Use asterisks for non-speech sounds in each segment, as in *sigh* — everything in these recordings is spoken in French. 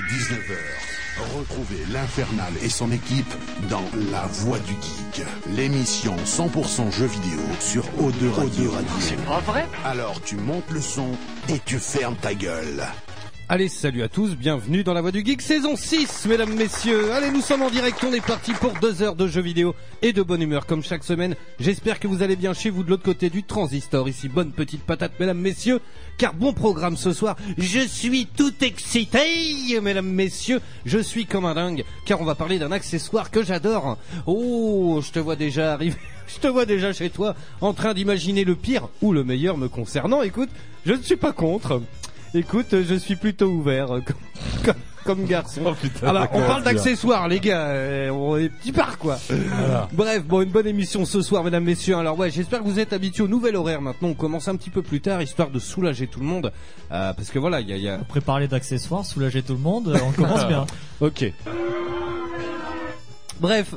est 19h. Retrouvez l'Infernal et son équipe dans La Voix du Geek, l'émission 100% jeux vidéo sur O2 Radio. C'est pas vrai? Alors tu montes le son et tu fermes ta gueule. Allez, salut à tous, bienvenue dans la Voix du Geek, saison 6, mesdames, messieurs. Allez, nous sommes en direct, on est parti pour deux heures de jeux vidéo et de bonne humeur, comme chaque semaine. J'espère que vous allez bien chez vous de l'autre côté du transistor. Ici, bonne petite patate, mesdames, messieurs, car bon programme ce soir. Je suis tout excité, mesdames, messieurs. Je suis comme un dingue, car on va parler d'un accessoire que j'adore. Oh, je te vois déjà arriver. *laughs* Je te vois déjà chez toi, en train d'imaginer le pire ou le meilleur me concernant. Écoute, je ne suis pas contre. Écoute, je suis plutôt ouvert euh, comme, *laughs* comme, comme garçon. Alors, on parle d'accessoires, les gars. euh, on est petits parts, quoi. Bref, bon, une bonne émission ce soir, mesdames, messieurs. Alors, ouais, j'espère que vous êtes habitués au nouvel horaire. Maintenant, on commence un petit peu plus tard, histoire de soulager tout le monde. Euh, parce que voilà, il y a, y a... Après parler d'accessoires, soulager tout le monde, on commence bien. *laughs* Ok. Bref,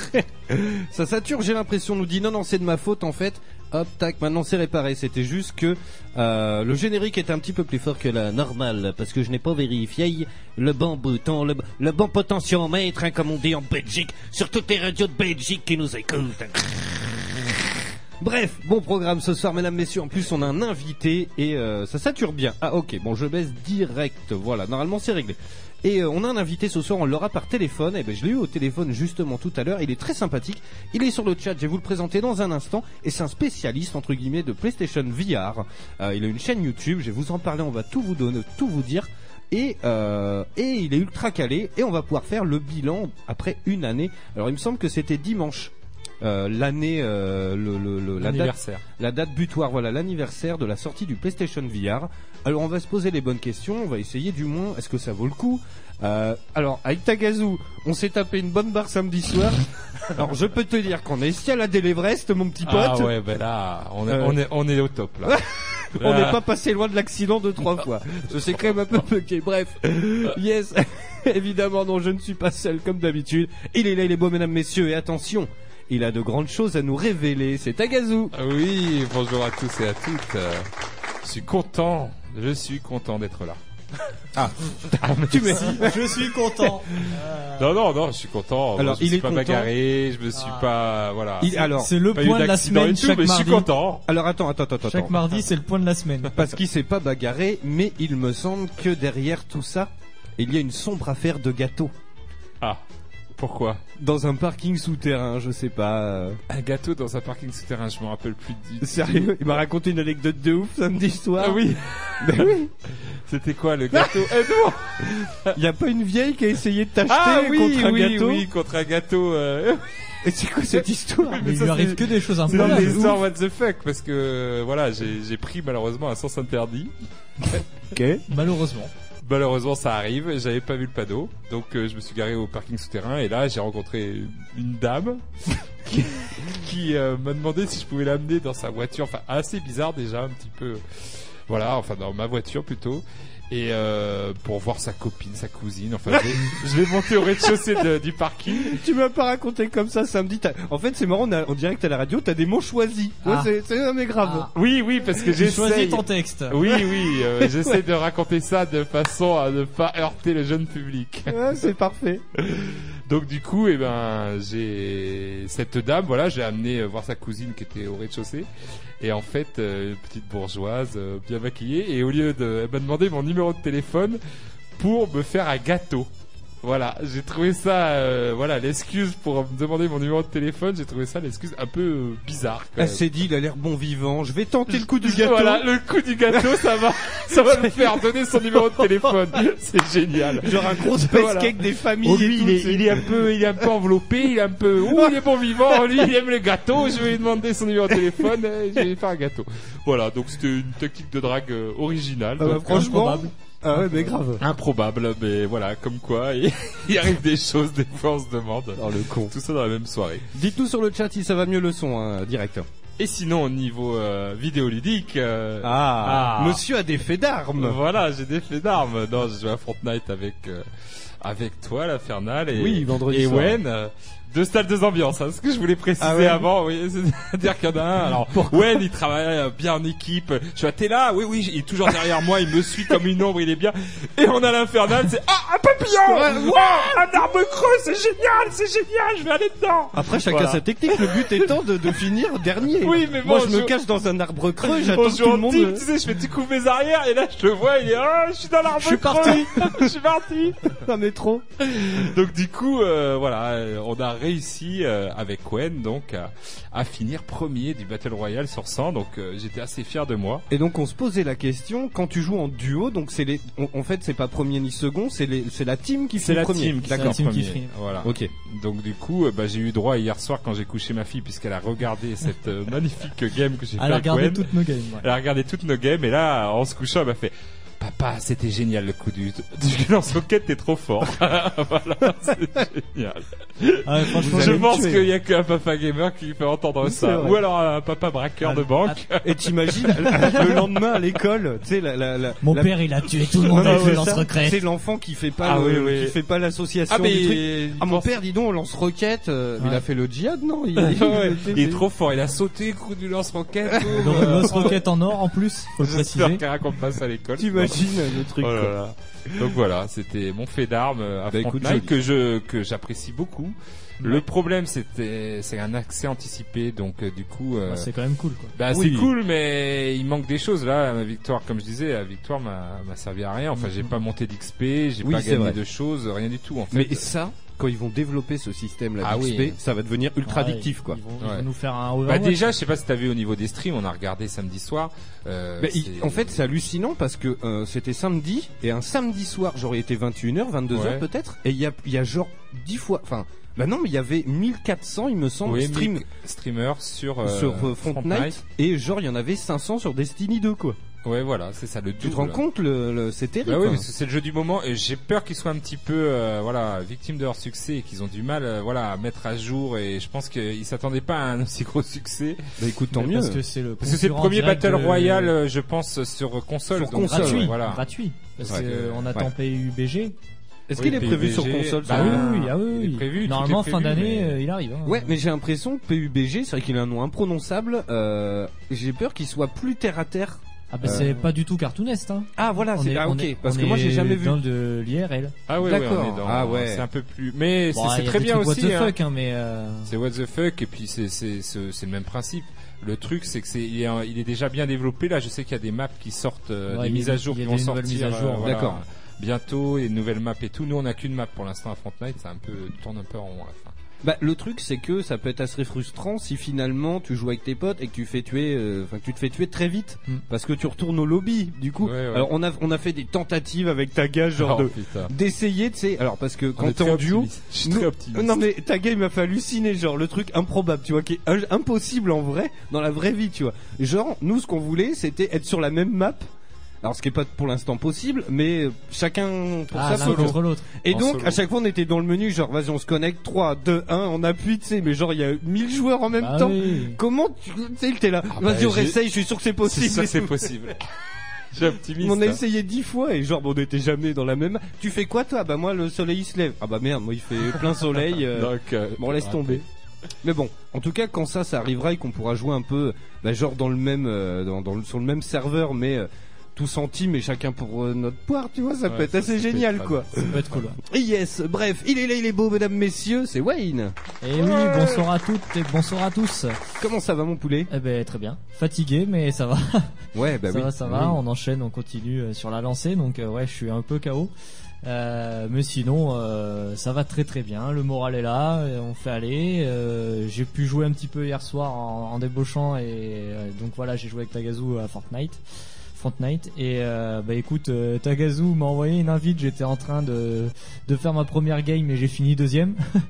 *laughs* ça sature, j'ai l'impression, nous dit non, non, c'est de ma faute en fait. Hop, tac, maintenant c'est réparé. C'était juste que euh, le générique était un petit peu plus fort que la normale parce que je n'ai pas vérifié le bon bouton, le, le bon potentiomètre, hein, comme on dit en Belgique, sur toutes les radios de Belgique qui nous écoutent. Bref, bon programme ce soir, mesdames, messieurs. En plus, on a un invité et euh, ça sature bien. Ah, ok, bon, je baisse direct. Voilà, normalement, c'est réglé. Et euh, on a un invité ce soir, on l'aura par téléphone. Et ben, je l'ai eu au téléphone justement tout à l'heure. Il est très sympathique. Il est sur le chat. Je vais vous le présenter dans un instant. Et c'est un spécialiste entre guillemets de PlayStation VR. Euh, il a une chaîne YouTube. Je vais vous en parler. On va tout vous donner, tout vous dire. Et, et il est ultra calé. Et on va pouvoir faire le bilan après une année. Alors, il me semble que c'était dimanche. Euh, l'année, euh, le, le, le- la date, la date butoir, voilà l'anniversaire de la sortie du PlayStation VR. Alors on va se poser les bonnes questions, on va essayer du moins, est-ce que ça vaut le coup? Euh, Alors avec Tagazu, on s'est tapé une bonne barre samedi soir. *laughs* alors je peux te dire qu'on a escaladé l'Everest, mon petit pote. Ah ouais, ben là, on est, Euh. on est, on est au top là. *laughs* On n'est pas passé loin de l'accident deux trois fois. Je sais quand même un peu bloqué. Bref, yes, *laughs* évidemment non, je ne suis pas seul comme d'habitude. Il est là, il est beau, mesdames, messieurs, et attention, il a de grandes choses à nous révéler. C'est Tagazu. Ah Oui, bonjour à tous et à toutes. Je suis content, je suis content d'être là. *laughs* Tu mets. Je suis content. *laughs* Non, non, non, je suis content. Alors, je me il suis est pas content. bagarré, je me suis Ah. pas, voilà. Il- alors, C'est le pas eu point de la semaine tout, chaque mais je mardi. suis content. alors attends, attends, attends, Chaque attends. mardi, c'est le point de la semaine. *laughs* Parce qu'il s'est pas bagarré, mais il me semble que derrière tout ça, il y a une sombre affaire de gâteau. Ah, pourquoi Dans un parking souterrain, je sais pas. euh. Un gâteau dans un parking souterrain, je me rappelle plus du. *laughs* Sérieux? Il m'a raconté une anecdote de ouf samedi soir? Ah oui, *laughs* Ben oui. c'était quoi le gâteau? *laughs* Aide-moi Il y a pas une vieille qui a essayé de t'acheter Ah oui, contre un oui, gâteau? oui, contre un gâteau. euh, Et c'est quoi cette histoire? Mais mais il ça, lui arrive c'est- que des choses C'est dans improbables. des histoires what the fuck parce que voilà j'ai pris malheureusement un sens interdit. Ok. Malheureusement. Malheureusement ça arrive, j'avais pas vu le panneau donc euh, je me suis garé au parking souterrain et là j'ai rencontré une dame *laughs* qui, euh, m'a demandé si je pouvais l'amener dans sa voiture, enfin assez bizarre déjà un petit peu. Voilà, enfin dans ma voiture plutôt. Et euh, pour voir sa copine, sa cousine, enfin je *laughs* vais- je vais monter au rez-de-chaussée de- du parking. Tu m'as pas raconté comme ça samedi. En fait, c'est marrant, on, a, on dirait que t'as la radio, t'as des mots choisis. Ouais, Ah. c'est, c'est non, mais grave. Ah. Oui, oui, parce que J'ai j'ai choisi ton texte. Oui, oui, *laughs* euh, j'essaie de raconter ça de façon à ne pas heurter le jeune public. Ouais, c'est parfait. *laughs* Donc du coup, eh ben, j'ai cette dame, voilà, j'ai amené euh, voir sa cousine qui était au rez-de-chaussée. Et en fait, euh, une petite bourgeoise, euh, bien maquillée. Et au lieu de, elle m'a demandé mon numéro de téléphone pour me faire un gâteau. Voilà, j'ai trouvé ça, euh, voilà, l'excuse pour me demander mon numéro de téléphone. J'ai trouvé ça l'excuse un peu euh, bizarre. quand Elle s'est dit, il a l'air bon vivant. Je vais tenter le coup du gâteau. Voilà, le coup du gâteau, ça va, ça va me faire donner son numéro de téléphone. *laughs* C'est génial. Genre un gros space Voilà. cake des familles Oh, lui, et tout. il, est, il est un peu, il est un peu enveloppé, il est un peu, ouh, il est bon vivant, lui, il aime les gâteaux, je vais lui demander son numéro de téléphone, et je vais lui faire un gâteau. Voilà, donc c'était une technique de drague euh, originale. Ah bah, donc, franchement. Improbable. Ah ouais, mais grave. improbable, mais voilà, comme quoi, il, *laughs* il arrive des choses, des fois on se demande. Oh le con. Tout ça dans la même soirée. Dites-nous sur le chat si ça va mieux le son, hein, direct. Et sinon, au niveau euh, vidéoludique, euh, Ah, Ah. monsieur a des faits d'armes. Voilà, j'ai des faits d'armes. Non, j'ai joué à Fortnite avec euh, avec toi, l'Infernal, et, Oui, vendredi et soir. Wen. Deux stades, deux ambiances. Hein, ce que je voulais préciser Ah ouais avant, oui, *laughs* c'est-à-dire qu'il y en a un. Alors, Wen, il travaille euh, bien en équipe. Je suis t'es là, oui, oui, il est toujours derrière moi, il me suit comme une ombre, il est bien. Et on a l'Infernal, c'est ah un papillon, Wow, un arbre creux, c'est génial, c'est génial, je vais aller dedans. Après, chacun Voilà. sa technique. Le but étant de, de finir dernier. Oui, mais Moi, je me cache dans un arbre creux. J'attends que tout le monde. tu sais, je fais tu couvres mes arrières et là je le vois, il est ah, je suis dans l'arbre Je suis creux. parti. *laughs* je suis parti. *laughs* Un métro. Donc du coup, euh, voilà, euh, on a réussi euh, avec Gwen donc à, à finir premier du Battle Royale sur 100. Donc euh, j'étais assez fier de moi. Et donc on se posait la question quand tu joues en duo, donc c'est les, en, en fait c'est pas premier ni second, c'est les, c'est la team qui C'est fait la premier. team qui C'est la D'accord. team qui premier. Voilà. Ok. Donc du coup, euh, bah, j'ai eu droit hier soir quand j'ai couché ma fille puisqu'elle a regardé *laughs* cette euh, magnifique game que j'ai fait Elle a regardé Gwen. toutes nos games. ouais. Elle a regardé toutes nos games et là, en se couchant, elle m'a fait. Papa, c'était génial le coup du, du lance-roquette, *laughs* t'es trop fort. *laughs* voilà, c'est génial. Ah ouais, franchement, Je pense qu'il y a qu'un papa gamer qui peut entendre ça. vrai. Ou alors un papa braqueur Ah, de banque. Et t'imagines *laughs* le lendemain à l'école, tu sais la, la, la Mon la- père, il a tué tout le monde avec ouais, le ça, lance-requête. C'est l'enfant qui fait pas Ah le- oui, oui. qui fait pas l'association Ah, mais du truc. il Ah mon pense- père, dis donc, on lance roquette. euh, Il a fait le djihad, non il, Ouais, il- il est trop fort, il a sauté, coup du lance-roquette. Donc, lance-roquette en or en plus, faut le préciser. raconte pas ça à l'école. T'imagines le truc. Oh là quoi. là. Donc voilà, c'était mon fait d'armes à Bah, écoute, Fortnite que je que j'apprécie beaucoup. Le problème c'était c'est un accès anticipé donc euh, du coup euh, Bah, c'est quand même cool quoi. bah Oui. c'est cool mais il manque des choses là ma victoire comme je disais la victoire m'a m'a servi à rien enfin j'ai pas monté d'XP j'ai Oui, pas gagné vrai. de choses rien du tout en fait Mais ça, quand ils vont développer ce système là Ah oui. ça va devenir ultra Ouais, addictif quoi. Ils vont, ils Ouais. vont nous faire un bah Overwatch. déjà je sais pas si t'as vu au niveau des streams on a regardé samedi soir euh, il- en fait, c'est hallucinant parce que euh, c'était samedi et un samedi soir, j'aurais été 21h, 22h Ouais. peut-être, et il y a, il y a genre 10 fois, enfin, bah non, mais il y avait 1400, il me semble, oui, stream streamers sur euh, sur euh, Fortnite, et genre il y en avait 500 sur Destiny 2 quoi. Ouais voilà c'est ça le Tu te double. rends compte, le, le- c'est terrible. Bah oui, parce que c'est le jeu du moment et j'ai peur qu'ils soient un petit peu euh, voilà victimes de leur succès et qu'ils ont du mal euh, voilà à mettre à jour et je pense qu'ils s'attendaient pas à un aussi gros succès Bah écoute, tant mieux. Parce que c'est le parce que c'est le concurrent premier battle royale euh, je pense sur console Sur donc, console, euh, gratuit, voilà gratuit. Parce Ouais, que on attend ouais. PUBG. Est-ce Oui, qu'il est prévu PUBG, sur console bah, Ah Ah, oui, oui, ah oui, il est prévu, Normalement est fin d'année, mais- euh, il arrive. hein. Ouais, mais j'ai l'impression que PUBG, c'est vrai qu'il a un nom imprononçable. Euh, j'ai peur qu'il soit plus terre à terre. Ah bah Euh, c'est pas du tout cartoonest hein. Ah voilà, c'est est- ah ok. est- parce que moi j'ai jamais vu. dans de l'IRL. ah ouais, D'accord. on est dans Ah ouais. c'est un peu plus mais c'est Bon, c'est il y a très bien aussi What the hein. fuck hein, mais euh, c'est what the fuck et puis c'est c'est c'est le même principe le truc c'est que c'est il est, il est déjà bien développé là je sais qu'il y a des maps qui sortent euh, Ouais, des mises à jour qui vont sortir mises à jour, voilà, d'accord. bientôt et de nouvelles maps et tout nous on a qu'une map pour l'instant à Fortnite c'est un peu tourne un peu en rond à la fin Bah le truc c'est que ça peut être assez frustrant si finalement tu joues avec tes potes et que tu fais tuer, euh, enfin que tu te fais tuer très vite Hmm. parce que tu retournes au lobby. Du coup, Ouais, ouais. alors on a on a fait des tentatives avec ta gage genre Oh, de d'essayer, tu sais. Alors parce que quand t'es en duo, optimiste. je suis nous- très optimiste non mais ta game m'a fait halluciner, genre le truc improbable, tu vois, qui est im- impossible en vrai, dans la vraie vie, tu vois. Genre nous ce qu'on voulait c'était être sur la même map. Alors ce qui est pas pour l'instant possible, mais chacun pour ah, sa solo. l'autre. Et En donc, solo. à chaque fois, on était dans le menu, genre, vas-y, on se connecte, 3, 2, 1, on appuie, tu sais, mais genre, il y a 1000 joueurs en même Bah temps. oui. Comment tu, tu sais, t'es là, Ah bah, vas-y, on j'ai- réessaye, je suis sûr que c'est c'est possible. sûr que c'est possible *laughs* j'ai optimiste on a hein. essayé 10 fois et genre, bon, on n'était jamais dans la même. Tu fais quoi, toi? Bah, moi, le soleil, il se lève. Ah bah merde, moi, il fait *laughs* plein soleil. euh, donc euh, Bon, laisse tomber. Mais bon, en tout cas, quand ça, ça arrivera et qu'on pourra jouer un peu, bah, genre dans le même, euh, dans, dans le- sur le même serveur, mais euh, tous en team et chacun pour euh, notre poire, tu vois, ça Ouais, peut être ça, assez ça peut être génial, quoi. Ça peut être cool. ouais. Yes, bref, il est là, il est beau, mesdames, messieurs, c'est Wayne. Et oui, bonsoir à toutes et bonsoir à tous. Comment ça va, mon poulet? Eh ben très bien. Fatigué mais ça va. Ouais, bah ça oui. va, ça va. On enchaîne, on continue euh, sur la lancée. Donc euh, ouais, je suis un peu KO. Euh, mais sinon, euh, ça va très très bien. Le moral est là. On fait aller. Euh, j'ai pu jouer un petit peu hier soir en, en débauchant et euh, donc voilà, j'ai joué avec Tagazu à Fortnite. Fortnite. Et euh, bah écoute euh, Tagazu m'a envoyé une invite. J'étais en train de, de faire ma première game et j'ai fini deuxième. *laughs*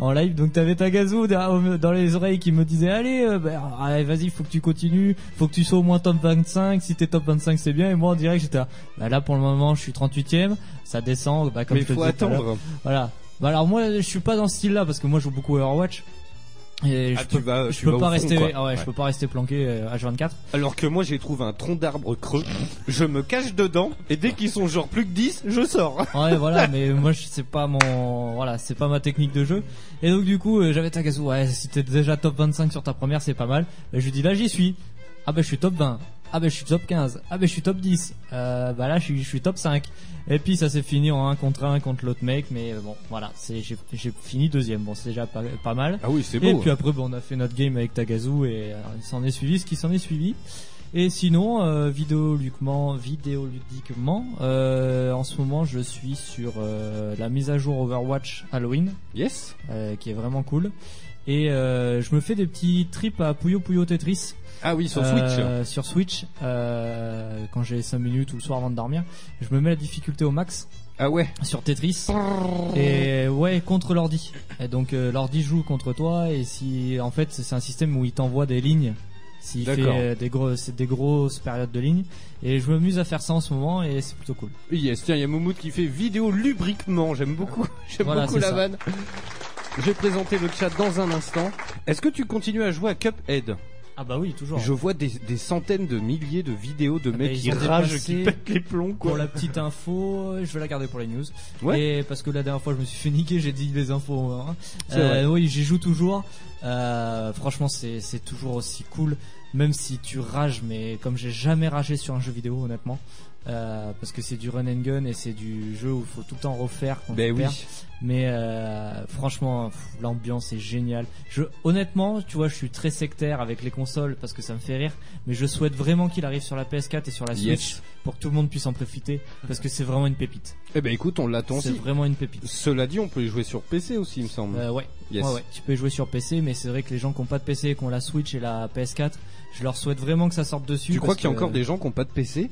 En live. Donc t'avais Tagazu dans les oreilles qui me disait allez euh, bah, allez, vas-y faut que tu continues. Faut que tu sois au moins top 25 si t'es top 25 c'est bien. Et moi en direct j'étais là, bah, là pour le moment je suis 38ème ça descend bah, comme Mais il faut disais attendre. voilà. Bah alors moi je suis pas dans ce style là parce que moi je joue beaucoup à Overwatch Et Ah, je tu peux, vas- je peux pas fond, rester, ah ouais, je peux pas rester planqué euh, H24. Alors que moi j'ai trouvé un tronc d'arbre creux, je me cache dedans et dès qu'ils sont genre plus que 10, je sors. *laughs* Ouais, voilà, mais moi c'est pas mon, voilà, c'est pas ma technique de jeu. Et donc du coup, euh, j'avais Tagazu, ouais, si t'es déjà top 25 sur ta première, c'est pas mal. Et je lui dis là, j'y suis. Ah ben je suis top 20. Ah ben je suis top 15. Ah ben je suis top 10. Euh, bah là je suis, je suis top 5. Et puis ça s'est fini en 1 contre 1 contre l'autre mec, mais bon, voilà, c'est j'ai j'ai fini deuxième. Bon, c'est déjà pas, pas mal. Ah oui, c'est Et puis après, bon, on a fait notre game avec Tagazu et euh, il s'en est suivi ce qui s'en est suivi. Et sinon, euh, vidéoludiquement, vidéoludiquement, euh, en ce moment, je suis sur euh, la mise à jour Overwatch Halloween, Yes. euh, qui est vraiment cool. Et je me fais des petits trips à Puyo Puyo Tetris Ah oui, sur Switch. euh, sur Switch euh, quand j'ai 5 minutes ou le soir avant de dormir. Je me mets la difficulté au max Ah ouais. sur Tetris et ouais contre l'ordi et donc euh, l'ordi joue contre toi et si en fait c'est un système où il t'envoie des lignes s'il fait des gros c'est des grosses périodes de lignes et je m'amuse à faire ça en ce moment et c'est plutôt cool Yes, tiens, il y a Moumoud qui fait vidéo lubriquement. J'aime beaucoup, *laughs* j'aime Voilà, beaucoup la ça. vanne. Je vais présenter le chat dans un instant. Est-ce que tu continues à jouer à Cuphead? Ah bah oui toujours Je vois des, des centaines de milliers de vidéos de Ah mecs bah, qui ils ont ragent, dépassé- qui pètent les plombs, pour quoi. la petite info je vais la garder pour les news Ouais. et parce que la dernière fois je me suis fait niquer j'ai dit les infos hein. C'est Euh, oui j'y joue toujours Euh, franchement c'est c'est toujours aussi cool même si tu rages mais comme j'ai jamais ragé sur un jeu vidéo honnêtement euh, parce que c'est du run and gun et c'est du jeu où il faut tout le temps refaire quand Ben tu oui. mais euh, franchement l'ambiance est géniale je honnêtement tu vois je suis très sectaire avec les consoles parce que ça me fait rire mais je souhaite vraiment qu'il arrive sur la PS4 et sur la Switch Yes. pour que tout le monde puisse en profiter parce que c'est vraiment une pépite Eh ben écoute, on l'attend c'est vraiment une pépite Cela dit, on peut y jouer sur PC aussi, il me semble. euh, ouais. Yes. ouais, ouais. Tu peux y jouer sur PC, mais c'est vrai que les gens qui ont pas de PC, qui ont la Switch et la PS4, je leur souhaite vraiment que ça sorte dessus. tu crois qu'il y a encore des gens qui n'ont pas de PC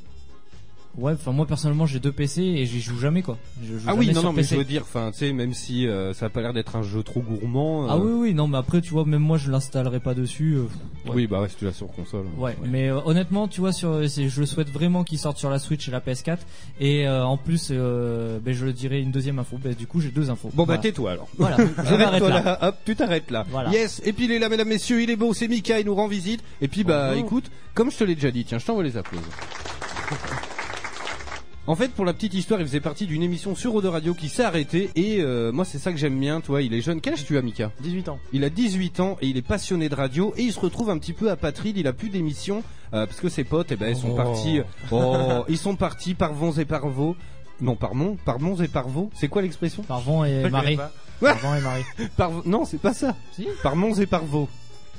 Ouais, enfin moi personnellement j'ai deux PC et j'y joue jamais quoi. Je joue Ah oui, non, non, mais PC. je veux dire, enfin, tu sais, même si euh, ça a pas l'air d'être un jeu trop gourmand. euh, Ah oui, oui, non, mais après tu vois, même moi je l'installerai pas dessus. euh, ouais. Oui, bah ouais, si tu l'as sur console. Ouais, mais honnêtement, tu vois, sur, je souhaite vraiment qu'il sorte sur la Switch et la PS4. Et en plus, ben, je le dirai une deuxième info. Ben, du coup, j'ai deux infos. Bon, bah tais-toi alors. Voilà, *laughs* Arrête-toi là. là. Hop, tu t'arrêtes là. Voilà. Yes. Et puis il est là, mesdames, messieurs, il est beau, c'est Mika, il nous rend visite. Et puis bah, Bonjour. écoute, comme je te l'ai déjà dit, tiens, je t'envoie les applaudissements. En fait, pour la petite histoire, il faisait partie d'une émission sur Eau de Radio qui s'est arrêtée et euh, moi c'est ça que j'aime bien, toi, il est jeune. Quel âge tu as, Mika? 18 ans. Il a 18 ans et il est passionné de radio et il se retrouve un petit peu apatride, il a plus d'émissions euh, parce que ses potes, eh ben, ils sont Oh. partis. Oh, *laughs* ils sont partis par vents et par. Non, par monts, par monts et par veaux. C'est quoi l'expression? Par vent et marée. Par vent et marée. Par non, c'est pas ça. Si. Par monts et par veaux.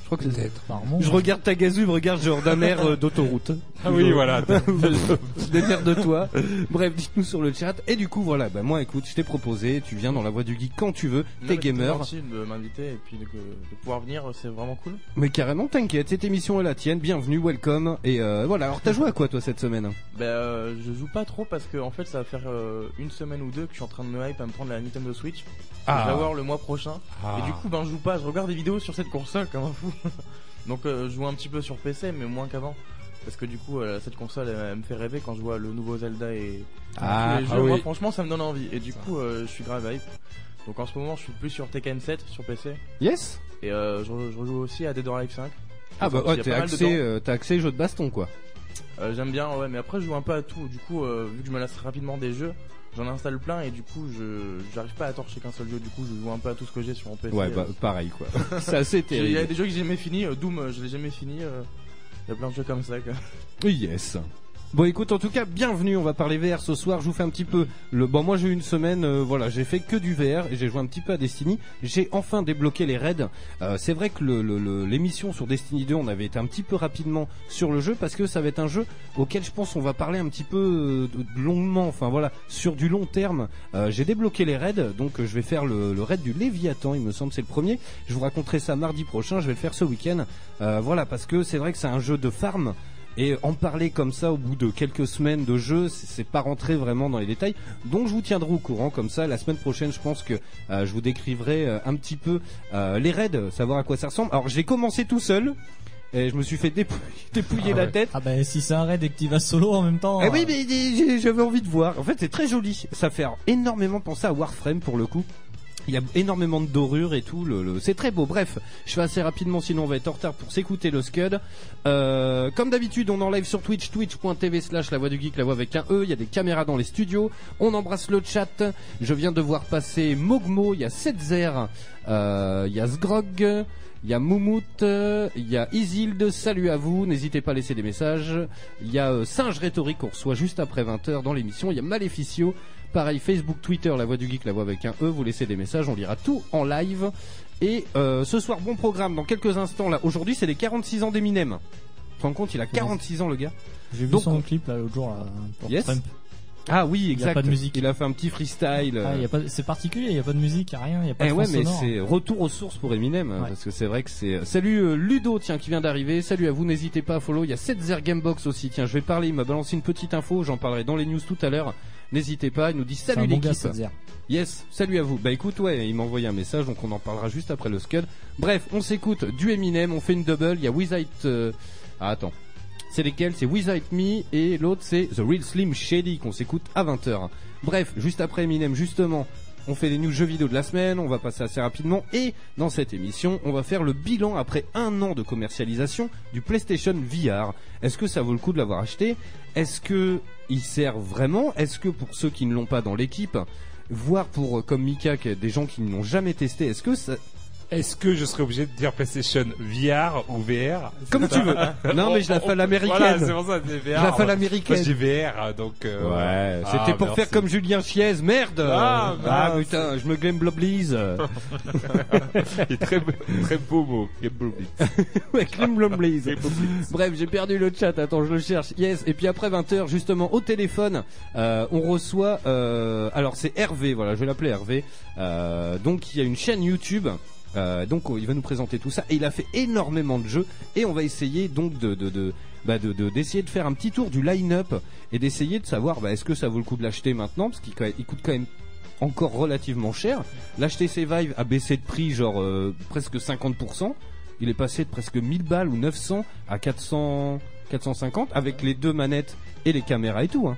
Je crois que c'est Peut-être. Par vent. Je regarde ta gazou, il me regarde genre d'un air euh, d'autoroute. *laughs* Ah oui, voilà. *laughs* de toi. Bref, dites-nous sur le chat. Et du coup, voilà, bah moi, écoute, je t'ai proposé, tu viens dans la voie du geek quand tu veux, t'es gamer. Merci de m'inviter et puis de, de pouvoir venir, c'est vraiment cool. Mais carrément, t'inquiète, cette émission est la tienne, bienvenue, welcome. Et euh, voilà, alors t'as joué à quoi toi cette semaine? Ben, euh, je joue pas trop parce que en fait, ça va faire euh, une semaine ou deux que je suis en train de me hype à me prendre la Nintendo Switch. Ah. Je vais avoir le mois prochain. Ah. Et du coup, ben, je joue pas, je regarde des vidéos sur cette console comme un fou. *laughs* Donc, euh, je joue un petit peu sur PC, mais moins qu'avant. Parce que du coup, euh, cette console, elle, elle me fait rêver quand je vois le nouveau Zelda et Ah, tous les ah jeux. Moi, franchement, ça me donne envie. Et du coup, euh, je suis grave hype. Donc, en ce moment, je suis plus sur Tekken 7 sur PC. Yes Et euh, je, je rejoue aussi à Dead or Alive 5. Ah bah ouais, dedans. euh, t'as accès jeu de baston quoi. Euh, J'aime bien, ouais, mais après je joue un peu à tout. Du coup, vu que je me lasse rapidement des jeux, j'en installe plein et du coup, je j'arrive pas à torcher qu'un seul jeu. Du coup, je joue un peu à tout ce que j'ai sur mon PC. Ouais, Euh, bah pareil quoi. *laughs* C'est assez Il y a terrible. des jeux que j'ai jamais fini. euh, Doom, euh, je l'ai jamais fini. Il y a plein de jeux comme ça. Quoi. Yes. Bon écoute en tout cas bienvenue on va parler VR ce soir je vous fais un petit peu le bon moi j'ai eu une semaine euh, voilà j'ai fait que du VR et j'ai joué un petit peu à Destiny. J'ai enfin débloqué les raids. Euh, c'est vrai que le- le- le- l'émission sur Destiny 2 on avait été un petit peu rapidement sur le jeu parce que ça va être un jeu auquel je pense on va parler un petit peu euh, longuement enfin voilà sur du long terme. J'ai débloqué les raids donc je vais faire le, raid du Léviathan il me semble c'est le premier. Je vous raconterai ça mardi prochain je vais le faire ce week-end. Voilà parce que c'est vrai que c'est un jeu de farm et en parler comme ça au bout de quelques semaines de jeu, c'est pas rentrer vraiment dans les détails. Donc je vous tiendrai au courant comme ça. La semaine prochaine, je pense que euh, je vous décriverai euh, un petit peu euh, les raids, savoir à quoi ça ressemble. Alors j'ai commencé tout seul. Et je me suis fait dépouiller, *laughs* dépouiller Ah la ouais. tête. Ah bah si c'est un raid et que tu vas solo en même temps. Eh oui, mais j'avais envie de voir. En fait, c'est très joli. Ça fait énormément penser à Warframe pour le coup. Il y a énormément de dorures et tout. C'est très beau. Bref, je fais assez rapidement, sinon on va être en retard pour s'écouter le Scud. Euh, comme d'habitude, on est en live sur Twitch, twitch.tv slash la voix du geek, la voix avec un E. Il y a des caméras dans les studios. On embrasse le chat. Je viens de voir passer Mogmo. Il y a Setzer. Euh, il y a Sgrog. Il y a Moumout, il y a Isilde, salut à vous, n'hésitez pas à laisser des messages. Il y a euh, Singe Rhétorique qu'on reçoit juste après 20h dans l'émission. Il y a Maléficio, pareil Facebook, Twitter, la voix du geek, la voix avec un E, vous laissez des messages, on lira tout en live. Et euh, ce soir, bon programme, dans quelques instants là. Aujourd'hui c'est les 46 ans d'Eminem. Tu te rends compte, il a 46 ans le gars. J'ai vu Donc, son on- clip là l'autre jour là, pour Yes. Trump. Ah oui, a exact. pas de musique. Il a fait un petit freestyle. Ah, euh, a pas, c'est particulier, il y a pas de musique, y a rien, y a pas Eh de ouais, mais c'est retour aux sources pour Eminem, hein, Ouais. parce que c'est vrai que c'est. Salut euh, Ludo, tiens, qui vient d'arriver. Salut à vous, n'hésitez pas à follow. Il y a 7 Gamebox aussi. Tiens, je vais parler. Il m'a balancé une petite info. J'en parlerai dans les news tout à l'heure. N'hésitez pas. Il nous dit salut bon l'équipe. Yes, salut à vous. Bah écoute, ouais, il m'a envoyé un message, donc on en parlera juste après le Scud. Bref, on s'écoute du Eminem, on fait une double. Il y a Without. euh, Ah attends. C'est lesquels? C'est Without Me et l'autre c'est The Real Slim Shady qu'on s'écoute à 20h. Bref, juste après Eminem, justement, on fait les news jeux vidéo de la semaine, on va passer assez rapidement et dans cette émission, on va faire le bilan après un an de commercialisation du PlayStation VR. Est-ce que ça vaut le coup de l'avoir acheté? Est-ce que il sert vraiment. Est-ce que pour ceux qui ne l'ont pas dans l'équipe, voire pour euh, comme Mika, des gens qui ne l'ont jamais testé, est-ce que ça, Est-ce que je serais obligé de dire PlayStation VR ou VR comme tu veux Non mais je la fais à l'américaine. Voilà, c'est pour ça, c'est VR. je la fais à l'américaine. j'ai VR, donc. euh, Ouais, ah, c'était pour merci. faire comme Julien Chiez, merde Ah, Ah, putain, je me glemme Bloblise *laughs* Il est très, très beau mot. *laughs* Ouais, Clem Bloblise Bref, j'ai perdu le chat, attends, je le cherche. Yes, et puis après 20h, justement, au téléphone, euh, on reçoit... Euh, alors c'est Hervé, voilà, je vais l'appeler Hervé. Euh, donc il y a une chaîne YouTube... Euh, donc il va nous présenter tout ça et il a fait énormément de jeux et on va essayer donc de bah, de- de- d'essayer de faire un petit tour du line-up et d'essayer de savoir bah, est-ce que ça vaut le coup de l'acheter maintenant? Parce qu'il coûte quand même encore relativement cher. L'HTC Vive a baissé de prix genre euh, presque 50%. Il est passé de presque 1000 balles ou 900 à 400 450 avec les deux manettes et les caméras et tout. hein.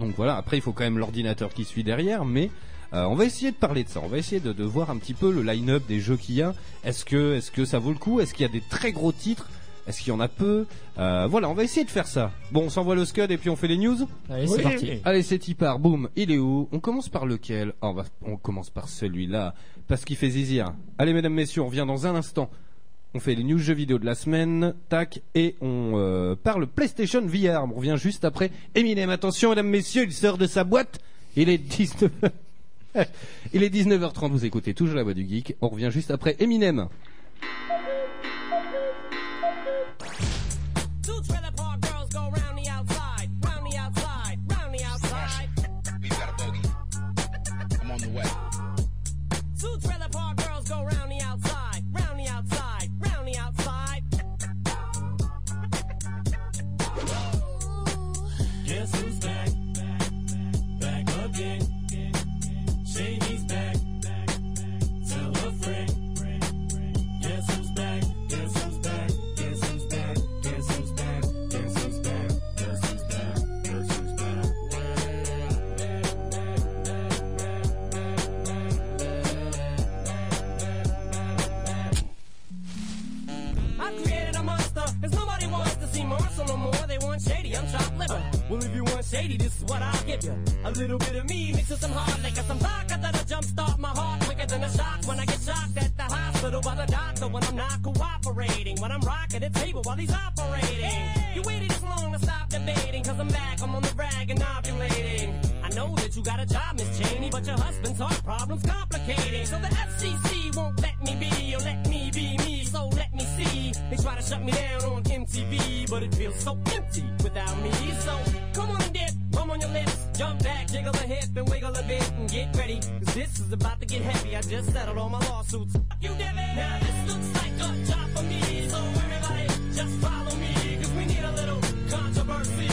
Donc voilà, après il faut quand même l'ordinateur qui suit derrière, mais euh, on va essayer de parler de ça. On va essayer de, de voir un petit peu le line-up des jeux qu'il y a. Est-ce que, est-ce que ça vaut le coup? Est-ce qu'il y a des très gros titres? Est-ce qu'il y en a peu? Euh, Voilà, on va essayer de faire ça. Bon, on s'envoie le scud et puis on fait les news. Allez, c'est Oui. parti. Allez, c'est y part. Boum, il est où? On commence par lequel? Ah, on, va, on commence par celui-là parce qu'il fait zizir. Allez, mesdames, messieurs, on revient dans un instant. On fait les news jeux vidéo de la semaine, tac, et on euh, parle PlayStation VR. On revient juste après. Eminem, attention, mesdames, messieurs, il sort de sa boîte. Il est 19. Il est 19h30. Vous écoutez toujours la voix du geek. On revient juste après Eminem. Shady, I'm chopped liver. Well, if you want shady, this is what I'll give you. A little bit of me mixed with some hard liquor, some vodka that'll jumpstart my heart quicker than a shock when I get shocked at the hospital by the doctor when I'm not cooperating. When I'm rocking the table while he's operating. You waited this long to stop debating, cause I'm back, I'm on the rag and ovulating. Know that you got a job, Miss Cheney, but your husband's heart problem's complicating. So the FCC won't let me be, or let me be me, so let me see. They try to shut me down on MTV, but it feels so empty without me. So come on and dip, bum on your lips, jump back, jiggle a hip and wiggle a bit and get ready. Cause this is about to get heavy. I just settled all my lawsuits. You it. Now this looks like a job for me, so everybody just follow me. Cause we need a little controversy,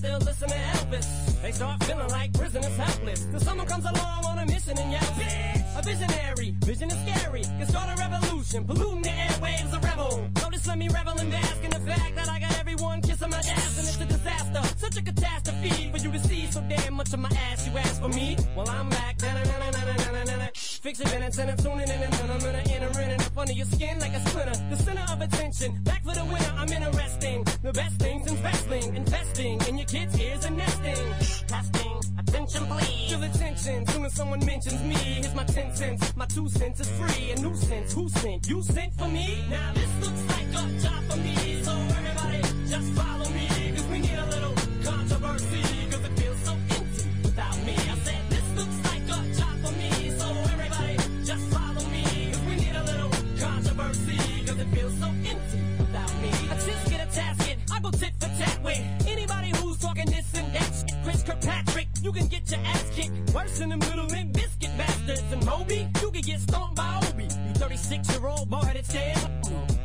still listen to Elvis. They start feeling like prisoners helpless. Till someone comes along on a mission and yells, "Bitch!" A visionary, vision is scary. Can start a revolution, polluting the airwaves, a rebel. Just let me revel and bask in the fact that I got everyone kissing my ass and it's a disaster. Such a catastrophe for you to see so damn much of my ass. You ask for me? Well, I'm back. Da-na-na-na-na-na-na-na. Fix your minutes and I'm tuning in and then I'm gonna enter in and up under your skin like a splinter. The center of attention, back for the winner. I'm interesting. The best things investing, investing in your kids' ears and nesting. Testing, attention please. Feel attention soon as someone mentions me. Here's my ten cents, my two cents is free. A nuisance, who sent? You sent for me? Now this looks like a job for me. So everybody just follow you can get your ass kicked. Worse than the middle and biscuit bastards. And Moby, you can get stomped by Obi. You 36 year old boy headed stairs.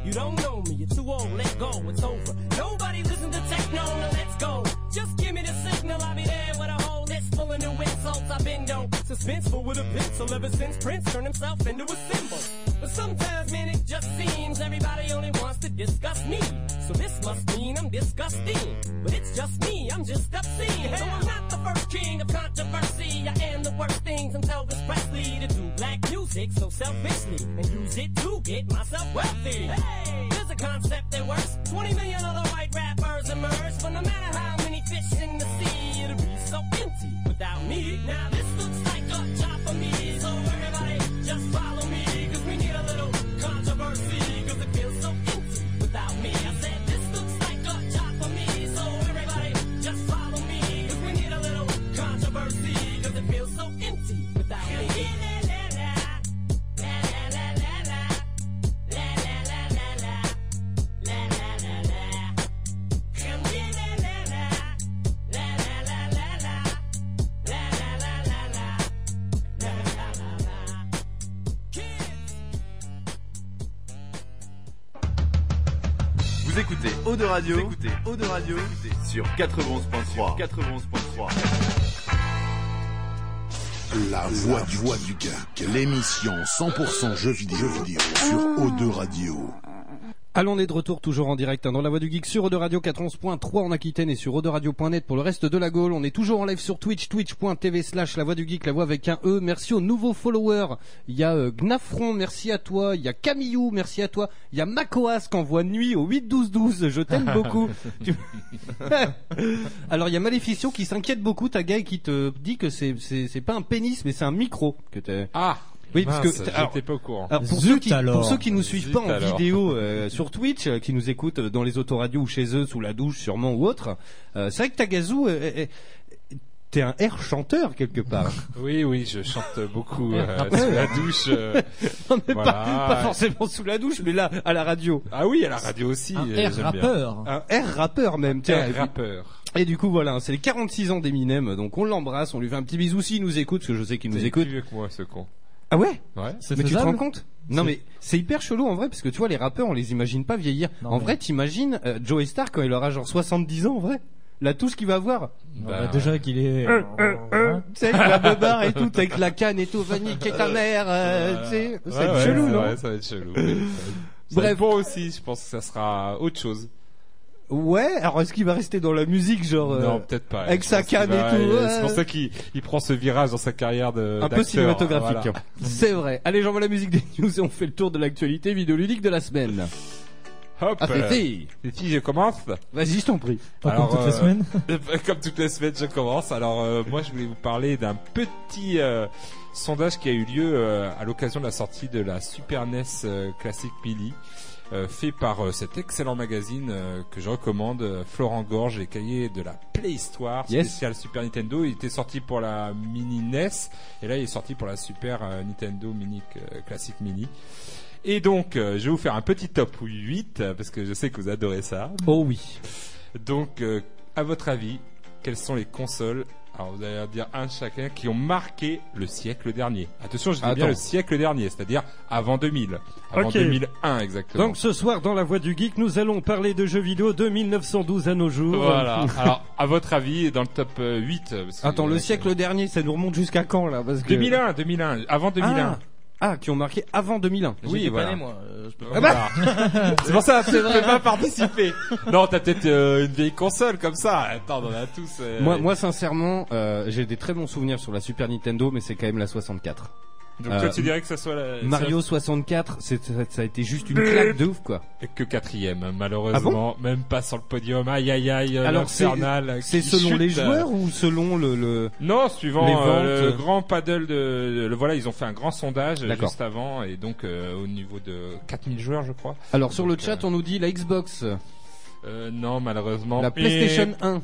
You don't know me, you're too old, let go, it's over. Nobody listen to techno, now let's go. Just give me the signal, I'll be there with a whole list full of new insults. I've been no suspenseful with a pencil ever since Prince turned himself into a symbol. But sometimes, man, it just seems everybody only wants to discuss me. So this must mean I'm disgusting. But it's just me, I'm just obscene. So I'm not the first king of controversy. I am the worst thing since Elvis Presley to do black music so selfishly and use it to get myself wealthy. Hey, there's a concept that works. 20 million other white rappers emerge, but no matter how many fish in the sea, it'll be so empty without me. Now this looks like a job for me, so everybody just follow Vous écoutez Eau de Radio, vous écoutez Eau de Radio sur 91.3. 91.3. La voix du, voix du geek, l'émission 100% jeux vidéo, jeux vidéo sur O2 Radio. Allons, on est de retour toujours en direct hein, dans la voix du geek sur Eau Radio 411.3 en Aquitaine et sur Radio.net pour le reste de la Gaule. On est toujours en live sur Twitch, twitch.tv slash la voix du geek, la voix avec un E. Merci aux nouveaux followers. Il y a euh, Gnafron, merci à toi. Il y a Camillou, merci à toi. Il y a Makoas qui envoie nuit au 8 12 12. Je t'aime *laughs* beaucoup. Tu- *laughs* Alors il y a Maléficio qui s'inquiète beaucoup, ta gars, et qui te dit que c'est c'est c'est pas un pénis mais c'est un micro que t'as. Ah Oui, parce mince, que alors, j'étais pas au courant. alors, pour, Zut ceux qui, alors. pour ceux qui nous suivent Zut pas en alors. vidéo euh, sur Twitch, euh, qui nous écoutent dans les autoradios ou chez eux, sous la douche sûrement ou autre, euh, c'est vrai que Tagazu, euh, euh, euh, t'es un air chanteur quelque part. *laughs* Oui, oui, je chante beaucoup euh, *laughs* sous la douche. euh, *laughs* Non, mais Voilà. pas, pas forcément sous la douche, mais là, à la radio. Ah oui, à la radio aussi. Un euh, air j'aime bien. rappeur. Un air rappeur même, tiens. Air rappeur. Et du coup, voilà, c'est les 46 ans d'Eminem, donc on l'embrasse, on lui fait un petit bisou s'il nous écoute, parce que je sais qu'il nous écoute. plus vieux que moi, ce con. Ah ouais Ouais. C'est Mais tu te faisable rends compte Non mais c'est hyper chelou en vrai parce que tu vois les rappeurs on les imagine pas vieillir. Non, en mais- vrai t'imagines euh, Joey Star quand il aura genre 70 ans en vrai La touche qu'il va avoir Non, Bah, bah, déjà qu'il est. Euh, Hein Tu sais avec la beubare et tout avec la canne et tout va niquer ta mère euh, tu sais ça va Ouais, être ouais, chelou c'est non vrai, ça va être chelou. *laughs* Ça va Bref. être bon aussi, je pense que ça sera autre chose. Ouais alors est-ce qu'il va rester dans la musique genre euh, non, peut-être pas. avec sa canne va- et tout, euh, ouais. C'est pour ça qu'il il prend ce virage dans sa carrière de un peu cinématographique. voilà. C'est vrai. Allez, j'envoie la musique des news et on fait le tour de l'actualité vidéoludique de la semaine. Hop. Ah, euh, Fifi, Fifi, je commence. vas-y, je t'en prie. Pas Alors, *laughs* comme toutes les euh, semaines. Comme toutes les semaines, je commence. Alors euh, moi, je voulais vous parler d'un petit euh, sondage qui a eu lieu euh, à l'occasion de la sortie de la Super NES euh, Classic Mini, euh, fait par euh, cet excellent magazine euh, que je recommande, euh, Florent Gorge, les cahiers de la Playhistoire Yes. spécial Super Nintendo. Il était sorti pour la Mini NES et là, il est sorti pour la Super euh, Nintendo Mini euh, Classic Mini. Et donc, euh, je vais vous faire un petit top 8 euh, parce que je sais que vous adorez ça. Oh oui. Donc, euh, à votre avis, quelles sont les consoles Alors vous allez en dire un chacun qui ont marqué le siècle dernier. Attention, je dis Attends. bien le siècle dernier, c'est-à-dire avant 2000, avant Ok. 2001 exactement. Donc ce soir dans la voix du geek, nous allons parler de jeux vidéo de 1912 à nos jours. voilà. *laughs* Alors, à votre avis, dans le top euh, 8 parce que- Attends, le siècle dernier, ça nous remonte jusqu'à quand là? Parce que... 2001, 2001, avant 2001. Ah, ah, qui ont marqué avant 2001. Oui, voilà. pas né, moi. euh, je peux Ah bah. *laughs* c'est pour ça que tu peux pas participer. Non, t'as peut-être euh, une vieille console comme ça. Attends, on en a tous. euh, Moi, moi sincèrement, euh, j'ai des très bons souvenirs sur la Super Nintendo, mais c'est quand même la 64. Donc euh, toi, tu dirais que ça soit la, Mario 64, c'est, ça, ça a été juste une claque de ouf quoi. ça- que quatrième, malheureusement, même pas sur le podium. Aïe aïe aïe. Alors, l'infernal C'est qui selon chute, les euh, joueurs ou selon le, le... Non, suivant Les euh, le grand paddle de, le- voilà, ils ont fait un grand sondage euh, D'accord. juste avant et donc euh, au niveau de 4000 joueurs, je crois. Alors sur le chat, on nous dit la Xbox, Euh, non, malheureusement. la PlayStation 1.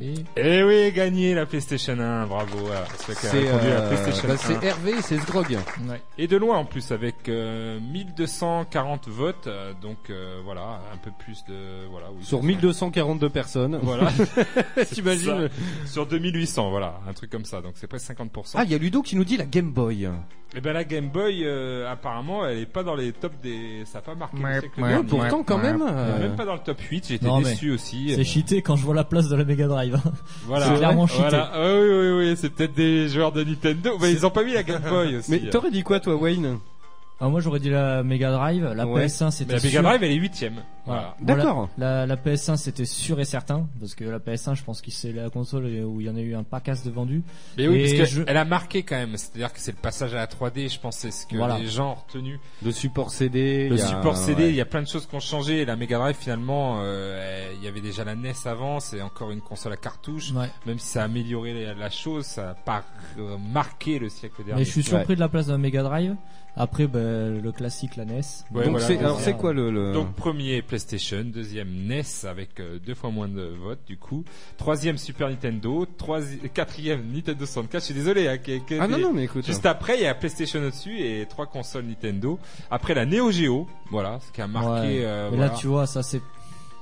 Et, eh oui, gagné la PlayStation 1, bravo. C'est euh, bah, 1. c'est Hervé, c'est Sgrog. Ouais. Et de loin en plus avec euh, 1240 votes, euh, donc euh, voilà, un peu plus de voilà. oui, Sur c'est 1242 personnes. Voilà. *laughs* T'imagines. Sur 2800, voilà, un truc comme ça. Donc c'est presque 50%. Ah, il y a Ludo qui nous dit la Game Boy. Et ben la Game Boy, euh, apparemment, elle est pas dans les tops des. Ça a pas marqué. Ouais, ouais, pourtant quand même. Elle est euh, Même pas dans le top 8, j'étais déçu aussi. C'est Euh, cheaté quand je vois la place de la Mega Drive. Voilà. C'est clairement cheaté. Voilà. Ah oui, oui, oui, c'est peut-être des joueurs de Nintendo. Mais ils ont pas mis la Game Boy aussi. Mais t'aurais dit quoi toi, Wayne? Ah, moi j'aurais dit la Mega Drive, la Ouais. PS1 c'était Mais la Mega sûr. Drive, elle est huitième. Voilà. Voilà. D'accord. La, la PS1 c'était sûr et certain parce que la PS1 je pense que c'est la console où il y en a eu un pacasse de vendus. Mais oui, Et parce je- qu'elle a marqué quand même. C'est-à-dire que c'est le passage à la 3D, je pense, c'est ce que Voilà. les gens ont retenu. Le support CD. Le a- support CD, ouais. il y a plein de choses qui ont changé. Et la Mega Drive, finalement, euh, il y avait déjà la NES avant. C'est encore une console à cartouche. Ouais. Même si ça a amélioré la, chose, ça n'a pas euh, marqué le siècle dernier. Mais je suis surpris de la place de la Mega Drive. Après ben, le classique la NES. Ouais, Donc voilà, c'est, alors c'est quoi le, le... Donc premier PlayStation, deuxième NES avec euh, deux fois moins de votes du coup, troisième Super Nintendo, troisi- quatrième Nintendo 64. Je suis désolé. Hein, qui- qui- Ah non non mais écoute. Juste après, il y a PlayStation au-dessus et trois consoles Nintendo. Après la Neo Geo, voilà, ce qui a marqué. Ouais. euh, Mais voilà. là tu vois ça c'est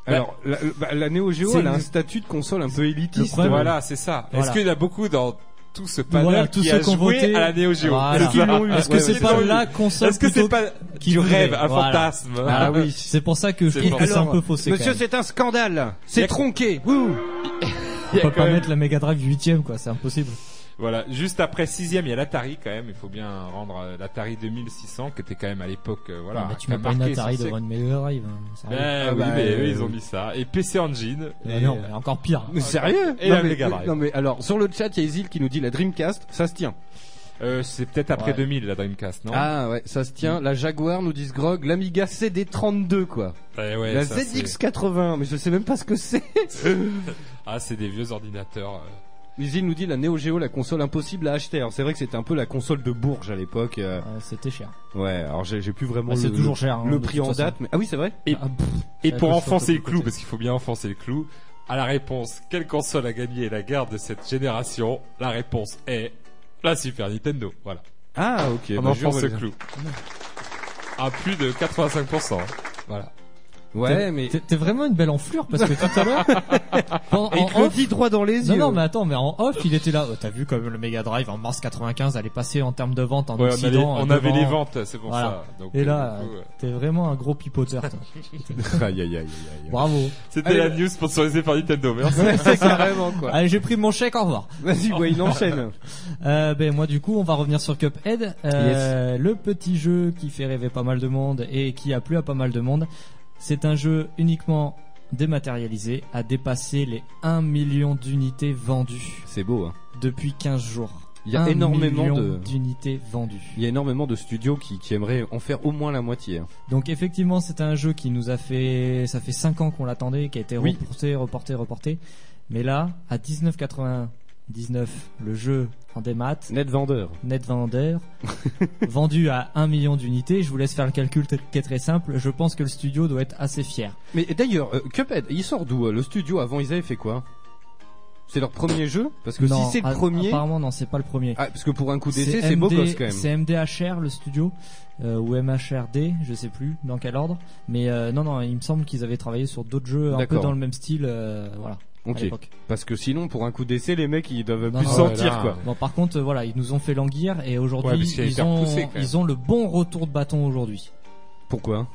Alors la, bah, la Neo Geo, C'est elle a une- un statut de console un peu élitiste. problème, Voilà, c'est ça. Voilà. Est-ce qu'il y en a beaucoup dans tout ce panel Voilà, tous qui ceux a qui ont joué voté. à la Neo Geo Voilà. Est-ce que c'est pas la console Est-ce que c'est pas qui rêve, un Voilà. fantasme Ah *laughs* oui. C'est pour ça que je trouve que c'est un peu faussé. Monsieur, c'est un scandale. C'est tronqué. On peut pas même- mettre la Mega Drive 8ème quoi, c'est impossible. Voilà, juste après sixième, il y a l'Atari quand même. Il faut bien rendre euh, l'Atari 2600 qui était quand même à l'époque, euh, voilà. Non, mais tu mets pas une Atari devant une Mega Drive. hein. Ben Ah oui, bah, mais euh, eux, ils ont mis ça. Et PC Engine. Ah et, non, euh, mais encore pire. Mais Sérieux Et non, la mais, Mega Drive. Non mais alors sur le chat, il y a Isil qui nous dit la Dreamcast, ça se tient. euh, c'est peut-être après Ouais. 2000 la Dreamcast, non? Ah ouais, ça se tient. La Jaguar nous dit Grog, l'Amiga CD32 quoi. Ouais, ouais, la ça, c'est- ZX80, mais je sais même pas ce que c'est. *laughs* Ah, c'est des vieux ordinateurs. euh. Isil nous dit la Neo Geo, la console impossible à acheter. Alors c'est vrai que c'était un peu la console de Bourges à l'époque. euh, Ouais, C'était cher. Ouais, alors j'ai j'ai plus vraiment Bah, c'est le, toujours cher. hein, le prix en date. Mais... Ah oui, c'est vrai. Et, Ah, pff, et c'est pour enfoncer le clou, parce qu'il faut bien enfoncer le clou, à la réponse, quelle console a gagné la guerre de cette génération? La réponse est la Super Nintendo. Voilà. Ah ok. On bah, enfonce le clou. À plus de 85%. Voilà. Ouais, T'es- mais T'es t'es vraiment une belle enflure parce que tout à l'heure. *laughs* en, Et il en te le dit droit dans les Non, yeux. non, mais attends, mais en off, il était là. Oh, T'as vu comme le Mega Drive en mars 95, elle est passée en termes de vente en Ouais, on, a les- Occident. on euh, avait devant- les ventes, c'est pour Voilà. ça. Donc, Et euh, là, du coup, euh, t'es vraiment un gros pipoteur. toi. *laughs* aïe aïe aïe aïe. aïe. Bravo. C'était Allez, la news sponsorisée par Nintendo. Merci. *laughs* Ouais, c'est carrément quoi. Allez, j'ai pris mon chèque, au revoir. Vas-y, Wayne, enchaîne. Euh, ben moi du coup on va revenir sur Cuphead, euh, le petit jeu qui fait rêver pas mal de monde et qui a plu à pas mal de monde. C'est un jeu uniquement dématérialisé, a dépassé les 1 million d'unités vendues C'est beau. Hein. depuis 15 jours. Il y a 1 énormément de, d'unités vendues. il y a énormément de studios qui, qui aimeraient en faire au moins la moitié. hein. Donc effectivement c'est un jeu qui nous a fait, ça fait 5 ans qu'on l'attendait, qui a été Oui. reporté, reporté, reporté. Mais là, à 19,99 le jeu en démat, Net vendeur. net vendeur, *laughs* vendu à 1 million d'unités. Je vous laisse faire le calcul qui est très simple. Je pense que le studio doit être assez fier. Mais d'ailleurs, euh, Cuphead, il sort d'où euh, Le studio? Avant, ils avaient fait quoi? C'est leur premier jeu? Parce que Non, si c'est le premier, Apparemment, non, c'est pas le premier. ah, parce que pour un coup d'essai, c'est beau gosse quand même. C'est MDHR le studio euh, ou MHRD, je sais plus dans quel ordre. Mais non, non, il me semble qu'ils avaient travaillé sur d'autres jeux un peu dans le même style. voilà. Ok. Parce que sinon, pour un coup d'essai, les mecs, ils doivent Non, plus non, sentir, là, quoi. Bon, par contre, voilà, ils nous ont fait languir et aujourd'hui, ils, ont, poussé, quand même. ils ont le bon retour de bâton aujourd'hui. Pourquoi?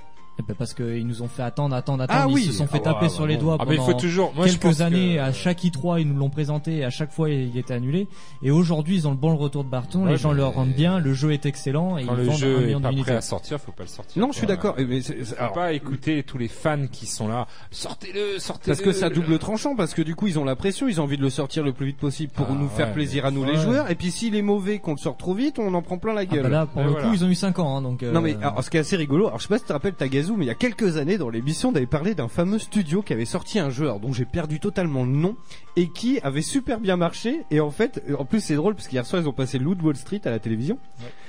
Parce qu'ils nous ont fait attendre, attendre, attendre. Ah ils oui. se sont fait Ah, taper ouais, sur les bah, doigts Ah mais il faut pendant toujours. Moi, je pense quelques années. que- À chaque i3, ils nous l'ont présenté et à chaque fois, il était annulé. Et aujourd'hui, ils ont le bon retour de bâton. Ouais, les gens mais- leur rendent bien. Le jeu est excellent et Quand ils le vendent un jeu million est pas d'unités. prêt à sortir, faut pas le sortir. Non, je suis quoi. d'accord. Eh, mais c'est- alors, pas écouter tous les fans qui sont là. Sortez-le, sortez-le. Parce que ça double tranchant, parce que du coup ils ont la pression, ils ont envie de le sortir le plus vite possible pour Ah, nous faire ouais, plaisir à nous les ouais. joueurs. Et puis s'il est mauvais, qu'on le sort trop vite, on en prend plein la Ah gueule. bah là, pour le coup, ils ont eu 5 ans. hein, donc, euh, Non mais alors, ce qui est assez rigolo, alors je sais pas si tu te rappelles Tagazu, mais il y a quelques années dans l'émission, on avait parlé d'un fameux studio qui avait sorti un jeu alors, dont j'ai perdu totalement le nom et qui avait super bien marché. Et en fait, en plus c'est drôle parce qu'hier soir ils ont passé Loot Wall Street à la télévision.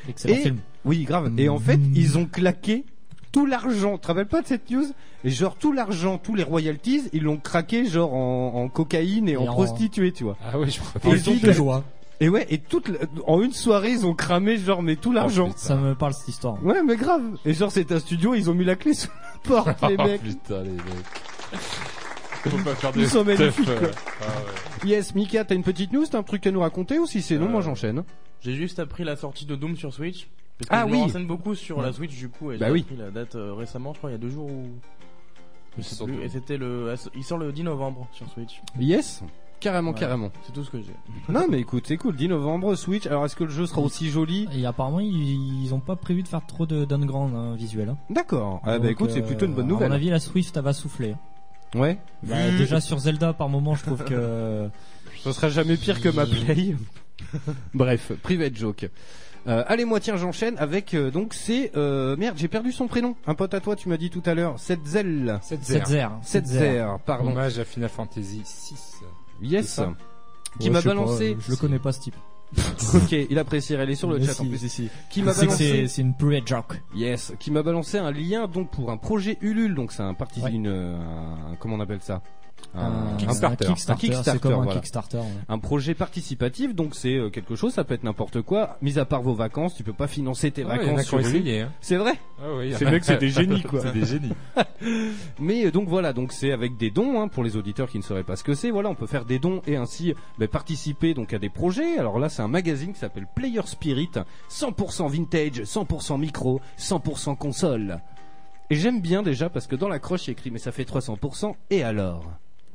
excellent et- film. Oui, grave. Et en fait, ils ont claqué tout l'argent. Tu te rappelles pas de cette news? Et genre tout l'argent, tous les royalties, ils l'ont craqué genre en, en cocaïne et, Et en, en- prostituée, tu vois. Ah oui, je crois Et ils ont de joie. Et ouais, et toute la- en une soirée, ils ont cramé genre mais tout l'argent. putain. Ça me parle cette histoire. ouais, mais grave. Et genre c'est un studio, ils ont mis la clé sous la porte, les *laughs* Oh, mecs. putain, les mecs. Faut pas faire de Ils sont magnifiques, euh. Ah ouais. Yes, Mika, t'as une petite news, t'as un truc à nous raconter ou si c'est non, Euh, moi j'enchaîne. J'ai juste appris la sortie de Doom sur Switch. Parce que Ah je oui. me renseigne beaucoup sur la Switch du coup et Bah j'ai oui. appris la date euh, récemment, je crois il y a deux jours ou je sais plus. Et c'était le, il sort le 10 novembre sur Switch. Yes, carrément, Ouais. carrément. C'est tout ce que j'ai. *laughs* non mais écoute, c'est cool. 10 novembre, Switch. Alors est-ce que le jeu sera aussi joli? Et apparemment, ils, ils ont pas prévu de faire trop de downgrade hein, visuel. Hein. D'accord. Ah bah écoute, c'est euh, plutôt une bonne À mon nouvelle. avis, la Swift, elle va souffler. Ouais. Bah, déjà sur Zelda, par moment, je trouve que *laughs* Ce sera jamais pire que ma play. *laughs* Bref, private joke. Euh, allez, moi tiens, j'enchaîne avec euh, donc c'est euh, merde, j'ai perdu son prénom. Un pote à toi, tu m'as dit tout à l'heure, Setzel. Zère. Setzer, pardon. Hommage à Final Fantasy 6. Yes. Qui Ouais, m'a pas, balancé. je le connais pas ce type. *laughs* ok, il appréciera, elle est sur le Mais chat si, en plus. si. Qui m'a balancé. c'est c'est une private joke. Yes, qui m'a balancé un lien donc pour un projet Ulule, donc c'est un parti, Ouais. une, un- comment on appelle ça? Un Kickstarter. un Kickstarter. Un Kickstarter, C'est un voilà. Kickstarter. ouais. un projet participatif, donc c'est euh, quelque chose, ça peut être n'importe quoi. Mis à part vos vacances, tu peux pas financer tes Ah, vacances sur hein. C'est vrai. Ah oui, il y en Ces a- mecs, c'est des génies, quoi. c'est des génies. *laughs* Mais euh, donc voilà, donc c'est avec des dons hein, pour les auditeurs qui ne sauraient pas ce que c'est. Voilà, on peut faire des dons et ainsi bah, participer donc à des projets. Alors là, c'est un magazine qui s'appelle Player Spirit, 100% vintage, 100% micro, 100% console. Et j'aime bien déjà parce que dans la croche, il y a écrit mais ça fait 300% et alors?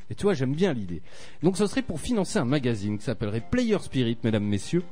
Et tu vois, j'aime bien l'idée. Donc ce serait pour financer un magazine qui s'appellerait Player Spirit, mesdames, messieurs.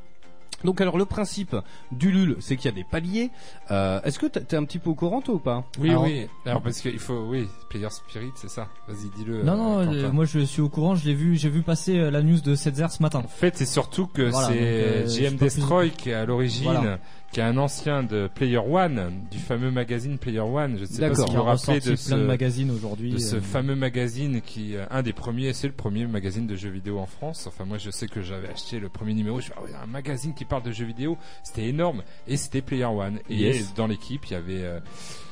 Donc alors le principe d'Ulule, c'est qu'il y a des paliers. Euh, Est-ce que t'es un petit peu au courant toi ou pas? Oui, Alors- oui. Alors parce qu'il faut, oui, Player Spirit, c'est ça. Vas-y, dis-le. Non, non, euh, euh, moi je suis au courant, je l'ai vu, j'ai vu passer la news de Setzer ce matin. En fait, c'est surtout que Voilà, c'est euh, GM Destroy qui est à l'origine, Voilà. Qui est un ancien de Player One, du fameux magazine Player One. Je ne sais pas si vous vous rappelez de plein de ce, magazines aujourd'hui. de ce euh, fameux magazine qui, euh, un des premiers, c'est le premier magazine de jeux vidéo en France. Enfin, moi, je sais que j'avais acheté le premier numéro. Je fais, ah ouais, un magazine qui parle de jeux vidéo, c'était énorme. Et c'était Player One. Et Yes. dans l'équipe, il y avait, euh,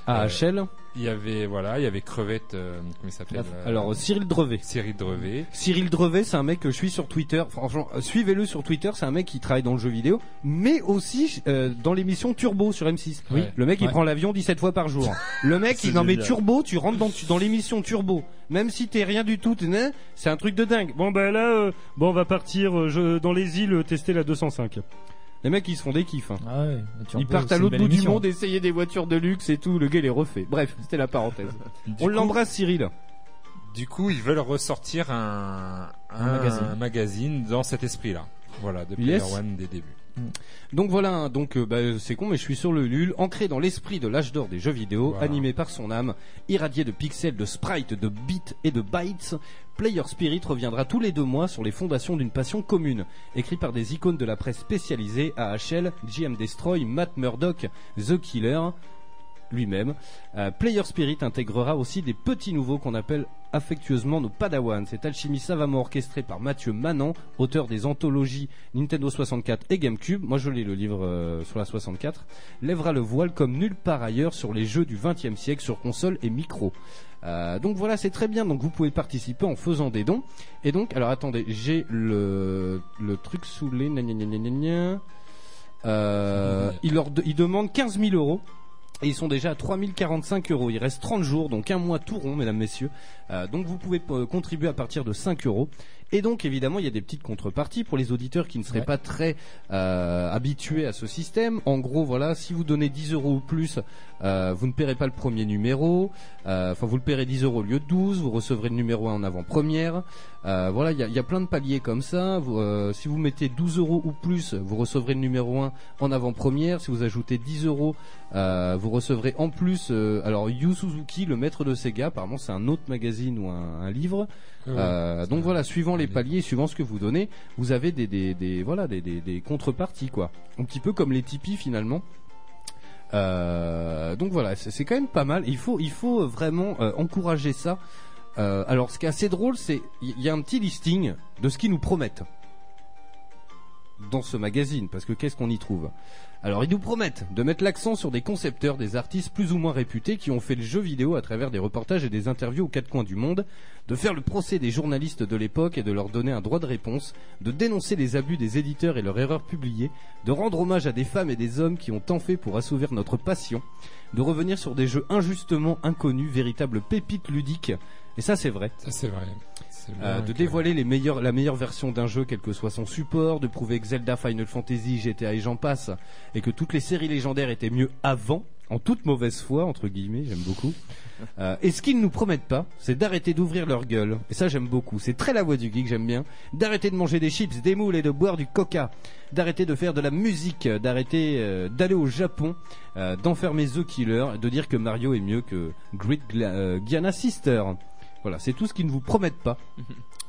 AHL. il y avait, voilà, il y avait Crevette, euh, comment il s'appelle euh, Alors Cyril Drevet. Cyril Drevet. Cyril Drevet, c'est un mec que je suis sur Twitter. Franchement, euh, suivez-le sur Twitter. C'est un mec qui travaille dans le jeu vidéo, mais aussi euh, dans l'émission Turbo sur M6. Oui. Le mec, il Ouais. prend l'avion 17 fois par jour. *laughs* Le mec, il non mais. Turbo, tu rentres dans, dans l'émission Turbo, même si t'es rien du tout, c'est un truc de dingue. Bon bah là, euh, bon on va partir euh, je- dans les îles euh, tester la 205. Les mecs, ils se font des kiffs. hein. Ah ouais, tu Ils partent à l'autre bout du monde essayer des voitures de luxe et tout. Le gars, il est refait. Bref, c'était la parenthèse. *laughs* On coup- l'embrasse, Cyril. Du coup, ils veulent ressortir un, un, magazine. un magazine dans cet esprit-là. Voilà, de Player Yes. One des débuts. Donc voilà, hein, donc euh, bah, c'est con, mais je suis sur le LUL, ancré dans l'esprit de l'âge d'or des jeux vidéo, animé par son âme, irradié de pixels, de sprites, de bits et de bytes. Player Spirit reviendra tous les deux mois sur les fondations d'une passion commune, écrit par des icônes de la presse spécialisée, AHL, GM Destroy, Matt Murdock, The Killer, lui-même. Euh, Player Spirit intégrera aussi des petits nouveaux qu'on appelle affectueusement nos Padawans. Cette alchimie savamment orchestrée par Mathieu Manon, auteur des anthologies Nintendo 64 et GameCube, moi je lis le livre euh, sur la 64, lèvera le voile comme nulle part ailleurs sur les jeux du 20e siècle sur console et micro. Euh, donc voilà, c'est très bien. Donc vous pouvez participer en faisant des dons. Et donc, alors attendez, j'ai le, truc sous les. il, leur il demande 15 000 euros Et ils sont déjà à 3045 euros. Il reste 30 jours, donc un mois tout rond, mesdames, messieurs. Euh, donc vous pouvez euh, contribuer à partir de 5 euros. Et donc évidemment, il y a des petites contreparties pour les auditeurs qui ne seraient Ouais. pas très euh, habitués à ce système. En gros, voilà, si vous donnez 10 euros ou plus, euh, vous ne paierez pas le premier numéro. Euh, Enfin, vous le paierez 10 euros au lieu de 12. Vous recevrez le numéro 1 en avant-première. Euh, voilà, il y a, il y a plein de paliers comme ça. Vous, euh, si vous mettez 12 euros ou plus, vous recevrez le numéro 1 en avant-première. Si vous ajoutez 10 euros, euh, vous recevrez en plus. euh, alors, Yu Suzuki, le maître de Sega, apparemment c'est un autre magazine ou un, un livre. Euh, donc voilà, suivant les paliers, suivant ce que vous donnez, vous avez des, des, des voilà des, des, des contreparties quoi. Un petit peu comme les Tipeee finalement. Euh, donc voilà, c'est quand même pas mal. Il faut, il faut vraiment euh, encourager ça. Euh, alors, ce qui est assez drôle, c'est il y a un petit listing de ce qu'ils nous promettent dans ce magazine, parce que qu'est-ce qu'on y trouve? Alors, ils nous promettent de mettre l'accent sur des concepteurs, des artistes plus ou moins réputés qui ont fait le jeu vidéo à travers des reportages et des interviews aux quatre coins du monde, de faire le procès des journalistes de l'époque et de leur donner un droit de réponse, de dénoncer les abus des éditeurs et leurs erreurs publiées, de rendre hommage à des femmes et des hommes qui ont tant fait pour assouvir notre passion, de revenir sur des jeux injustement inconnus, véritables pépites ludiques, et ça c'est vrai. Ça, c'est vrai. Euh, de dévoiler les meilleurs, la meilleure version d'un jeu, quel que soit son support, de prouver que Zelda, Final Fantasy, GTA et j'en passe, et que toutes les séries légendaires étaient mieux avant, en toute mauvaise foi, entre guillemets, j'aime beaucoup. *laughs* Euh, et ce qu'ils ne nous promettent pas, c'est d'arrêter d'ouvrir leur gueule. Et ça, j'aime beaucoup. C'est très la voix du geek, j'aime bien. D'arrêter de manger des chips, des moules et de boire du coca. D'arrêter de faire de la musique. D'arrêter euh, d'aller au Japon. euh, D'enfermer The Killer. De dire que Mario est mieux que Great Gla- Gianna Sister. Voilà, c'est tout ce qu'ils ne vous promettent pas. *laughs*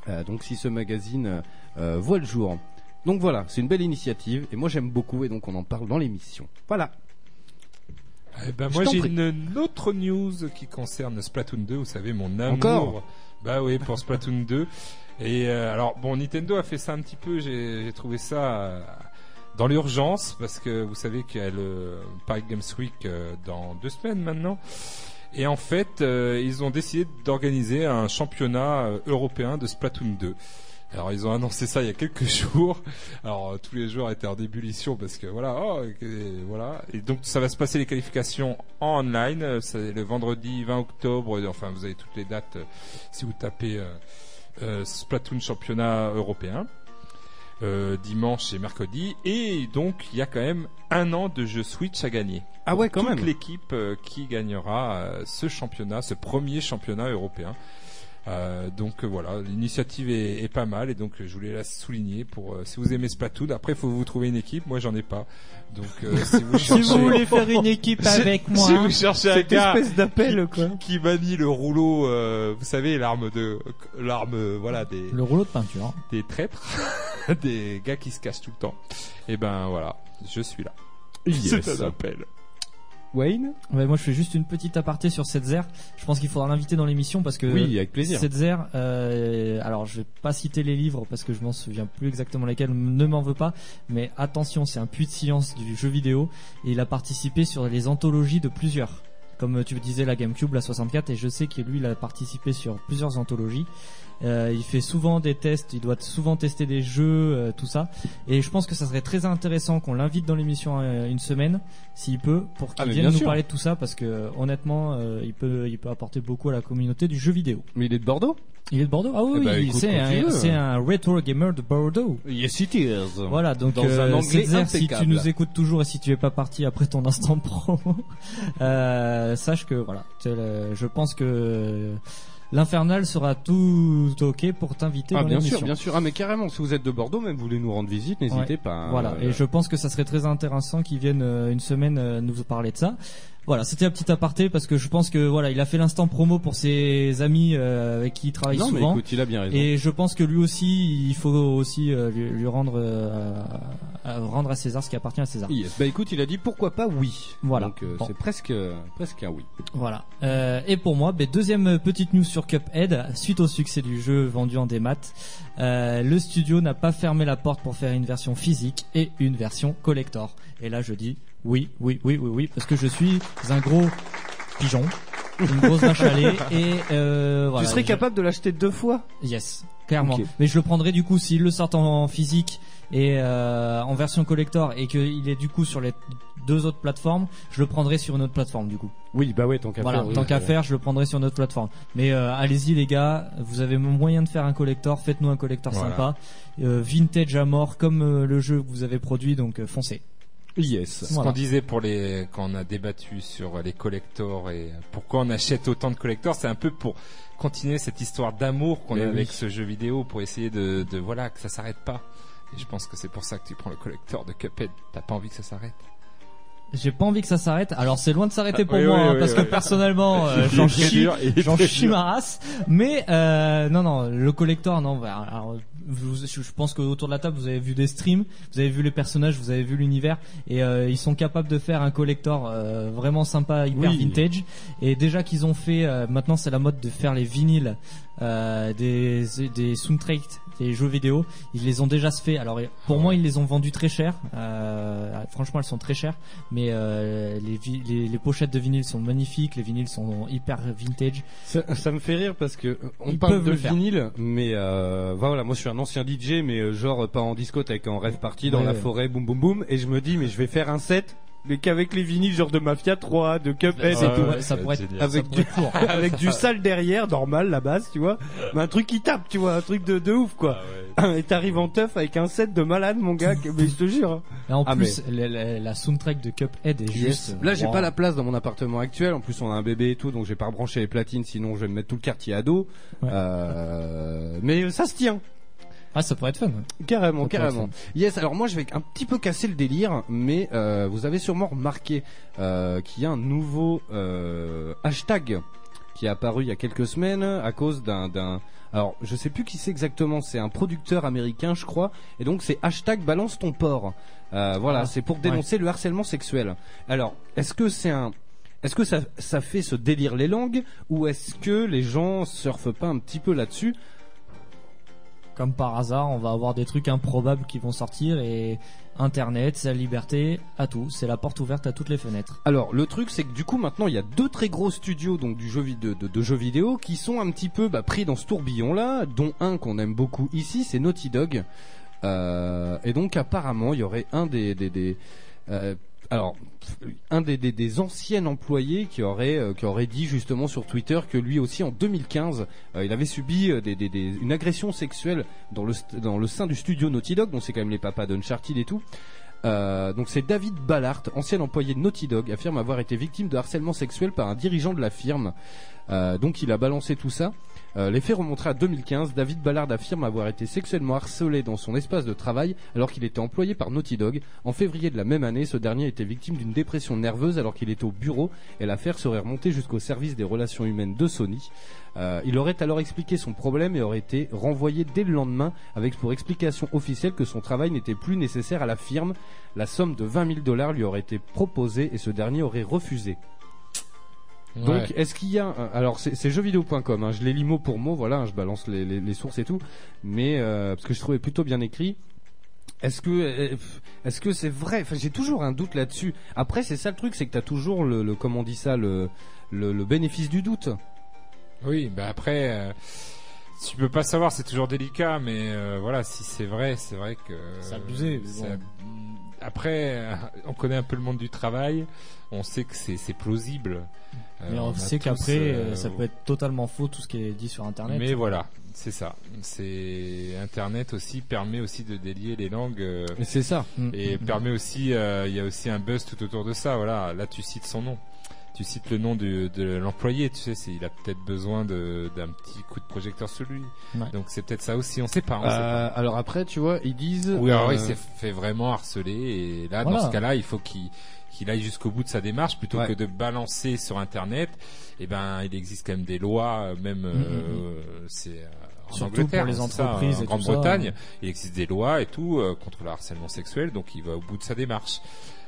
Euh, donc si ce magazine euh, voit le jour. Donc voilà, c'est une belle initiative et moi j'aime beaucoup et donc on en parle dans l'émission. Voilà. Eh ben, Je moi t'en j'ai prie. une, une autre news qui concerne Splatoon 2, vous savez mon amour. Encore Bah oui, pour Splatoon 2. Et euh, alors bon, Nintendo a fait ça un petit peu, j'ai j'ai trouvé ça euh, dans l'urgence parce que vous savez qu'il y a le Paris Games Week euh, dans deux semaines maintenant. Et en fait, euh, ils ont décidé d'organiser un championnat euh, européen de Splatoon 2. Alors ils ont annoncé ça il y a quelques *laughs* jours. Alors euh, tous les joueurs étaient en ébullition parce que voilà, oh, et voilà. Et donc ça va se passer les qualifications en online. C'est le vendredi 20 octobre. Enfin vous avez toutes les dates si vous tapez Splatoon championnat européen. Euh, dimanche et mercredi et donc il y a quand même un an de jeu Switch à gagner. Ah ouais, quand Toute même. l'équipe euh, qui gagnera euh, ce championnat, ce premier championnat européen. Euh, donc euh, voilà, l'initiative est, est pas mal et donc euh, je voulais la souligner pour euh, si vous aimez Splatoon. Après, il faut vous trouver une équipe. Moi, j'en ai pas. Donc euh, si vous *laughs* Si cherchez, vous voulez faire une équipe *laughs* Si- avec moi, si vous cherchez un gars espèce d'appel quoi. qui manie le rouleau, euh, vous savez l'arme de l'arme, voilà des Le rouleau de peinture. des traîtres, *laughs* des gars qui se cachent tout le temps. Et ben voilà, je suis là. Yes. C'est un appel. Wayne Ouais, moi je fais juste une petite aparté sur Setzer. Je pense qu'il faudra l'inviter dans l'émission parce que Oui, avec plaisir. Setzer, euh, alors je vais pas citer les livres parce que je m'en souviens plus exactement lesquels, ne m'en veux pas, mais attention, c'est un puits de science du jeu vidéo et il a participé sur les anthologies de plusieurs. Comme tu disais la GameCube, la 64 et je sais que lui il a participé sur plusieurs anthologies. Euh, il fait souvent des tests, il doit souvent tester des jeux, euh, tout ça. Et je pense que ça serait très intéressant qu'on l'invite dans l'émission euh, une semaine, s'il peut, pour qu'il Ah, vienne nous sûr. parler de tout ça, parce que euh, honnêtement, euh, il peut, il peut apporter beaucoup à la communauté du jeu vidéo. Mais il est de Bordeaux? Il est de Bordeaux Ah oui, Eh ben, c'est un, c'est un retro gamer de Bordeaux. Yes it is. Voilà, donc Dans un euh, anglais Setzer, si tu nous écoutes toujours et si tu es pas parti après ton instant *laughs* pro, euh, sache que voilà, je pense que l'infernal sera tout ok pour t'inviter Ah dans bien sûr, bien sûr. Ah mais carrément, si vous êtes de Bordeaux, même vous voulez nous rendre visite, n'hésitez Ouais. pas. hein. Voilà, Euh, et je pense que ça serait très intéressant qu'ils viennent euh, une semaine euh, nous parler de ça. Voilà, c'était un petit aparté parce que je pense que voilà, il a fait l'instant promo pour ses amis euh, avec qui il travaille Non mais souvent. écoute, il a bien raison. Et je pense que lui aussi, il faut aussi euh, lui, lui rendre euh, à- rendre à César ce qui appartient à César. Yes. Bah écoute, il a dit pourquoi pas oui. Voilà. Donc euh, Bon. c'est presque presque un oui. Voilà. Euh, et pour moi, ben, deuxième petite news sur Cuphead. Suite au succès du jeu vendu en démat, euh, le studio n'a pas fermé la porte pour faire une version physique et une version collector. Et là, je dis oui, oui, oui, oui, oui, parce que je suis un gros pigeon, une grosse vache à lait, *laughs* et euh, voilà. tu serais je- capable de l'acheter deux fois? Yes, clairement. Ok. Mais je le prendrai du coup s'ils le sortent en physique et euh, en version collector et qu'il est du coup sur les deux autres plateformes, je le prendrai sur une autre plateforme du coup. Oui, bah ouais, tant qu'à Voilà, faire. oui. tant qu'à faire, je le prendrai sur notre plateforme. Mais euh, allez-y les gars, vous avez moyen de faire un collector, faites-nous un collector Voilà. sympa, Euh, vintage à mort comme euh, le jeu que vous avez produit, donc euh, foncez. Yes. Ce Voilà. qu'on disait pour les quand on a débattu sur les collectors et pourquoi on achète autant de collectors, c'est un peu pour continuer cette histoire d'amour qu'on Mais a oui. avec ce jeu vidéo pour essayer de, de voilà que ça s'arrête pas. Et je pense que c'est pour ça que tu prends le collector de Cuphead. T'as pas envie que ça s'arrête? J'ai pas envie que ça s'arrête. Alors c'est loin de s'arrêter pour Oui, moi, oui, hein, oui, parce que personnellement, *laughs* euh, j'en chie, j'en chie ma race. Mais euh, non, non, le collector, non. bah, alors, je je pense qu'autour de la table, vous avez vu des streams, vous avez vu les personnages, vous avez vu l'univers, et euh, ils sont capables de faire un collector euh, vraiment sympa, hyper Oui. vintage. Et déjà qu'ils ont fait, euh, maintenant c'est la mode de faire les vinyles euh, des des soundtracks des jeux vidéo. Ils les ont déjà fait. Alors pour moi, ils les ont vendus très cher. Euh, franchement, elles sont très chères. Mais euh, les, les, les pochettes de vinyle sont magnifiques. Les vinyles sont hyper vintage. Ça, ça me fait rire parce que euh, on Ils parle de vinyle, mais euh, voilà, moi je suis un ancien DJ, mais euh, genre pas en discothèque, en rêve party dans Ouais, la ouais. forêt, boum boum boum, et je me dis mais je vais faire un set, mais qu'avec les vinyles genre de Mafia 3, de Cuphead et tout, ça pourrait être, ça Avec pourrait du, *laughs* avec du sale derrière, normal, la base, tu vois. Mais un truc qui tape, tu vois, un truc de, de ouf, quoi. Et t'arrives en teuf avec un set de malade, mon gars, mais je te jure. hein. Et en Ah, plus, la, la- la soundtrack de Cuphead est juste. Là, j'ai wow. pas la place dans mon appartement actuel. En plus, on a un bébé et tout, donc j'ai pas rebranché les platines, sinon je vais me mettre tout le quartier à dos. Ouais. Euh, mais ça se tient. Ah, ça pourrait être fun. Carrément, carrément. Yes, alors moi je vais un petit peu casser le délire, mais euh, vous avez sûrement remarqué euh, qu'il y a un nouveau euh, hashtag qui est apparu il y a quelques semaines à cause d'un... d'un alors je sais plus qui c'est exactement, c'est un producteur américain je crois, et donc c'est hashtag balance ton porc. Euh, voilà, Ah, c'est pour dénoncer le harcèlement sexuel. Alors, est-ce que c'est un... Est-ce que ça, ça fait se délire les langues ou est-ce que les gens surfent pas un petit peu là-dessus? Comme par hasard, on va avoir des trucs improbables qui vont sortir et Internet, la liberté à tout. C'est la porte ouverte à toutes les fenêtres. Alors le truc c'est que du coup maintenant il y a deux très gros studios de, jeux vidéo qui sont un petit peu bah, pris dans ce tourbillon là, dont un qu'on aime beaucoup ici c'est Naughty Dog. Euh, et donc apparemment il y aurait un des euh, alors un des, anciens employés qui aurait euh, qui aurait dit justement sur Twitter que lui aussi en 2015 euh, il avait subi euh, une agression sexuelle dans le dans le sein du studio Naughty Dog donc c'est quand même les papas d'Uncharted et tout donc c'est David Ballard, ancien employé de Naughty Dog, affirme avoir été victime de harcèlement sexuel par un dirigeant de la firme. Donc il a balancé tout ça. Euh, les faits remonteraient à 2015. David Ballard affirme avoir été sexuellement harcelé dans son espace de travail alors qu'il était employé par Naughty Dog. En février de la même année, ce dernier était victime d'une dépression nerveuse alors qu'il était au bureau et l'affaire serait remontée jusqu'au service des relations humaines de Sony. Euh, il aurait alors expliqué son problème et aurait été renvoyé dès le lendemain avec pour explication officielle que son travail n'était plus nécessaire à la firme. La somme de 20 000 dollars lui aurait été proposée et ce dernier aurait refusé. Donc, est-ce qu'il y a un- alors c'est jeuxvideo.com, hein, je les lis mot pour mot, voilà, hein, je balance les, les- les sources et tout, mais euh, parce que je trouvais plutôt bien écrit. Est-ce que euh, est-ce que c'est vrai? Enfin, j'ai toujours un doute là-dessus. Après, c'est ça le truc, c'est que t'as toujours le, le comment on dit ça, le, le le bénéfice du doute. Oui, bah après, euh, tu peux pas savoir, c'est toujours délicat, mais euh, voilà, si c'est vrai, c'est vrai que. C'est abusé, bon. Après, euh, on connaît un peu le monde du travail, on sait que c'est plausible. Euh, Mais on, sait qu'après, euh, ça peut être totalement faux tout ce qui est dit sur Internet. Mais voilà, c'est ça. C'est Internet aussi permet aussi de délier les langues. euh, Et c'est ça. Et mm, permet aussi, euh, il y a aussi un buzz tout autour de ça. Voilà, là tu cites son nom, tu cites le nom de, de l'employé. Tu sais, c'est- il a peut-être besoin d'un petit coup de projecteur sur lui. Ouais. Donc c'est peut-être ça aussi. On sait pas. On sait pas. Euh, alors après, tu vois, ils disent. Oui, alors euh, il s'est fait vraiment harceler et là, Voilà. dans ce cas-là, il faut qu'il qu'il aille jusqu'au bout de sa démarche plutôt Ouais. que de balancer sur Internet. Et ben, il existe quand même des lois, euh, même euh, c'est euh, en Surtout Angleterre, pour les hein, c'est ça, entreprises en Grande-Bretagne, il existe des lois et tout euh, contre le harcèlement sexuel, donc il va au bout de sa démarche.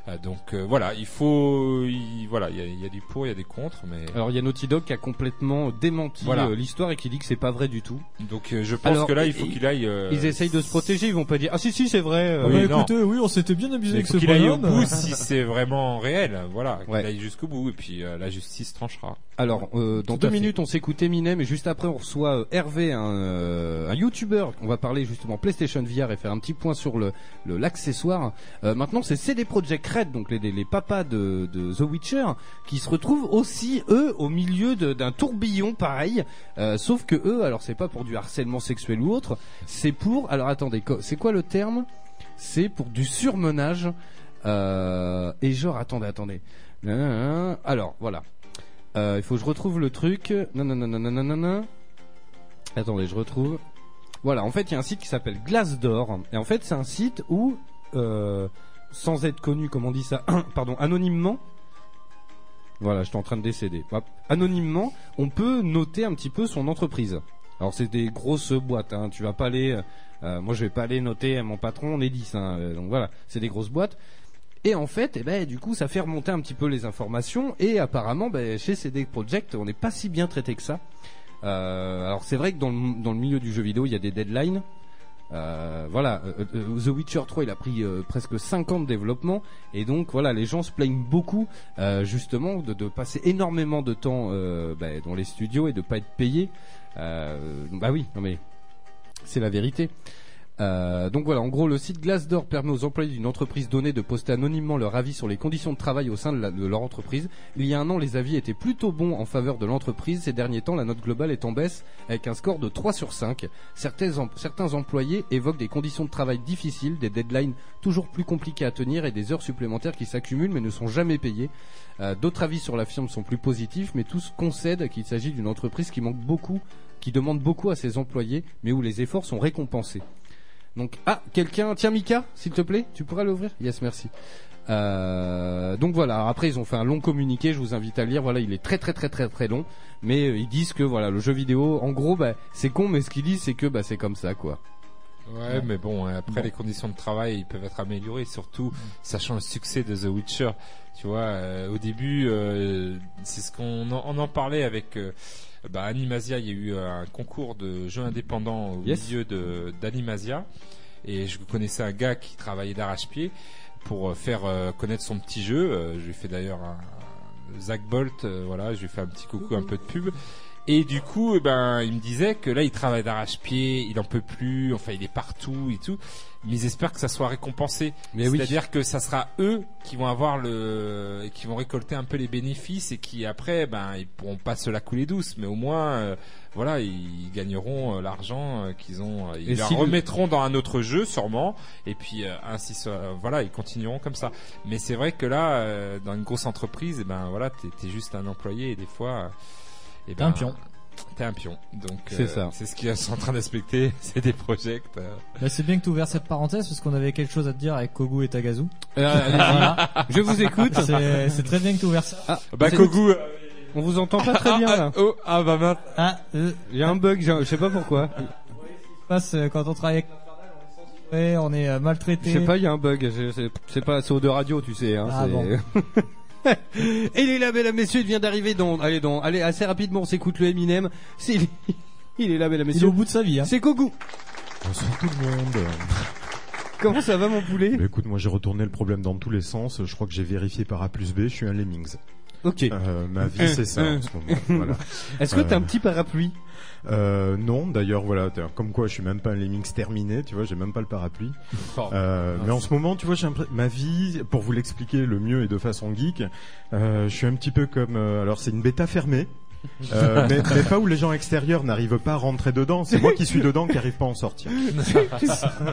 Euh, donc euh, voilà, il faut, il- voilà, il y a, il y a du pour, il y a des contre, mais Alors il y a Naughty Dog qui a complètement démenti Voilà. euh, l'histoire et qui dit que c'est pas vrai du tout. donc euh, je pense Alors, que là il faut qu'il aille. euh, Ils essayent de se protéger, ils vont pas dire ah si si c'est vrai. euh, Ah Oui, bah, non. écoutez, oui, on s'était bien amusé mais avec ce qu'il aille au bout si *laughs* c'est vraiment réel, voilà, qu'il Ouais. aille jusqu'au bout et puis euh, la justice tranchera. Alors, euh, dans deux minutes, on s'écoute Eminem et juste après, on reçoit euh, Hervé, un, euh, un YouTuber. On va parler justement PlayStation VR et faire un petit point sur le le- l'accessoire. Euh, maintenant, c'est CD Projekt Donc les, les, papas de, The Witcher, qui se retrouvent aussi eux au milieu d'un tourbillon pareil. Euh, sauf que eux, alors c'est pas pour du harcèlement sexuel ou autre, c'est pour. Alors attendez, c'est quoi le terme? C'est pour du surmenage. Euh, et genre, attendez, attendez. Alors, voilà. Euh, il faut que je retrouve le truc. Non, non, non, non, non, non, non. Attendez, je retrouve. Voilà, en fait, il y a un site qui s'appelle Glassdoor. Et en fait, c'est un site où, sans être connu, comme on dit ça, *clears throat* pardon, anonymement. Voilà, j'étais en train de décéder. Anonymement, on peut noter un petit peu son entreprise. Alors, c'est des grosses boîtes. Hein. Tu vas pas aller. euh, moi, je vais pas aller noter mon patron, on est 10. Hein. Euh, Donc voilà, c'est des grosses boîtes. Et en fait, eh ben, du coup, ça fait remonter un petit peu les informations. Et apparemment, ben, chez CD Projekt, on n'est pas si bien traité que ça. Euh, alors c'est vrai que dans le milieu du jeu vidéo, il y a des deadlines. Euh, voilà, euh, euh, The Witcher 3, il a pris presque 5 ans de développement, et donc voilà, les gens se plaignent beaucoup, justement, de, passer énormément de temps bah, dans les studios et de pas être payé. Bah oui, non mais c'est la vérité. Euh, donc voilà, en gros, le site Glassdoor permet aux employés d'une entreprise donnée de poster anonymement leur avis sur les conditions de travail au sein de, leur entreprise. Il y a un an, les avis étaient plutôt bons en faveur de l'entreprise. Ces derniers temps, la note globale est en baisse avec un score de 3 sur 5. Certains, em- certains employés évoquent des conditions de travail difficiles, des deadlines toujours plus compliquées à tenir et des heures supplémentaires qui s'accumulent mais ne sont jamais payées. Euh, D'autres avis sur la firme sont plus positifs, mais tous concèdent qu'il s'agit d'une entreprise qui manque beaucoup, qui demande beaucoup à ses employés, mais où les efforts sont récompensés. Donc, ah, quelqu'un, tiens Mika, s'il te plaît, tu pourras l'ouvrir? Yes, merci. Euh, donc voilà, après ils ont fait un long communiqué, je vous invite à lire, voilà, il est très très très très très long, mais euh, ils disent que voilà, le jeu vidéo, en gros, bah, c'est con, mais ce qu'ils disent c'est que bah, c'est comme ça, quoi. Ouais, mais bon, euh, après Bon. les conditions de travail, ils peuvent être améliorés, surtout sachant le succès de The Witcher. Tu vois, euh, au début, euh, c'est ce qu'on en, on en parlait avec euh, bah, Animasia. Il y a eu euh, un concours de jeux indépendants au Yes. milieu de d'Animasia, et je connaissais un gars qui travaillait d'arrache-pied pour euh, faire euh, connaître son petit jeu. Je lui ai fait d'ailleurs un, Zach Bolt, voilà, je lui ai fait un petit coucou, un peu de pub. Et du coup, eh ben, il me disait que là, il travaille d'arrache-pied, il en peut plus, enfin, il est partout et tout. Mais ils espèrent que ça soit récompensé. Mais oui. C'est-à-dire que ça sera eux qui vont avoir le, qui vont récolter un peu les bénéfices et qui après, ben, ils pourront pas se la couler douce, mais au moins, euh, voilà, ils gagneront euh, l'argent euh, qu'ils ont. euh, Ils Et la si le- remettront dans un autre jeu, sûrement. Et puis, euh, ainsi, soit- voilà, ils continueront comme ça. Mais c'est vrai que là, euh, dans une grosse entreprise, eh ben, voilà, t'es, t'es juste un employé et des fois, euh, eh T'es un pion. T'es un pion. Donc, C'est euh, ça. C'est ce qu'ils sont en train d'expecter. *laughs* C'est des projets. euh. Bah, c'est bien que tu ouvert cette parenthèse parce qu'on avait quelque chose à te dire avec Kogu et Tagazu. Euh. Voilà. Je vous écoute. C'est très bien que tu ouvert ça. Ah, Bah, Kogu, euh, on vous entend pas très bien *laughs* là. oh, ah, bah, mince. Ah, euh, Il y a un bug, je sais pas pourquoi. passe quand on travaille avec on est maltraité. Je sais pas, il y a un bug. C'est pas c'est de radio, tu sais. Hein, Ah c'est- bon. *laughs* *laughs* Et il est là, mesdames, messieurs, il vient d'arriver dans. Allez, dans. Allez, assez rapidement, on s'écoute le Eminem. C'est *laughs* il est là, mesdames, Il est messieurs. au bout de sa vie. Hein. C'est Kogu. Bonsoir tout le monde. *laughs* Comment ça va, mon poulet? Écoute, moi j'ai retourné le problème dans tous les sens. Je crois que j'ai vérifié par A plus B. Je suis un Lemmings. Ok. Euh, ma vie c'est ça en ce moment. *laughs* Voilà. Est-ce que t'as euh, un petit parapluie? Euh, non, d'ailleurs voilà, comme quoi je suis même pas un Lemmings terminé. Tu vois, j'ai même pas le parapluie. Euh, mais en ce moment, tu vois, j'ai ma vie, pour vous l'expliquer le mieux et de façon geek, euh, je suis un petit peu comme. euh, alors c'est une bêta fermée. Euh, mais, mais pas où les gens extérieurs n'arrivent pas à rentrer dedans. C'est moi qui suis dedans qui arrive pas à en sortir.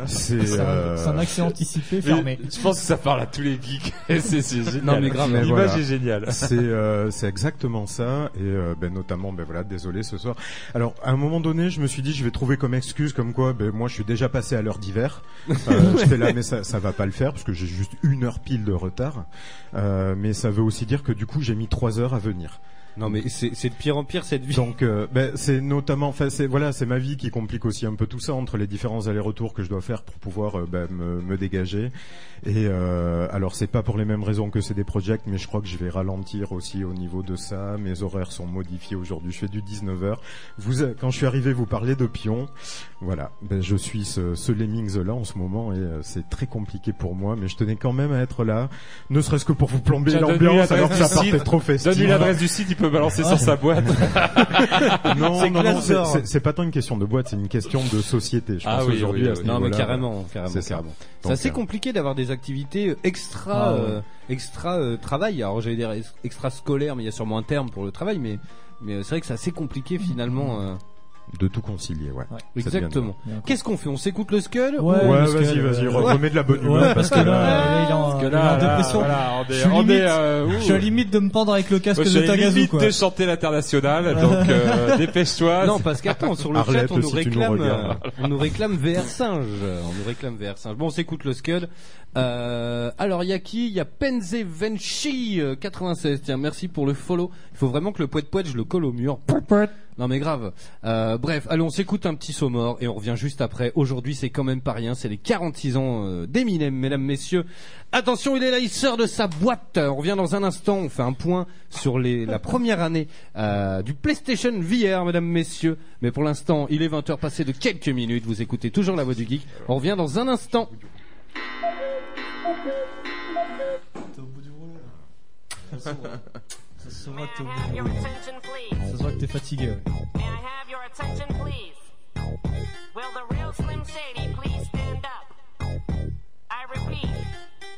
C'est un, euh, c'est un accès anticipé fermé. Je pense que ça parle à tous les geeks. *laughs* c'est génial. Non, mais grave, mais L'image voilà. est géniale. c'est euh, c'est exactement ça et euh, ben notamment ben voilà désolé ce soir. Alors à un moment donné je me suis dit je vais trouver comme excuse comme quoi ben moi je suis déjà passé à l'heure d'hiver. Euh, *laughs* je fais là mais ça ça va pas le faire parce que j'ai juste une heure pile de retard. Euh, mais ça veut aussi dire que du coup j'ai mis trois heures à venir. Non mais c'est c'est de pire en pire cette vie. Donc euh, ben, c'est notamment, enfin c'est voilà, c'est ma vie qui complique aussi un peu tout ça entre les différents allers-retours que je dois faire pour pouvoir euh, ben, me, me dégager. Et euh, alors c'est pas pour les mêmes raisons que c'est des projects, mais je crois que je vais ralentir aussi au niveau de ça. Mes horaires sont modifiés aujourd'hui. Je fais du 19h. Vous, euh, quand je suis arrivé, vous parlez de pion. Voilà, ben, je suis ce, ce Lemmings là en ce moment et euh, c'est très compliqué pour moi, mais je tenais quand même à être là, ne serait-ce que pour vous plomber l'ambiance alors que ça partait site. trop festif. Donne-lui l'adresse du site, il peut balancer sur sa boîte. *laughs* non, C'est non, c'est- pas tant une question de boîte, c'est une question de société. Je Ah pense oui, aujourd'hui oui, oui. Non mais carrément, carrément, C'est carrément. Assez euh, compliqué d'avoir des activités extra, Ah ouais. euh, extra euh, travail. Alors j'allais dire ex- extra scolaire, mais il y a sûrement un terme pour le travail, mais mais c'est vrai que c'est assez compliqué finalement. euh, de tout concilier, ouais. Exactement. Qu'est-ce qu'on fait On s'écoute le Skull Ouais, vas-y, vas-y, euh, remets de la bonne humeur Ouais, parce que là, là, *laughs* il est en, il est en là, là, dépression. voilà, on Je est, suis on limite- est, euh, ouh. Je suis à la limite de me pendre avec le casque de suis à la Tagazu, limite de chanter l'international, donc euh, *laughs* dépêche-toi. Non, parce qu'attends, sur le Arlette, chat, on nous si tu nous réclame, euh, on nous réclame VR singe. On nous réclame VR singe. Bon, on s'écoute le Scud. Euh, alors, il y a qui? Il y a Penze Venchi euh, 96. Tiens, merci pour le follow. Il faut vraiment que le poète poète, je le colle au mur. Non mais grave. Euh, bref, allez, on s'écoute un petit sonore et on revient juste après. Aujourd'hui, c'est quand même pas rien. C'est les 46 ans euh, d'Eminem, mesdames, messieurs. Attention, il est là, il sort de sa boîte. On revient dans un instant. On fait un point sur les, la première année euh, du PlayStation VR, mesdames, messieurs. Mais pour l'instant, il est 20h passé de quelques minutes. Vous écoutez toujours la voix du geek. On revient dans un instant. *laughs* Ça se voit que t'es- have your ça se voit que t'es fatigué. ouais. May I have your attention, please? Will the real Slim Shady please stand up? I repeat,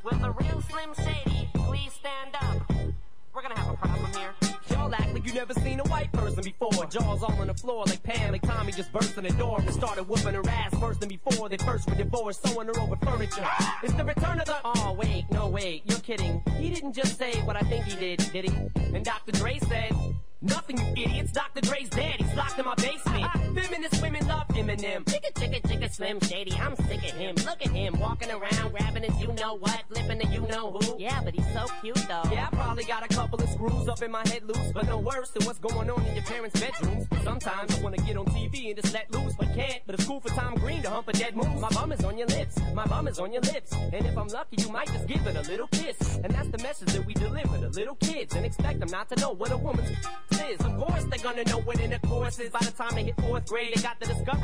will the real Slim Shady please stand up? We're gonna have a problem here. Never seen a white person before. Jaws all on the floor like Pam, like Tommy just burst in the door and started whooping her ass worse than before. They first were divorced, sewing her over furniture. It's the return of the. Oh wait, no wait, you're kidding. He didn't just say what I think he did, did he? And Dr. Dre said. Nothing, you idiots. Dr. Dre's dead. He's locked in my basement. *laughs* Feminist women love Eminem. Chicka, chicka, chicka, Slim Shady. I'm sick of him. Look at him walking around, grabbing his you know what, flipping the you know who. Yeah, but he's so cute though. Yeah, I probably got a couple of screws up in my head loose, but no worse than what's going on in your parents' bedrooms. Sometimes I wanna get on TV and just let loose, but can't. But it's cool for Tom Green to hump a dead moose. My bum is on your lips, my bum is on your lips. And if I'm lucky, you might just give it a little kiss. And that's the message that we deliver to little kids and expect them not to know what a woman's is. Of course, they're gonna know what intercourse is by the time they hit fourth grade. They got the Discovery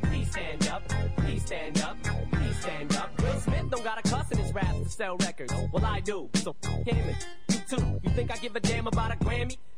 stand up, please stand up. Will Smith don't got a cuss in his raps to sell records. Well, I do. So him and you too. You think I give a damn about a Grammy?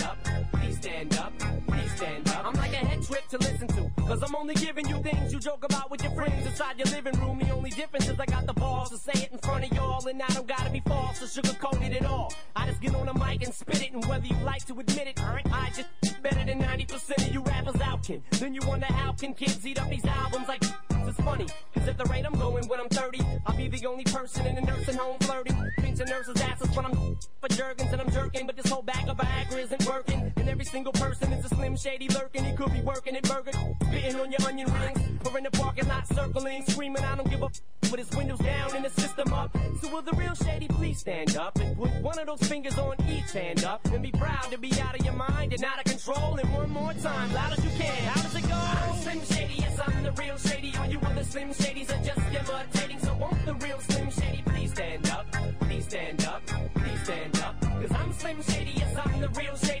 up? Cause I'm only giving you things you joke about with your friends inside your living room. The only difference is I got the balls to say it in front of y'all. And I don't gotta be false or sugarcoat it at all. I just get on the mic and spit it. And whether you like to admit it, I just better than 90% of you rappers out can. Then you wonder how can kids eat up these albums like *laughs* it's funny. Cause at the rate I'm going when I'm 30, I'll be the only person in a nursing home flirting. Pinching nurses' asses when I'm *laughs* for jerkins and I'm jerking, but this whole bag of Viagra isn't working. Single person is a slim shady lurking. He could be working at Burger, spitting on your onion rings, or in the parking lot circling, screaming, I don't give a f- with his windows down and the system up. So will the real shady please stand up and put one of those fingers on each hand up and be proud to be out of your mind and out of control. And one more time, loud as you can. How does it go? I'm Slim Shady, yes, I'm the real Shady. All you other Slim Shadys are just imitating. So won't the real Slim Shady please stand up? Please stand up. Please stand up. Cause I'm Slim Shady, yes, I'm the real Shady.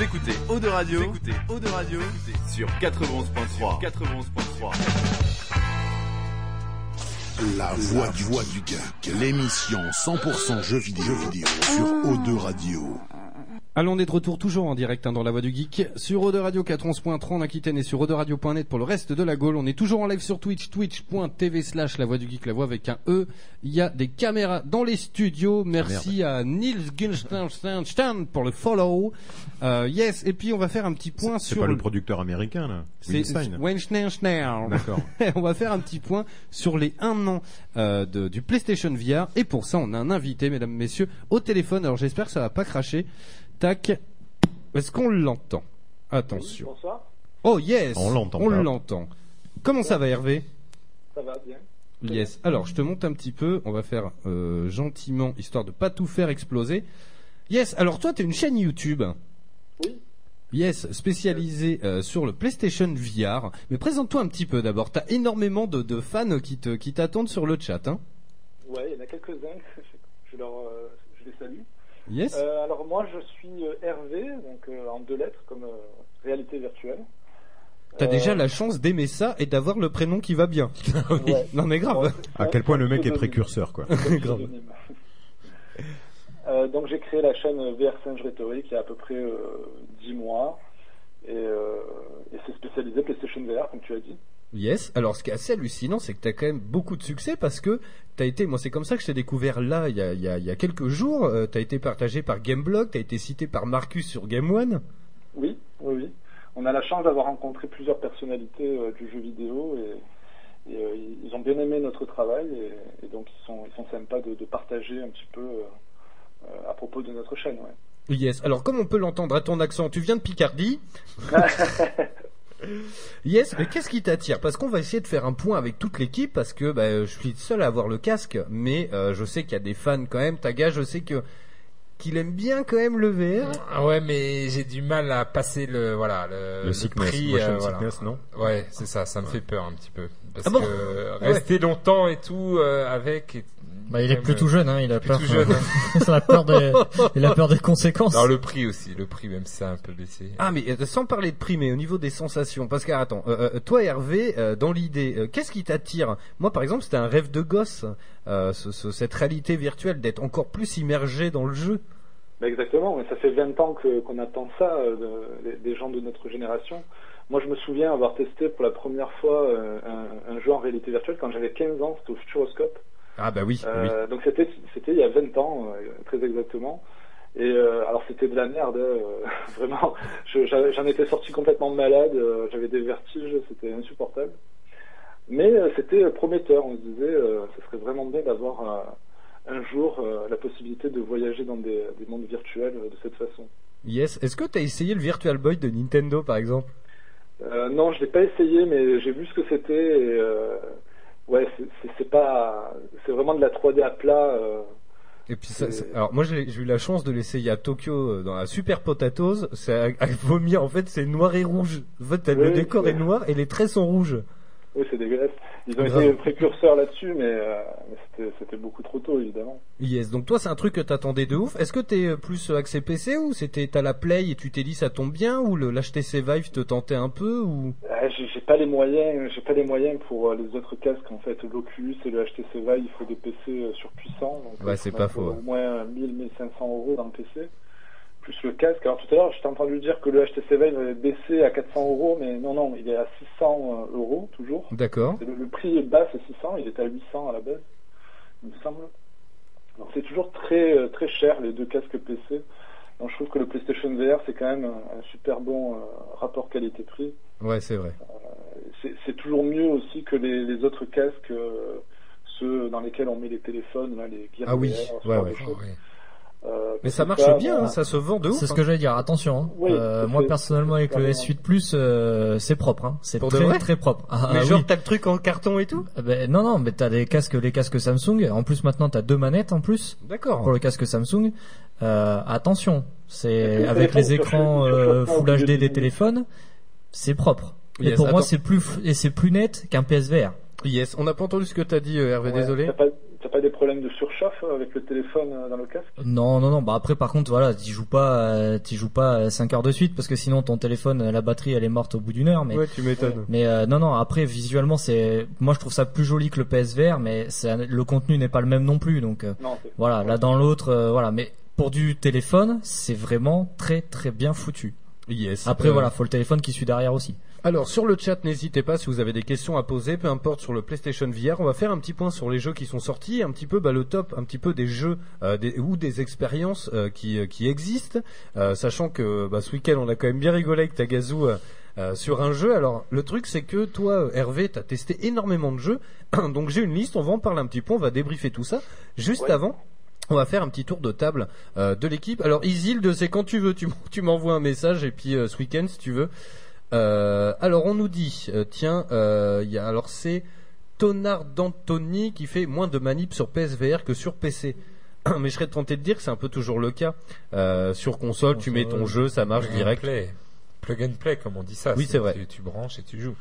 Vous écoutez Eau de Radio, vous écoutez Eau de Radio sur 91.3. 91.3. La voix du, voix du geek, l'émission 100% jeux vidéo, jeux vidéo sur O2 Radio. Allons, on est de retour toujours en direct hein, dans la voix du geek sur Ode Radio 411.3 en Aquitaine et sur Radio.net pour le reste de la Gaule. On est toujours en live sur Twitch, twitch.tv slash la voix du geek, la voix avec un E. Il y a des caméras dans les studios. Merci à Nils Gunstein pour le follow. Euh, yes, et puis on va faire un petit point C'est sur pas le producteur américain là. c'est Weinstein. Weinstein. D'accord. *laughs* on va faire un petit point sur les un an euh, de- du PlayStation VR et pour ça on a un invité, mesdames, messieurs, au téléphone. Alors j'espère que ça va pas cracher. Tac. Est-ce qu'on l'entend? Attention. Bonsoir, Oh yes. On l'entend On l'entend. Comment ça va Hervé? Ça va bien. Yes. Alors je te monte un petit peu. On va faire euh, gentiment histoire de pas tout faire exploser. Yes. Alors toi t'es une chaîne YouTube. Oui. Yes, spécialisée euh, sur le PlayStation VR. Mais présente-toi un petit peu d'abord. T'as énormément de, de fans qui te qui t'attendent sur le chat. Hein. Ouais, il y en a quelques-uns, *laughs* je, leur, euh, je les salue. Yes. Euh, alors moi, je suis euh, Hervé, donc euh, en deux lettres, comme euh, réalité virtuelle. T'as Euh, déjà la chance d'aimer ça et d'avoir le prénom qui va bien. *laughs* Ouais. Non mais grave. À quel point le mec est précurseur quoi. *laughs* grave. Euh, donc j'ai créé la chaîne VR Singe Rhétorique il y a à peu près euh, 10 mois. Et, euh, et c'est spécialisé PlayStation VR, comme tu as dit. Yes. Alors, ce qui est assez hallucinant, c'est que tu as quand même beaucoup de succès parce que tu as été, moi, c'est comme ça que je t'ai découvert là, il y a, il y a- il y a quelques jours. Euh, tu as été partagé par Gameblog, tu as été cité par Marcus sur Game One. Oui, oui, oui. On a la chance d'avoir rencontré plusieurs personnalités euh, du jeu vidéo et, et, euh, ils- ont bien aimé notre travail et, et donc ils sont, ils sont sympas de, de partager un petit peu euh, à propos de notre chaîne. Ouais. Yes. Alors, comme on peut l'entendre à ton accent, tu viens de Picardie. *laughs* Yes, mais qu'est-ce qui t'attire? Parce qu'on va essayer de faire un point avec toute l'équipe parce que bah, je suis le seul à avoir le casque, mais euh, je sais qu'il y a des fans quand même. Taga, je sais que qu'il aime bien quand même le VR. Ah ouais, mais j'ai du mal à passer le voilà le, Le sickness, prix. euh, voilà. sickness, non? Ouais, c'est ça, ça me fait peur un petit peu parce Ah bon? que rester longtemps et tout euh, avec. et- Bah, il est plus tout jeune, hein, il a plus peur. tout jeune, hein. il a peur des, il a peur des conséquences. Alors le prix aussi, le prix même ça a un peu baissé. Ah mais euh, sans parler de prix, mais au niveau des sensations, parce que attends, euh, euh, toi Hervé, euh, dans l'idée, euh, qu'est-ce qui t'attire? Moi par exemple, c'était un rêve de gosse, euh, ce- ce- cette réalité virtuelle, d'être encore plus immergé dans le jeu. Bah, exactement, mais ça fait 20 ans que- qu'on attend ça euh, de- des- des gens de notre génération. Moi je me souviens avoir testé pour la première fois euh, un, un jeu en réalité virtuelle quand j'avais 15 ans, c'était au Futuroscope. Ah bah oui, Euh, Donc c'était c'était il y a 20 ans, euh, très exactement. Et euh, alors c'était de la merde, euh, *laughs* vraiment. Je- J'en étais sorti complètement malade, euh, j'avais des vertiges, c'était insupportable. Mais c'était prometteur, on se disait, ce serait vraiment bien d'avoir un jour la possibilité de voyager dans des, des mondes virtuels de cette façon. Yes. Est-ce que t'as essayé le Virtual Boy de Nintendo par exemple? Non, je l'ai pas essayé, mais j'ai vu ce que c'était. Et ouais, c'est- pas, c'est vraiment de la 3D à plat. euh, Et puis ça, alors moi j'ai j'ai eu la chance de l'essayer à Tokyo euh, dans la Super Potatoes. C'est à, à vomir. En fait, c'est noir et rouge. En fait, le décor est noir et les traits sont rouges. Oui, c'est dégueulasse. Ils ont Grave. été précurseurs là-dessus, mais, euh, mais c'était- c'était beaucoup trop tôt, évidemment. Yes, donc toi c'est un truc que t'attendais de ouf. Est-ce que t'es euh, plus axé PC ou c'était t'as la Play et tu t'es dit ça tombe bien ou le l'HTC Vive te tentait un peu ou? Ah, j'ai j'ai pas les moyens, j'ai pas les moyens pour euh, les autres casques en fait. L'Oculus et le HTC Vive, il faut des PC euh, surpuissants. Donc, Ouais, euh, c'est pas faux. Au moins 1000, 1500 euros dans le PC. Plus le casque. Alors tout à l'heure, je t'ai entendu dire que le HTC Vive avait baissé à 400 euros, mais non, non, il est à 600 euros toujours. D'accord. Le, le prix est bas, c'est 600. Il était à 800 à la base, il me semble. Donc c'est toujours très euh, très cher les deux casques PC. Donc je trouve que le PlayStation VR c'est quand même un, super bon euh, rapport qualité-prix. Ouais, c'est vrai. C'est toujours mieux aussi que les, les autres casques, euh, ceux dans lesquels on met les téléphones, là, les Gear Ah oui, VR. Ouais. Euh, Mais ça marche bien, hein, ça se vend de ouf. C'est ce hein. que j'allais dire, attention. Hein. Oui, Euh, moi personnellement avec le c'est S8 Plus, euh, c'est propre. Hein. C'est très très propre. Ah, Mais ah, genre oui. t'as le truc en carton et tout Ah ben, non non, mais t'as des casques, les casques Samsung. En plus maintenant t'as deux manettes en plus D'accord. pour le casque Samsung. Euh, attention, c'est avec les écrans euh, Full HD des téléphones, c'est propre. Et Yes, pour moi c'est plus et c'est plus net qu'un PSVR. Yes, on n'a pas entendu ce que t'as dit Hervé, ouais, désolé. T'as pas, des problèmes de surchauffe euh, avec le téléphone euh, dans le casque? Non, non, non. Bah après, par contre, voilà, t'y joues pas, euh, t'y joues pas 5 heures de suite parce que sinon ton téléphone, la batterie, elle est morte au bout d'une heure. Mais, Ouais, tu m'étonnes. mais euh, non, non. Après, visuellement, c'est, moi, je trouve ça plus joli que le PSVR, mais c'est, le contenu n'est pas le même non plus. Donc euh, Non, c'est- voilà, là dans l'autre, euh, voilà. Mais pour du téléphone, c'est vraiment très, très bien foutu. Yes. Après, Euh, voilà, faut le téléphone qui suit derrière aussi. Alors sur le chat, n'hésitez pas si vous avez des questions à poser, peu importe sur le PlayStation VR. On va faire un petit point sur les jeux qui sont sortis, un petit peu bah, le top, un petit peu des jeux euh, des, ou des expériences euh, qui, euh, qui existent, Euh, sachant que bah, ce week-end on a quand même bien rigolé avec Tagazu euh, sur un jeu. Alors le truc c'est que toi Hervé, t'as testé énormément de jeux, *clears throat* donc j'ai une liste, on va en parler un petit peu, on va débriefer tout ça. Juste Ouais. avant. On va faire un petit tour de table euh, de l'équipe. Alors Isilde, c'est quand tu veux, tu, tu m'envoies un message et puis euh, ce week-end si tu veux. Euh, alors on nous dit, euh, tiens, euh, il y a alors c'est Tonard d'Antoni qui fait moins de manip sur PSVR que sur PC. *clears throat* Mais je serais tenté de dire que c'est un peu toujours le cas. Sur console, tu mets ton jeu, ça marche Plug and direct. play. Plug and play, comme on dit ça. Oui, c'est vrai. Tu, tu branches et tu joues.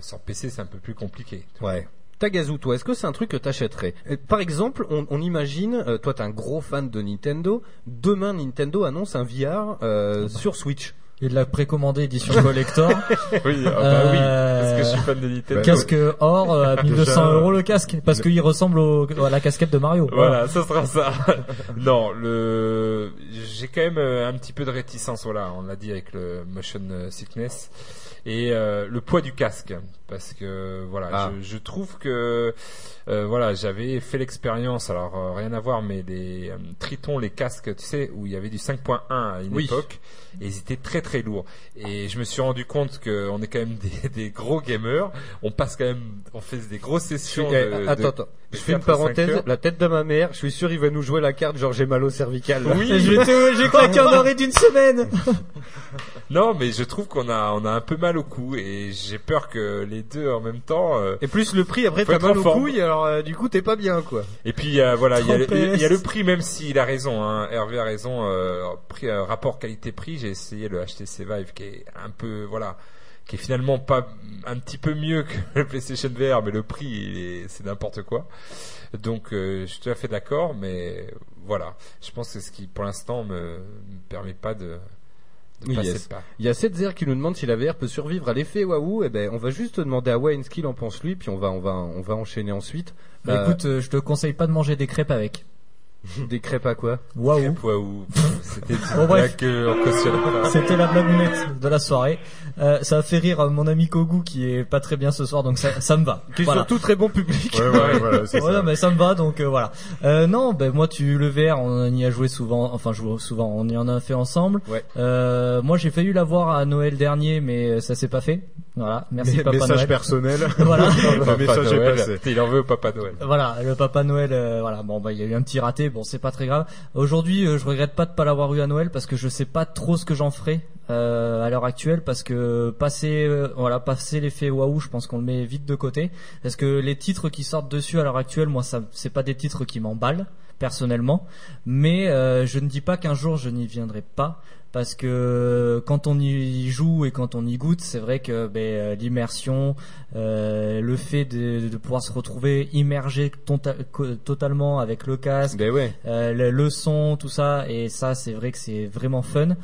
Sur PC, c'est un peu plus compliqué. Ouais. Tagazu, toi, est-ce que c'est un truc que t'achèterais? Par exemple, on, on imagine, euh, toi t'es un gros fan de Nintendo, demain Nintendo annonce un VR euh, sur Switch. Il l'a précommandé édition collector. *laughs* Oui, ah bah oui, Euh, parce que je suis fan de Nintendo. Casque or euh, à 1200 euros le casque parce qu'il ressemble au, à la casquette de Mario. Voilà, ça sera ça. *laughs* non, le, j'ai quand même euh, un petit peu de réticence, voilà, on l'a dit avec le motion euh, sickness et euh, le poids du casque, parce que voilà, Ah. je, je trouve que euh, voilà, j'avais fait l'expérience, alors euh, rien à voir, mais les euh, Triton, les casques, tu sais, où il y avait du 5.1 à une Oui. époque, et ils étaient très très lourds. Et je me suis rendu compte qu'on est quand même des, *laughs* des gros gamers, on passe quand même, on fait des grosses sessions. Eh, de- attends, de- attends. de Je fais une 4 à 5 parenthèse. La tête de ma mère, je suis sûr il va nous jouer la carte genre j'ai mal au cervical. Oui. *laughs* J'ai claqué en arrêt d'une semaine. *laughs* Non, mais je trouve qu'on a on a un peu mal au cou et j'ai peur que les deux en même temps. euh, Et plus le prix, après Faut t'as être mal en aux forme. couilles, alors euh, du coup t'es pas bien quoi. Et puis euh, voilà, il y, a le- 30 PS. il y a le prix, même s'il a raison. Hein, Hervé a raison. Euh, prix, euh, rapport qualité-prix, j'ai essayé le HTC Vive qui est un peu voilà, qui est finalement pas un petit peu mieux que le PlayStation VR, mais le prix il est- c'est n'importe quoi. Donc euh, je suis tout à fait d'accord, mais voilà, je pense que ce qui pour l'instant me, me permet pas de, de Oui, passer yes. le pas. Il y a Setzer qui nous demande si la VR peut survivre à l'effet waouh. Eh ben on va juste demander à Wayne ce qu'il en pense lui, puis on va on va on va enchaîner ensuite. Bah, Euh, écoute, euh, je te conseille pas de manger des crêpes avec. *laughs* des crêpes à quoi? Waouh. Waouh, *laughs* c'était blague pas. C'était la blagounette de la soirée. Euh, ça a fait rire euh, mon ami Kogu qui est pas très bien ce soir, donc ça, ça me va. Qui est Voilà. surtout très bon public. Ouais, ouais, voilà, ça. mais ça me va, donc euh, voilà. Euh, non, ben moi, tu le VR, on y a joué souvent. Enfin, joué souvent. On y en a fait ensemble. Ouais. Euh, moi, j'ai failli l'avoir à Noël dernier, mais euh, ça s'est pas fait. Voilà. Merci Mais- Papa message Noël. personnel. *laughs* Voilà. *laughs* le message est Noël, passé. il en veut au Papa Noël. Voilà, le Papa Noël, euh, voilà. Bon, bah, il y a eu un petit raté. Bon, c'est pas très grave. Aujourd'hui, euh, je regrette pas de pas l'avoir eu à Noël parce que je sais pas trop ce que j'en ferai euh, à l'heure actuelle parce que passer, euh, voilà, passer l'effet waouh, je pense qu'on le met vite de côté parce que les titres qui sortent dessus à l'heure actuelle, moi, ça, c'est pas des titres qui m'emballent personnellement. Mais euh, je ne dis pas qu'un jour je n'y viendrai pas. Parce que quand on y joue et quand on y goûte, c'est vrai que ben, euh, l'immersion, euh, le fait de, de pouvoir se retrouver immergé tonta- co- totalement avec le casque, Ben ouais. euh, le, le son, tout ça, et ça c'est vrai que c'est vraiment fun.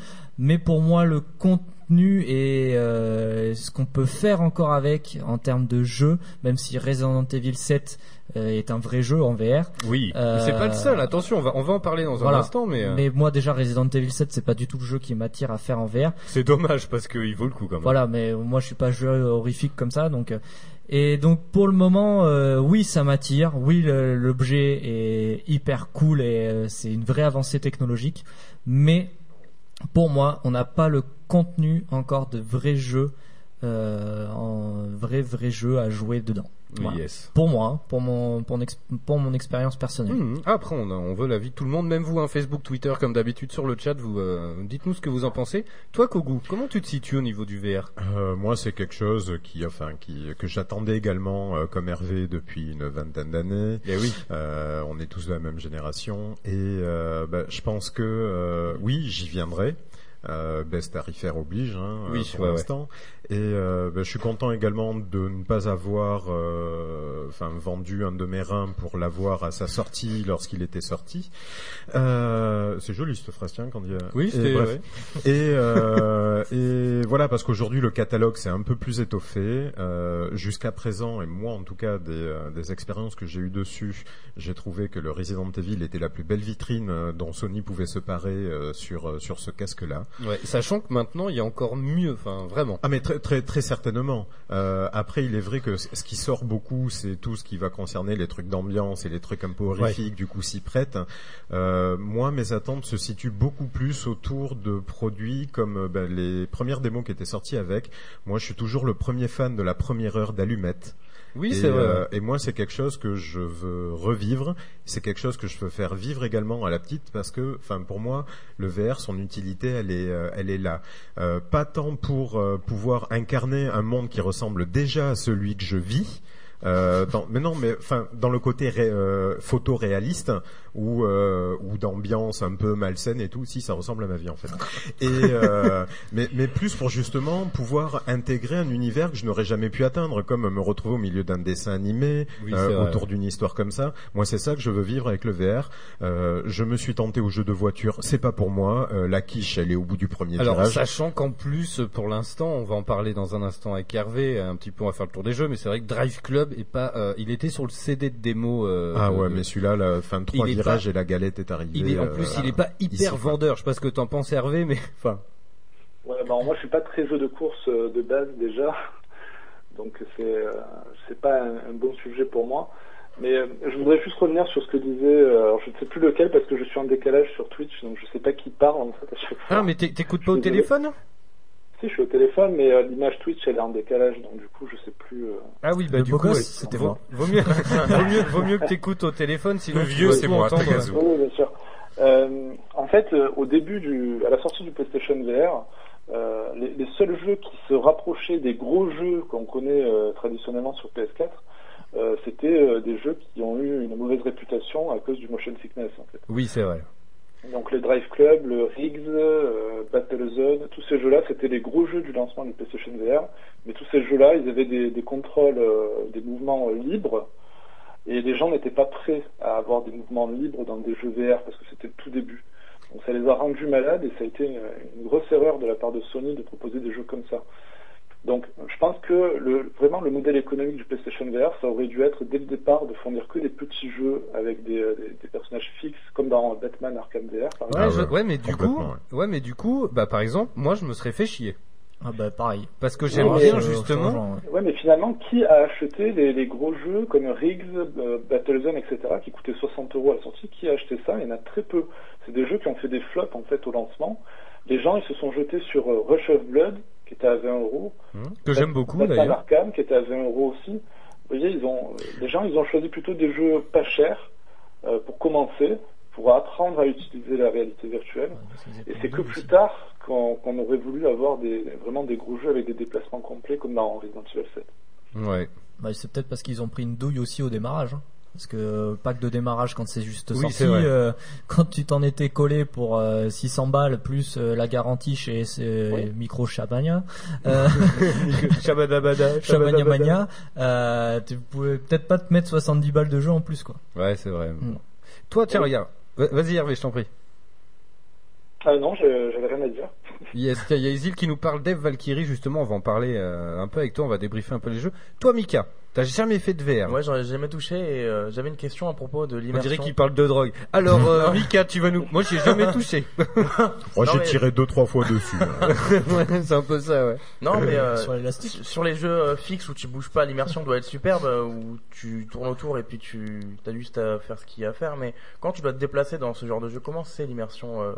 Mais pour moi le contenu et euh, ce qu'on peut faire encore avec en termes de jeu, même si Resident Evil 7 euh, est un vrai jeu en VR. Oui, euh, mais c'est pas le seul. Attention, on va, on va en parler dans voilà. un instant, mais, euh, Mais moi déjà Resident Evil 7 c'est pas du tout le jeu qui m'attire à faire en VR. c'est dommage parce qu'il vaut le coup quand même. Voilà, mais moi je suis pas jeu horrifique comme ça, donc. euh, Et donc pour le moment, euh, oui, ça m'attire. Oui, l'objet est hyper cool et euh, c'est une vraie avancée technologique. Mais pour moi, on n'a pas le contenu encore de vrais jeux, euh, en vrai vrai jeu à jouer dedans. Voilà. yes. Pour moi, pour mon pour, mon ex- pour mon expérience personnelle. Mhm. Après, on, a- on veut l'avis de tout le monde, même vous, hein, Facebook, Twitter, comme d'habitude sur le chat. Vous euh, dites-nous ce que vous en pensez. Toi, Kogu, comment tu te situes au niveau du VR Euh, moi, c'est quelque chose qui, enfin, qui que j'attendais également euh, comme Hervé depuis une vingtaine d'années. Eh oui. Euh, on est tous de la même génération et euh, bah, je pense que euh, oui, j'y viendrai. Euh, baisse tarifaire oblige hein, Oui, euh, pour ouais, ouais. l'instant. Et euh, bah, je suis content également de ne pas avoir euh, enfin vendu un de mes reins pour l'avoir à sa sortie lorsqu'il était sorti. Euh, c'est joli cette phrase, tiens, quand il y a... Oui, Et ouais. *laughs* Et, euh, et voilà, parce qu'aujourd'hui le catalogue c'est un peu plus étoffé. Euh, Jusqu'à présent, et moi en tout cas des, des expériences que j'ai eues dessus, j'ai trouvé que le Resident Evil était la plus belle vitrine dont Sony pouvait se parer euh, sur sur ce casque-là. Ouais, sachant que maintenant, il y a encore mieux, enfin, vraiment. Ah mais très très très certainement. Euh, après, il est vrai que ce qui sort beaucoup, c'est tout ce qui va concerner les trucs d'ambiance et les trucs un peu horrifiques, du coup s'y prête. Euh, moi, mes attentes se situent beaucoup plus autour de produits comme euh, ben, les premières démos qui étaient sorties avec. Moi, je suis toujours le premier fan de la première heure d'allumette. Oui, Et, c'est vrai. euh, et moi, c'est quelque chose que je veux revivre. C'est quelque chose que je veux faire vivre également à la petite parce que, enfin, pour moi, le VR, son utilité, elle est, euh, elle est là. Euh, pas tant pour euh, pouvoir incarner un monde qui ressemble déjà à celui que je vis. Euh, dans, mais non, mais enfin dans le côté ré, euh, photoréaliste ou euh, ou d'ambiance un peu malsaine et tout, si ça ressemble à ma vie en fait. Et euh, mais mais plus pour justement pouvoir intégrer un univers que je n'aurais jamais pu atteindre, comme me retrouver au milieu d'un dessin animé Oui, euh, autour d'une histoire comme ça. Moi, c'est ça que je veux vivre avec le VR. Euh, je me suis tenté au jeu de voiture, c'est pas pour moi. Euh, la quiche, elle est au bout du premier Alors, virage. sachant qu'en plus, pour l'instant, on va en parler dans un instant avec Hervé, un petit peu, on va faire le tour des jeux, mais c'est vrai que Drive Club est pas, euh, il était sur le CD de démo. euh, Ah ouais, de- mais celui-là, la fin de trois Il et la galette est arrivée. Il est, en euh, plus, il est pas hyper ici, vendeur. Je sais pas ce que t'en penses, Hervé, mais enfin. Ouais, bon, moi je suis pas très jeu de course euh, de base déjà, donc c'est euh, c'est pas un, un bon sujet pour moi. Mais euh, je voudrais juste revenir sur ce que disait, euh, alors je ne sais plus lequel parce que je suis en décalage sur Twitch, donc je sais pas qui parle en fait à chaque fois. Ah, mais t'é- t'écoutes pas au téléphone? Si, je suis au téléphone, mais euh, l'image Twitch elle est en décalage, donc du coup je sais plus. euh, Ah oui, bah Le du coup, c'était vaut, moi. vaut mieux, *laughs* vaut mieux, vaut mieux que t'écoutes au téléphone, sinon Le vieux, c'est moi, entendre. Oui, oui, bien sûr. Euh, en fait, euh, au début du, à la sortie du PlayStation VR, euh, les, les seuls jeux qui se rapprochaient des gros jeux qu'on connaît euh, traditionnellement sur PS4, euh, c'était euh, des jeux qui ont eu une mauvaise réputation à cause du motion sickness. En fait. Oui, c'est vrai. Donc le Drive Club, le Riggs, euh, Battlezone, tous ces jeux-là, c'était les gros jeux du lancement du PlayStation VR. Mais tous ces jeux-là, ils avaient des, des contrôles, euh, des mouvements euh, libres. Et les gens n'étaient pas prêts à avoir des mouvements libres dans des jeux VR parce que c'était le tout début. Donc ça les a rendus malades et ça a été une, une grosse erreur de la part de Sony de proposer des jeux comme ça. Donc je pense que le, vraiment le modèle économique du PlayStation VR, ça aurait dû être dès le départ de fournir que des petits jeux avec des, euh, des- des personnages fixes comme dans Batman Arkham VR par Ouais, exemple. je- ouais, mais du coup, ouais. mais du coup, bah par exemple, moi je me serais fait chier Ah bah pareil. parce que j'aime bien euh, justement. Genre, ouais. Ouais, mais finalement, qui a acheté les, les gros jeux comme Riggs, euh, Battlezone, etc., qui coûtaient 60 euros à la sortie Qui a acheté ça? Il y en a très peu. C'est des jeux qui ont fait des flops en fait au lancement. Les gens, ils se sont jetés sur euh, Rush of Blood, qui était à 20 euros. que j'aime beaucoup d'ailleurs. Arkham, qui était à 20 euros aussi. Vous voyez, ils ont, les gens, ils ont choisi plutôt des jeux pas chers euh, pour commencer, pour apprendre à utiliser la réalité virtuelle. Et c'est que plus tard qu'on aurait voulu avoir des, vraiment des gros jeux avec des déplacements complets comme dans Resident Evil 7. Ouais. Bah, c'est peut-être parce qu'ils ont pris une douille aussi au démarrage. hein. Parce que euh, pack de démarrage quand c'est juste Oui, sorti, euh, *laughs* quand tu t'en étais collé pour euh, 600 balles plus euh, la garantie chez euh, Micro Chabagna, *laughs* euh, *laughs* Chabadabada, Chabagna Mania, euh, tu pouvais peut-être pas te mettre 70 balles de jeu en plus quoi. Ouais, c'est vrai. Toi, tiens, regarde. Va- Vas-y, Hervé, je t'en prie. Ah non, je- j'avais rien à dire. Yes, il y a Isil qui nous parle d'Eve Valkyrie, justement, on va en parler euh, un peu avec toi, on va débriefer un peu les jeux. Toi, Mika, t'as jamais fait de VR Ouais, j'en ai jamais touché et euh, j'avais une question à propos de On l'immersion. dirait qu'il parle de drogue. Alors, euh. *laughs* Mika, tu vas nous... Moi, j'y ai jamais *laughs* touché. *laughs* Moi, j'ai mais- tiré deux, trois fois dessus. Ouais, c'est un peu ça, ouais. Non, mais euh, Sur l'élastique. sur- sur les jeux euh, fixes où tu bouges pas, l'immersion doit être superbe, euh, où tu tournes autour et puis tu as juste à faire ce qu'il y a à faire. Mais quand tu dois te déplacer dans ce genre de jeu, comment c'est l'immersion euh,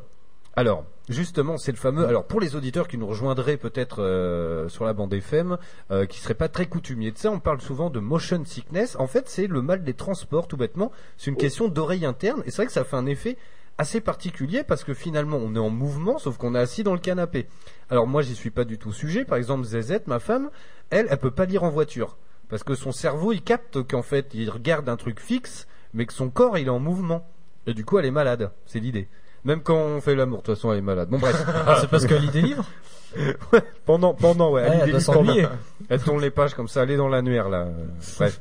Alors, justement, c'est le fameux. Alors, pour les auditeurs qui nous rejoindraient peut-être euh, sur la bande FM, euh, qui seraient pas très coutumiers de ça, on parle souvent de motion sickness. En fait, c'est le mal des transports, tout bêtement. C'est une question d'oreille interne, et c'est vrai que ça fait un effet assez particulier parce que finalement, on est en mouvement, sauf qu'on est assis dans le canapé. Alors moi, j'y suis pas du tout sujet. Par exemple, Zezette, ma femme, elle, elle peut pas lire en voiture parce que son cerveau, il capte qu'en fait, il regarde un truc fixe, mais que son corps, il est en mouvement. Et du coup, elle est malade. C'est l'idée. Même quand on fait l'amour, de toute façon, elle est malade. Bon, bref. *laughs* c'est parce qu'elle lit des livres *laughs* Ouais, pendant, pendant, ouais. Ouais, lit elle des doit livres. Elle tourne les pages comme ça, elle est dans l'annuaire, là. Bref.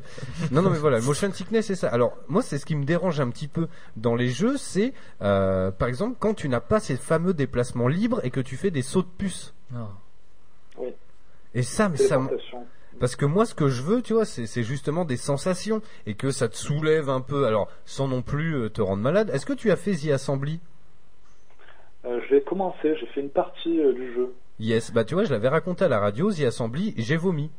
Non, non, mais voilà, le motion sickness, c'est ça. Alors, moi, c'est ce qui me dérange un petit peu dans les jeux, c'est, euh, par exemple, quand tu n'as pas ces fameux déplacements libres et que tu fais des sauts de puce. Ah. Oui. Et ça, mais ça, parce que moi, ce que je veux, tu vois, c'est c'est justement des sensations et que ça te soulève un peu. Alors, sans non plus euh, te rendre malade. Est-ce que tu as fait The Assembly? Euh, j'ai commencé, j'ai fait une partie euh, du jeu. Yes. Bah, tu vois, je l'avais raconté à la radio, The Assembly, j'ai vomi.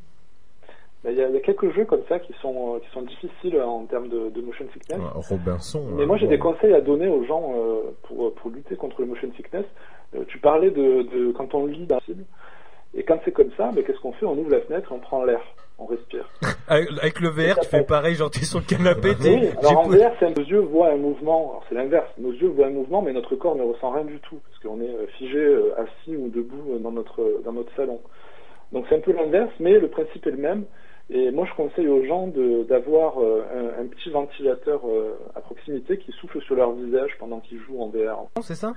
Il y, a, il y a quelques jeux comme ça qui sont, euh, qui sont difficiles en termes de, de motion sickness. Robinson. Mais euh, moi j'ai des conseils à donner aux gens euh, pour, pour lutter contre le motion sickness. Euh, tu parlais de, de quand on lit d'un film. Et quand c'est comme ça, mais qu'est-ce qu'on fait? On ouvre la fenêtre, on prend l'air, on respire. Avec, le VR, tu fais pareil, genre t'es sur le canapé, Oui, alors en VR, c'est nos yeux voient un mouvement. C'est l'inverse. Nos yeux voient un mouvement, mais notre corps ne ressent rien du tout parce qu'on est euh, figé, euh, assis ou debout euh, dans notre dans notre salon. Donc c'est un peu l'inverse, mais le principe est le même. Et moi, je conseille aux gens d'avoir un, un petit ventilateur à proximité qui souffle sur leur visage pendant qu'ils jouent en VR. C'est ça?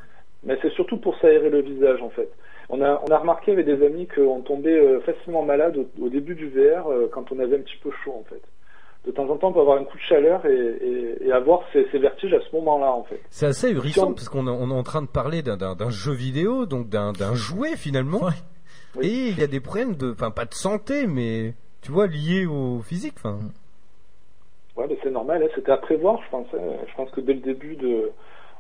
Mais c'est surtout pour s'aérer le visage, en fait. On a, on a remarqué avec des amis qu'on tombait euh, facilement malade au, au début du VR euh, quand on avait un petit peu chaud, en fait. De temps en temps, on peut avoir un coup de chaleur et, et- et avoir ces, ces vertiges à ce moment-là, en fait. C'est assez Si ahurissant on- parce qu'on est, on est en train de parler d'un- jeu vidéo, donc d'un jouet finalement. Et il y a des problèmes de, enfin pas de santé, mais tu vois liés au physique. Enfin, Ouais, mais c'est normal, hein, c'était à prévoir, je pense. hein. Je pense que dès le début de,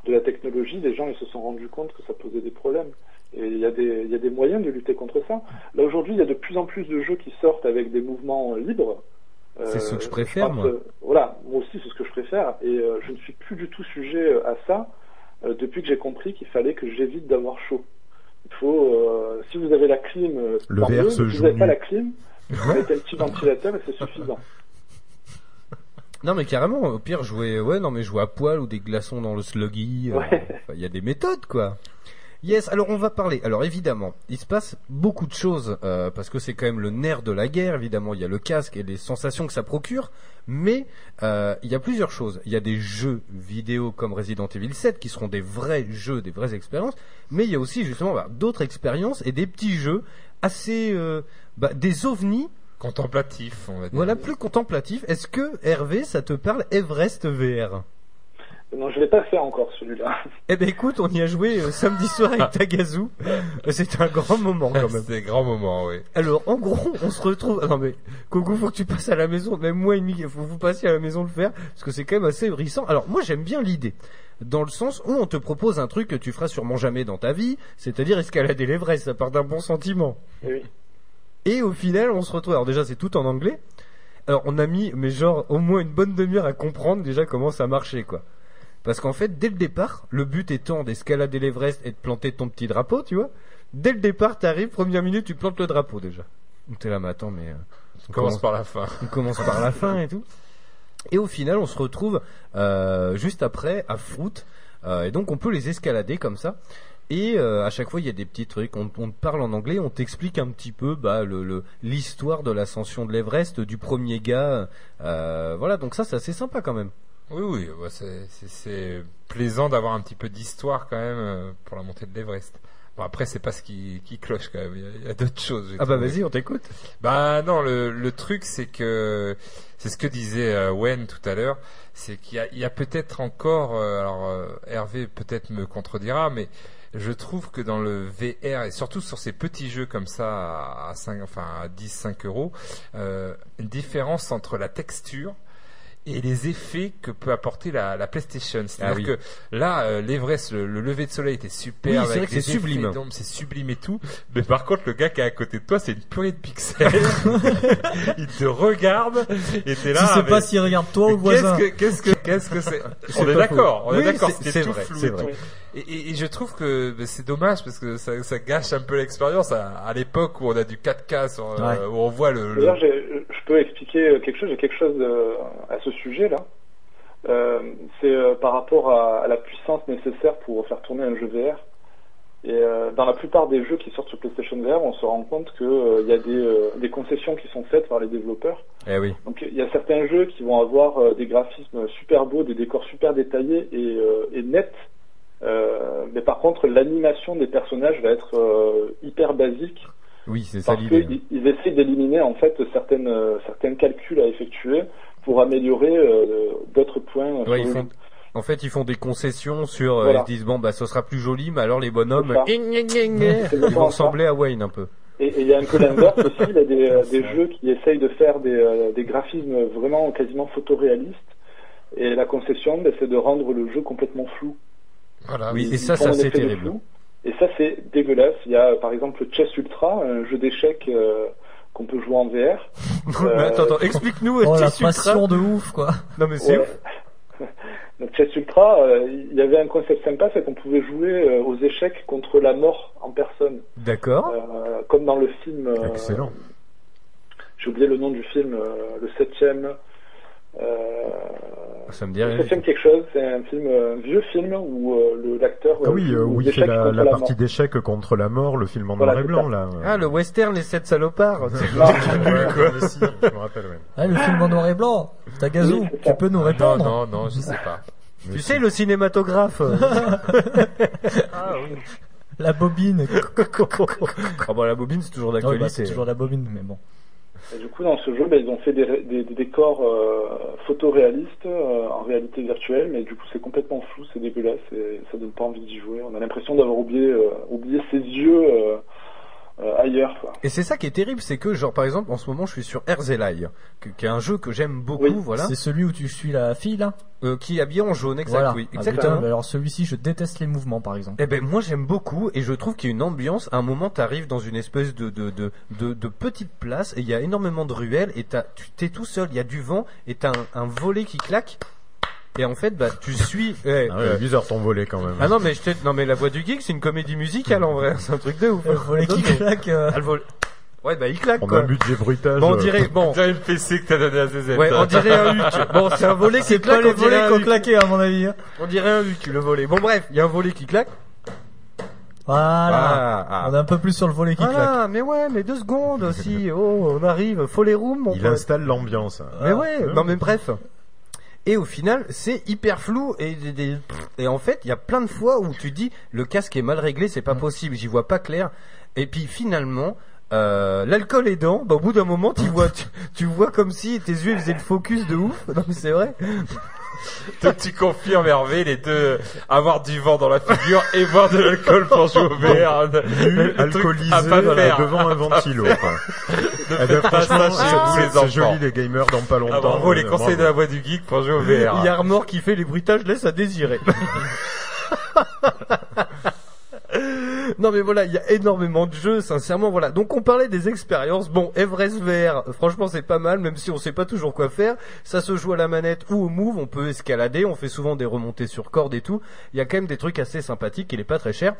de la technologie, les gens ils se sont rendus compte que ça posait des problèmes. Et il y, a des, il y a des moyens de lutter contre ça. Là aujourd'hui, il y a de plus en plus de jeux qui sortent avec des mouvements euh, libres. C'est ce que je préfère, moi. euh, voilà, moi aussi c'est ce que je préfère. Et euh, je ne suis plus du tout sujet euh, à ça euh, depuis que j'ai compris qu'il fallait que j'évite d'avoir chaud. Il faut, euh, si vous avez la clim, euh, Le tant VR mieux. se si joue vous n'avez pas la clim, vous mettez un petit *laughs* ventilateur et c'est suffisant. Non mais carrément, au pire jouer, ouais non mais jouer à poil ou des glaçons dans le sluggy. euh, Ouais. Il y a des méthodes quoi. Yes, alors on va parler. Alors évidemment, il se passe beaucoup de choses euh, parce que c'est quand même le nerf de la guerre. Évidemment, il y a le casque et les sensations que ça procure, mais euh, il y a plusieurs choses. Il y a des jeux vidéo comme Resident Evil 7 qui seront des vrais jeux, des vraies expériences, mais il y a aussi justement bah, d'autres expériences et des petits jeux assez euh, bah, des ovnis Contemplatif, on va dire. voilà, plus contemplatif. Est-ce que Hervé, ça te parle Everest VR Non, je l'ai pas fait encore celui-là. Eh ben écoute, on y a joué euh, samedi soir avec Tagazu. Euh, C'était un grand moment quand même. *laughs* C'était un grand moment, oui. Alors, en gros, on se retrouve. Ah Non mais, Kogu, faut que tu passes à la maison. Même moi et Mick, faut que vous passiez à la maison le faire, parce que c'est quand même assez hérissant. Alors, moi, j'aime bien l'idée, dans le sens où on te propose un truc que tu feras sûrement jamais dans ta vie, c'est-à-dire escalader l'Everest. Ça part d'un bon sentiment. Oui. Et au final, on se retrouve. Alors déjà, c'est tout en anglais. Alors, on a mis, mais genre, au moins une bonne demi-heure à comprendre déjà comment ça marchait, quoi. Parce qu'en fait, dès le départ, le but étant d'escalader l'Everest et de planter ton petit drapeau, tu vois. Dès le départ, t'arrives, première minute, tu plantes le drapeau déjà. Donc t'es là, mais attends, mais. euh, on commence par la fin. On commence par la fin et tout. Et au final, on se retrouve euh, juste après à Fruit. Euh, et donc, on peut les escalader comme ça. Et euh, à chaque fois, il y a des petits trucs. On, on te parle en anglais, on t'explique un petit peu bah, le- le- l'histoire de l'ascension de l'Everest, du premier gars. Euh, voilà, donc ça, c'est assez sympa quand même. Oui, oui, bah, c'est- plaisant d'avoir un petit peu d'histoire quand même euh, pour la montée de l'Everest. Bon, après, c'est pas ce qui, qui cloche quand même. Il y a, d'autres choses. Ah bah vas-y, on t'écoute. Bah non, le, le truc c'est que c'est ce que disait euh, Wen tout à l'heure, c'est qu'il y a, a peut-être encore, euh, alors euh, Hervé peut-être me contredira, mais je trouve que dans le VR et surtout sur ces petits jeux comme ça à, à 5, enfin à 10, 5 euros, euh, une différence entre la texture et les effets que peut apporter la, la PlayStation. C'est-à-dire Ah oui. que là, euh, l'Everest, le, le lever de soleil était super. Oui, c'est avec vrai que des c'est sublime. C'est sublime et tout. Mais par contre, le gars qui est à côté de toi, c'est une purée de pixels. *laughs* il te regarde et t'es là. Tu sais mais- pas s'il regarde toi ou voisin. Qu'est-ce que, qu'est-ce que, qu'est-ce que c'est? C'est On est d'accord, on est d'accord. c'est- vrai, flou c'est et tout. vrai. Et, et- et je trouve que ben, c'est dommage parce que ça, ça gâche un peu l'expérience à, à l'époque où on a du 4K sur, euh, où on voit le. le- D'ailleurs, je peux expliquer quelque chose. J'ai quelque chose euh, à ce sujet-là. Euh, c'est euh, par rapport à, à la puissance nécessaire pour faire tourner un jeu VR. Et euh, dans la plupart des jeux qui sortent sur PlayStation VR, on se rend compte qu'il y a des, des concessions qui sont faites par les développeurs. Eh oui. Donc il y a certains jeux qui vont avoir des graphismes super beaux, des décors super détaillés et, et nets. Mais par contre, l'animation des personnages va être hyper basique Oui, c'est ça parce l'idée. qu'ils ils essaient d'éliminer en fait certaines certains calculs à effectuer pour améliorer euh, d'autres points. Ouais, ils font, en fait, ils font des concessions sur. euh, Voilà. Ils se disent bon bah ce sera plus joli, mais alors les bonhommes, ils vont exactement ressembler à Wayne un peu. Et il y a un peu l'inverse aussi, il y a des, euh, *laughs* des jeux qui essayent de faire des, des graphismes vraiment quasiment photoréalistes. Et la concession, ben, c'est de rendre le jeu complètement flou. Voilà. Oui, Ils- et ça, ça c'est terrible. Et ça, c'est dégueulasse. Il y a par exemple Chess Ultra, un jeu d'échecs euh, qu'on peut jouer en VR. *laughs* mais attends, attends, explique-nous. Oh la passion de ouf quoi. Non mais c'est Ouais. ouf. *laughs* Donc Chess Ultra, euh, il y avait un concept sympa, c'est qu'on pouvait jouer euh, aux échecs contre la mort en personne. D'accord. Euh, comme dans le film... euh, Excellent. J'ai oublié le nom du film, euh, le septième... Euh, Ça me dit rien. septième quelque chose, c'est un film, euh, un vieux film où euh, le l'acteur Ah oui, euh, où il fait la, contre la la partie mort. d'échecs contre la mort, le film en Voilà, noir et c'est blanc, là. Ah le western, les sept salopards. *laughs* Non. *laughs* Si, je me rappelle, ouais. Ah, le film en noir et blanc. Oui, c'est ça. tu peux nous Non, répondre non, non, je sais pas. tu sais le cinématographe. *laughs* Ah oui. La bobine. ah bah la bobine c'est toujours Ouais, bah, d'actualité. c'est toujours la bobine, mais bon. Et du coup, dans ce jeu, ben, ils ont fait des, des, décors euh, photoréalistes euh, en réalité virtuelle, mais du coup, c'est complètement flou, c'est dégueulasse et ça donne pas envie d'y jouer. On a l'impression d'avoir oublié, euh, oublié ses yeux euh, ailleurs. Quoi. Et c'est ça qui est terrible, c'est que genre par exemple en ce moment je suis sur Herzélai, que- qui est un jeu que j'aime beaucoup, Oui, voilà, C'est celui où tu suis la fille là? Euh, qui est habillé en jaune, exact, Voilà. oui, Ah, exactement. putain, alors celui-ci, je déteste les mouvements par exemple. Eh ben moi j'aime beaucoup et je trouve qu'il y a une ambiance. À un moment t'arrives dans une espèce de de, de de de petite place et il y a énormément de ruelles et t'as tu t'es tout seul, il y a du vent et t'as un, un volet qui claque et en fait bah tu suis. eh, Ah ouais, euh, bizarre ton volet quand même. ah non mais je non mais la voix du geek c'est une comédie musicale en vrai, *laughs* c'est un truc de ouf. Le volet qui claque. euh, Ah, le volet- Ouais bah il claque On a quoi. un budget bruitage. Bon on euh, dirait *laughs* bon. T'as une PC que t'as donné à ZZ. Ouais, on dirait un huc. Bon, c'est un volet qui C'est claque, pas les on volets huc. claqué à mon avis. hein. On dirait un huc, le volet. Bon bref, il y a un volet qui claque. Voilà. Ah, ah. On est un peu plus sur le volet qui claque. Voilà, mais ouais, mais deux secondes aussi. Oh, on arrive. Faut les rooms, mon Il installe l'ambiance. Mais ouais, Ah. non mais bref. Et au final, c'est hyper flou et, et en fait, il y a plein de fois où tu dis le casque est mal réglé, c'est pas possible, j'y vois pas clair. Et puis finalement, euh, l'alcool aidant, bah, au bout d'un moment, tu vois, tu, tu vois comme si tes yeux faisaient le focus de ouf. Non mais c'est vrai. *laughs* Donc tu confirmes Hervé les deux avoir du vent dans la figure et boire de l'alcool pour jouer au VR. Alcoolisé à pas faire. devant un ventilo. *laughs* Eh ben, c'est- joli les gamers dans pas longtemps. Ah, bravo les Euh, conseils de la voix du geek pour jouer au VR. Il y a Armor qui fait les bruitages laisse à désirer. *laughs* *laughs* non mais voilà, il y a énormément de jeux, sincèrement voilà. Donc on parlait des expériences. Bon, Everest VR, franchement c'est pas mal, même si on sait pas toujours quoi faire. Ça se joue à la manette ou au move, on peut escalader, on fait souvent des remontées sur corde et tout. Il y a quand même des trucs assez sympathiques, il est pas très cher.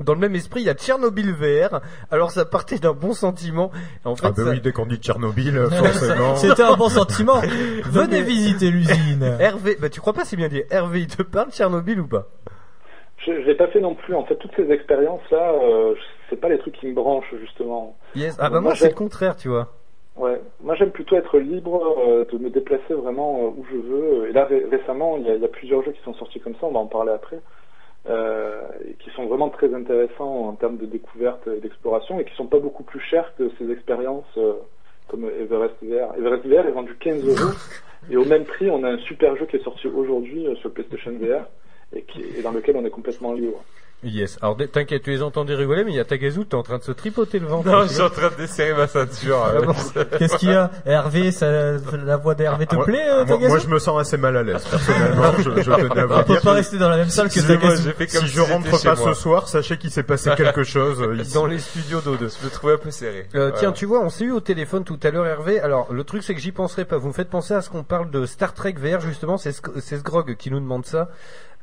Dans le même esprit, il y a Tchernobyl VR. Alors ça partait d'un bon sentiment. En fait, Ah bah ça- oui, dès qu'on dit Tchernobyl, *laughs* forcément. C'était un bon sentiment. *laughs* Venez visiter l'usine. Hervé, bah tu crois pas c'est bien dit. Hervé, il te parle Tchernobyl ou pas? Je l'ai pas fait non plus. En fait, toutes ces expériences-là, euh, c'est pas les trucs qui me branchent justement. Yes. Ah bah moi c'est le contraire, tu vois. Ouais, moi j'aime plutôt être libre euh, de me déplacer vraiment euh, où je veux. Et là ré- récemment, il y, a, il y a plusieurs jeux qui sont sortis comme ça, on va en parler après, euh, et qui sont vraiment très intéressants en termes de découverte et d'exploration, et qui sont pas beaucoup plus chers que ces expériences euh, comme Everest VR. Everest VR est vendu 15 euros, *laughs* et au même prix, on a un super jeu qui est sorti aujourd'hui euh, sur PlayStation VR, et, qui, et dans lequel on est complètement libre. Yes. Alors t'inquiète, tu les as entendus rigoler, mais il y a Tagazu, t'es en train de se tripoter le ventre. Non, je suis en train de desserrer ma ceinture. Ah bon Qu'est-ce qu'il y a? Hervé, ça, la voix d'Hervé te Moi- plaît, euh, moi, Tagazu? moi, je me sens assez mal à l'aise, personnellement. *laughs* je, je tenais à vous On peut pas rester dans la même salle que Tagazu. fait comme Si je rentre pas ce soir, sachez qu'il s'est passé quelque *laughs* chose euh, ici. Dans les studios d'O2. Je me trouvais un peu serré. Euh, Voilà. Tiens, tu vois, on s'est eu au téléphone tout à l'heure, Hervé. Alors, le truc, c'est que j'y penserai pas. Vous me faites penser à ce qu'on parle de Star Trek VR, justement. C'est Sc- c'est Sgrog qui nous demande ça.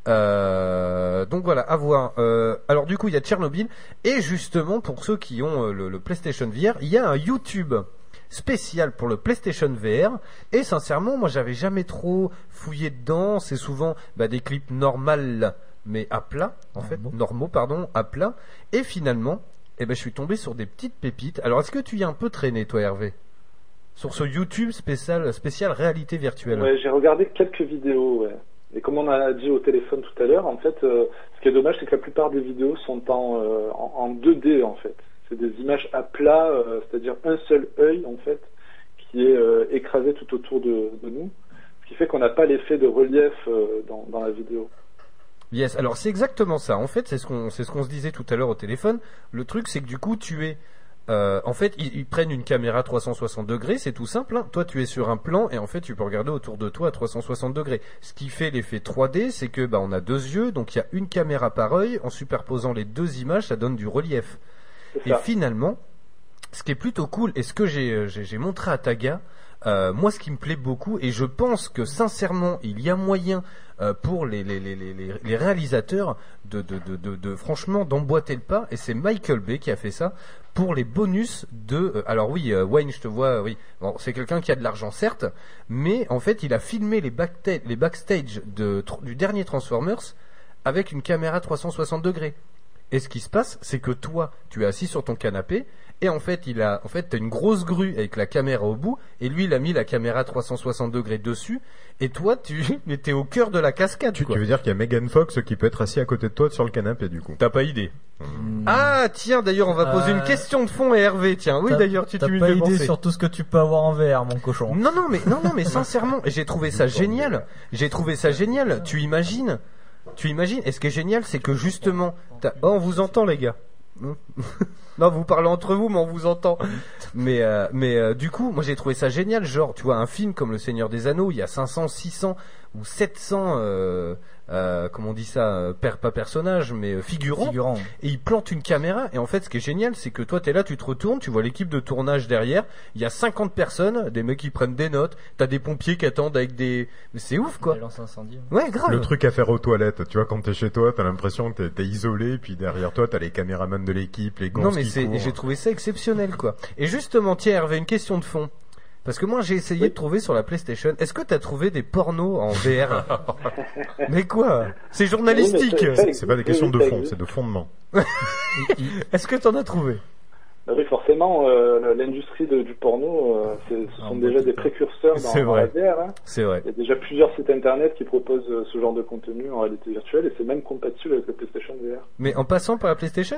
Euh, donc voilà, à voir. Euh, alors du coup, il y a Tchernobyl. Et justement, pour ceux qui ont euh, le, le PlayStation VR, il y a un YouTube spécial pour le PlayStation VR. Et sincèrement, moi, j'avais jamais trop fouillé dedans. C'est souvent bah, des clips normales, mais à plat, en fait, normaux, pardon, à plat. Et finalement, eh ben, je suis tombé sur des petites pépites. Alors, est-ce que tu y as un peu traîné, toi, Hervé? Sur ce YouTube spécial, spécial réalité virtuelle? Ouais, j'ai regardé quelques vidéos, ouais. Et comme on a dit au téléphone tout à l'heure, en fait, euh, ce qui est dommage, c'est que la plupart des vidéos sont en, euh, en, 2D, fait. C'est des images à plat, euh, c'est-à-dire un seul œil, en fait, qui est écrasé tout autour de, nous. Ce qui fait qu'on n'a pas l'effet de relief dans, dans la vidéo. Yes, alors c'est exactement ça. En fait, c'est ce qu'on c'est ce qu'on se disait tout à l'heure au téléphone. Le truc, c'est que du coup, tu es euh, en fait, ils, ils prennent une caméra 360 degrés, c'est tout simple. hein. Toi, tu es sur un plan et en fait, tu peux regarder autour de toi à 360 degrés. Ce qui fait l'effet 3D, c'est que bah, on a deux yeux, donc il y a une caméra par œil. En superposant les deux images, ça donne du relief. Et finalement, ce qui est plutôt cool, et ce que j'ai euh, montré à Taga, euh, moi ce qui me plaît beaucoup, et je pense que sincèrement il y a moyen euh, pour les, les, les, les, les- les réalisateurs de, de, de, de, de- franchement d'emboîter le pas, et c'est Michael Bay qui a fait ça pour les bonus de... euh, alors oui, euh, Wayne, je te vois, oui, bon, c'est quelqu'un qui a de l'argent certes, mais en fait il a filmé les, backstage de, du dernier Transformers avec une caméra 360 degrés. Et ce qui se passe, c'est que toi, tu es assis sur ton canapé, et en fait, il a, en fait, t'as une grosse grue avec la caméra au bout, et lui, il a mis la caméra 360 degrés dessus, et toi, tu, *laughs* mais t'es au cœur de la cascade, Tu, quoi. tu veux dire qu'il y a Megan Fox qui peut être assis à côté de toi sur le canapé, du coup? T'as pas idée. Ah, tiens, d'ailleurs, on va poser Euh, une question de fond à Hervé, tiens. Oui, d'ailleurs, tu, T'as pas idée penser. sur tout ce que tu peux avoir en VR, mon cochon. Non, non, mais non, non, mais sincèrement, *laughs* j'ai trouvé ça génial. J'ai trouvé ça génial. Tu imagines Tu imagines Et ce qui est génial, c'est que justement, t'as- oh, on vous entend, les gars. *laughs* non, vous parlez entre vous, mais on vous entend. Mais, euh, mais euh, du coup, moi, j'ai trouvé ça génial. Genre, tu vois, un film comme Le Seigneur des Anneaux, il y a 500, 600 ou 700, euh, comment on dit ça, euh, per- pas personnages, mais euh, figurants. Figurant. Et il plante une caméra. Et en fait, ce qui est génial, c'est que toi, t'es là, tu te retournes, tu vois l'équipe de tournage derrière. Il y a 50 personnes, des mecs qui prennent des notes. T'as des pompiers qui attendent avec des. Mais c'est ouf, quoi. Ouais, grave. Le truc à faire aux toilettes, tu vois, quand t'es chez toi, t'as l'impression que t'es- isolé, puis derrière toi, t'as les caméramans de l'équipe, les Non, gonzes mais c'est, j'ai trouvé ça exceptionnel, quoi. Et justement, tiens, Hervé, une question de fond. Parce que moi, j'ai essayé de trouver sur la PlayStation. Est-ce que t'as trouvé des pornos en VR *laughs* Mais quoi C'est journalistique. Oui, C'est pas des questions de fond, c'est de fondement. *laughs* Est-ce que t'en as trouvé Bah oui, forcément, euh, l'industrie du porno, euh, c'est- ce sont déjà des précurseurs dans, C'est dans vrai. la VR. hein. C'est vrai. Il y a déjà plusieurs sites internet qui proposent euh, ce genre de contenu en réalité virtuelle et c'est même compatible avec la PlayStation VR. Mais en passant par la PlayStation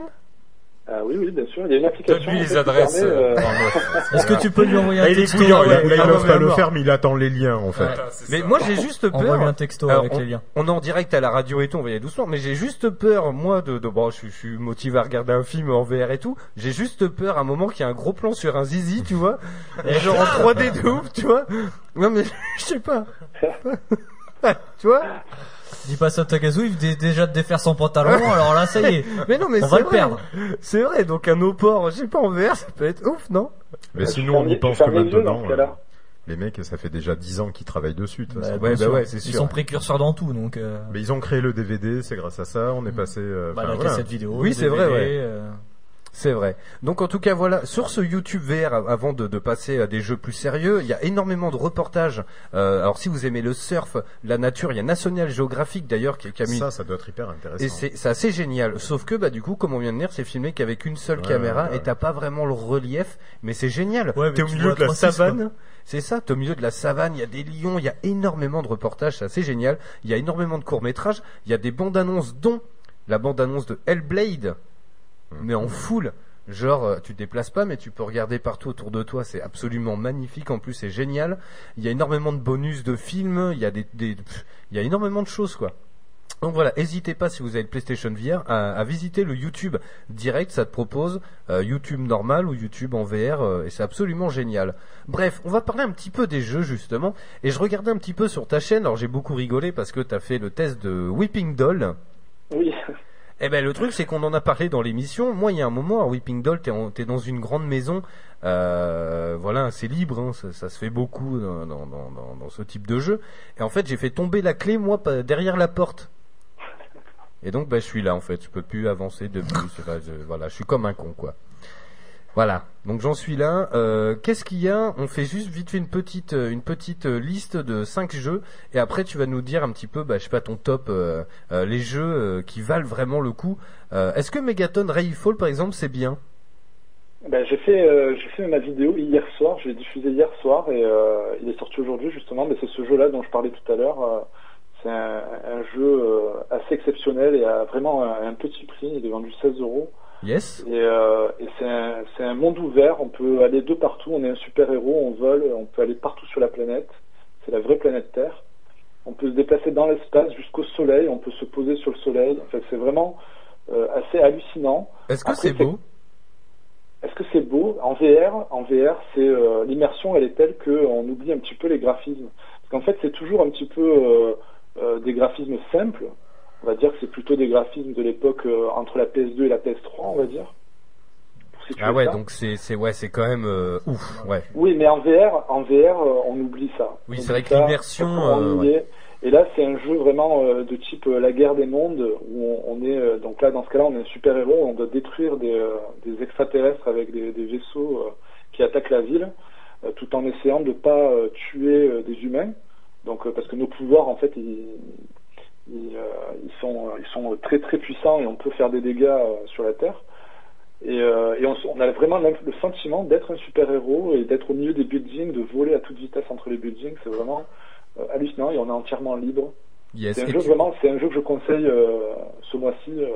Ah oui, oui, bien sûr. Il y a une application. Donne-lui en les adresses, euh, euh, *laughs* Est-ce que tu peux lui envoyer un Ah, il est texto couillant, il Ah, n'ose ouais, pas le faire, mais il attend les liens, en fait. Mais ça. moi, j'ai juste peur. Envoie-lui un texto Alors, avec on, les liens. On est en direct à la radio et tout, on va y aller doucement, mais j'ai juste peur, moi, de, de bon, je, je suis motivé à regarder un film en VR et tout. J'ai juste peur à un moment qu'il y a un gros plan sur un zizi, tu vois, et genre en 3D de ouf, tu vois. Non mais *laughs* je sais pas. *laughs* tu vois? Dis pas ça à Tagazu, il vient déjà de défaire son pantalon, *laughs* alors là, ça y est. Mais non, mais On c'est va le vrai. perdre. C'est vrai, donc un eau-port, je sais pas en VR, ça peut être ouf, non Mais sinon, on y pense que maintenant, euh, les mecs, ça fait déjà 10 ans qu'ils travaillent dessus, de toute Bah, façon. bah ouais, c'est Ils sûr. sont précurseurs dans tout, donc. euh, Mais ils ont créé le DVD, c'est grâce à ça, on est passé... euh, bah, la voilà. cassette vidéo. Oui, c'est vrai, ouais. C'est vrai. Donc en tout cas voilà, sur ce YouTube VR, av- avant de, de passer à des jeux plus sérieux, il y a énormément de reportages. Euh, alors si vous aimez le surf, la nature, il y a National Geographic d'ailleurs qui, qui a mis... Ça, ça doit être hyper intéressant. Et c'est c'est assez génial. Sauf que bah du coup, comme on vient de dire, c'est filmé qu'avec une seule Ouais, caméra ouais, ouais. et t'as pas vraiment le relief, mais c'est génial. Ouais, T'es au milieu de la 3-6, quoi. savane. C'est ça, t'es au milieu de la savane, il y a des lions, il y a énormément de reportages, c'est assez génial. Il y a énormément de courts-métrages, il y a des bandes annonces dont la bande annonce de Hellblade, mais en full. Genre, euh, tu te déplaces pas, mais tu peux regarder partout autour de toi. C'est absolument magnifique. En plus, c'est génial. Il y a énormément de bonus de films. Il y a des, des- il y a énormément de choses, quoi. Donc voilà, n'hésitez pas si vous avez le PlayStation VR à, à visiter le YouTube direct, ça te propose euh, YouTube normal ou YouTube en VR euh, et c'est absolument génial. Bref, on va parler un petit peu des jeux justement et je regardais un petit peu sur ta chaîne, alors j'ai beaucoup rigolé parce que tu as fait le test de Whipping Doll. Oui. *laughs* Eh ben le truc c'est qu'on en a parlé dans l'émission. Moi il y a un moment à Whipping Doll t'es, dans une grande maison, euh, voilà c'est libre, hein, ça, se fait beaucoup dans, ce type de jeu. Et en fait j'ai fait tomber la clé moi derrière la porte. Et donc bah, je suis là en fait, je peux plus avancer de plus. Voilà, je suis comme un con quoi. Voilà, donc j'en suis là. Euh, Qu'est-ce qu'il y a? On fait juste vite une petite euh, une petite euh, liste de cinq jeux et après tu vas nous dire un petit peu, bah, je sais pas ton top, les jeux qui valent vraiment le coup. Est-ce que Megaton Rayfall par exemple c'est bien? Ben, j'ai fait j'ai fait ma vidéo hier soir, je l'ai diffusé hier soir et il est sorti aujourd'hui justement, mais c'est ce jeu-là dont je parlais tout à l'heure. c'est un, jeu assez exceptionnel et à vraiment un, un petit prix, il est vendu 16 euros. Yes. Et, euh, et c'est un, monde ouvert, on peut aller de partout, on est un super-héros, on vole, on peut aller partout sur la planète, c'est la vraie planète Terre. On peut se déplacer dans l'espace jusqu'au soleil, on peut se poser sur le soleil, enfin, c'est vraiment euh, assez hallucinant. Est-ce que c'est beau? est-ce que c'est beau? En VR, en VR, c'est euh, l'immersion, elle est telle qu'on oublie un petit peu les graphismes. Parce qu'en fait, c'est toujours un petit peu des graphismes simples. On va dire que c'est plutôt des graphismes de l'époque euh, entre la PS2 et la PS3, on va dire. Ah ouais, ça. donc c'est c'est ouais, c'est quand même euh, ouf, ouais. Oui, mais en VR, en VR, euh, on oublie ça. Oui, c'est vrai que l'immersion, ouais. Et là, c'est un jeu vraiment de type la guerre des mondes où on, on est donc là dans ce cas-là, on est un super héros, on doit détruire des, des extraterrestres avec des, des vaisseaux qui attaquent la ville, tout en essayant de pas tuer des humains. Donc parce que nos pouvoirs en fait ils, ils, euh, ils sont ils sont très très puissants et on peut faire des dégâts euh, sur la Terre. Et, euh, et on, a vraiment le sentiment d'être un super héros et d'être au milieu des buildings, de voler à toute vitesse entre les buildings. C'est vraiment euh, hallucinant et on est entièrement libre. Yes. C'est un jeu tu- vraiment, c'est un jeu que je conseille euh, ce mois-ci. euh,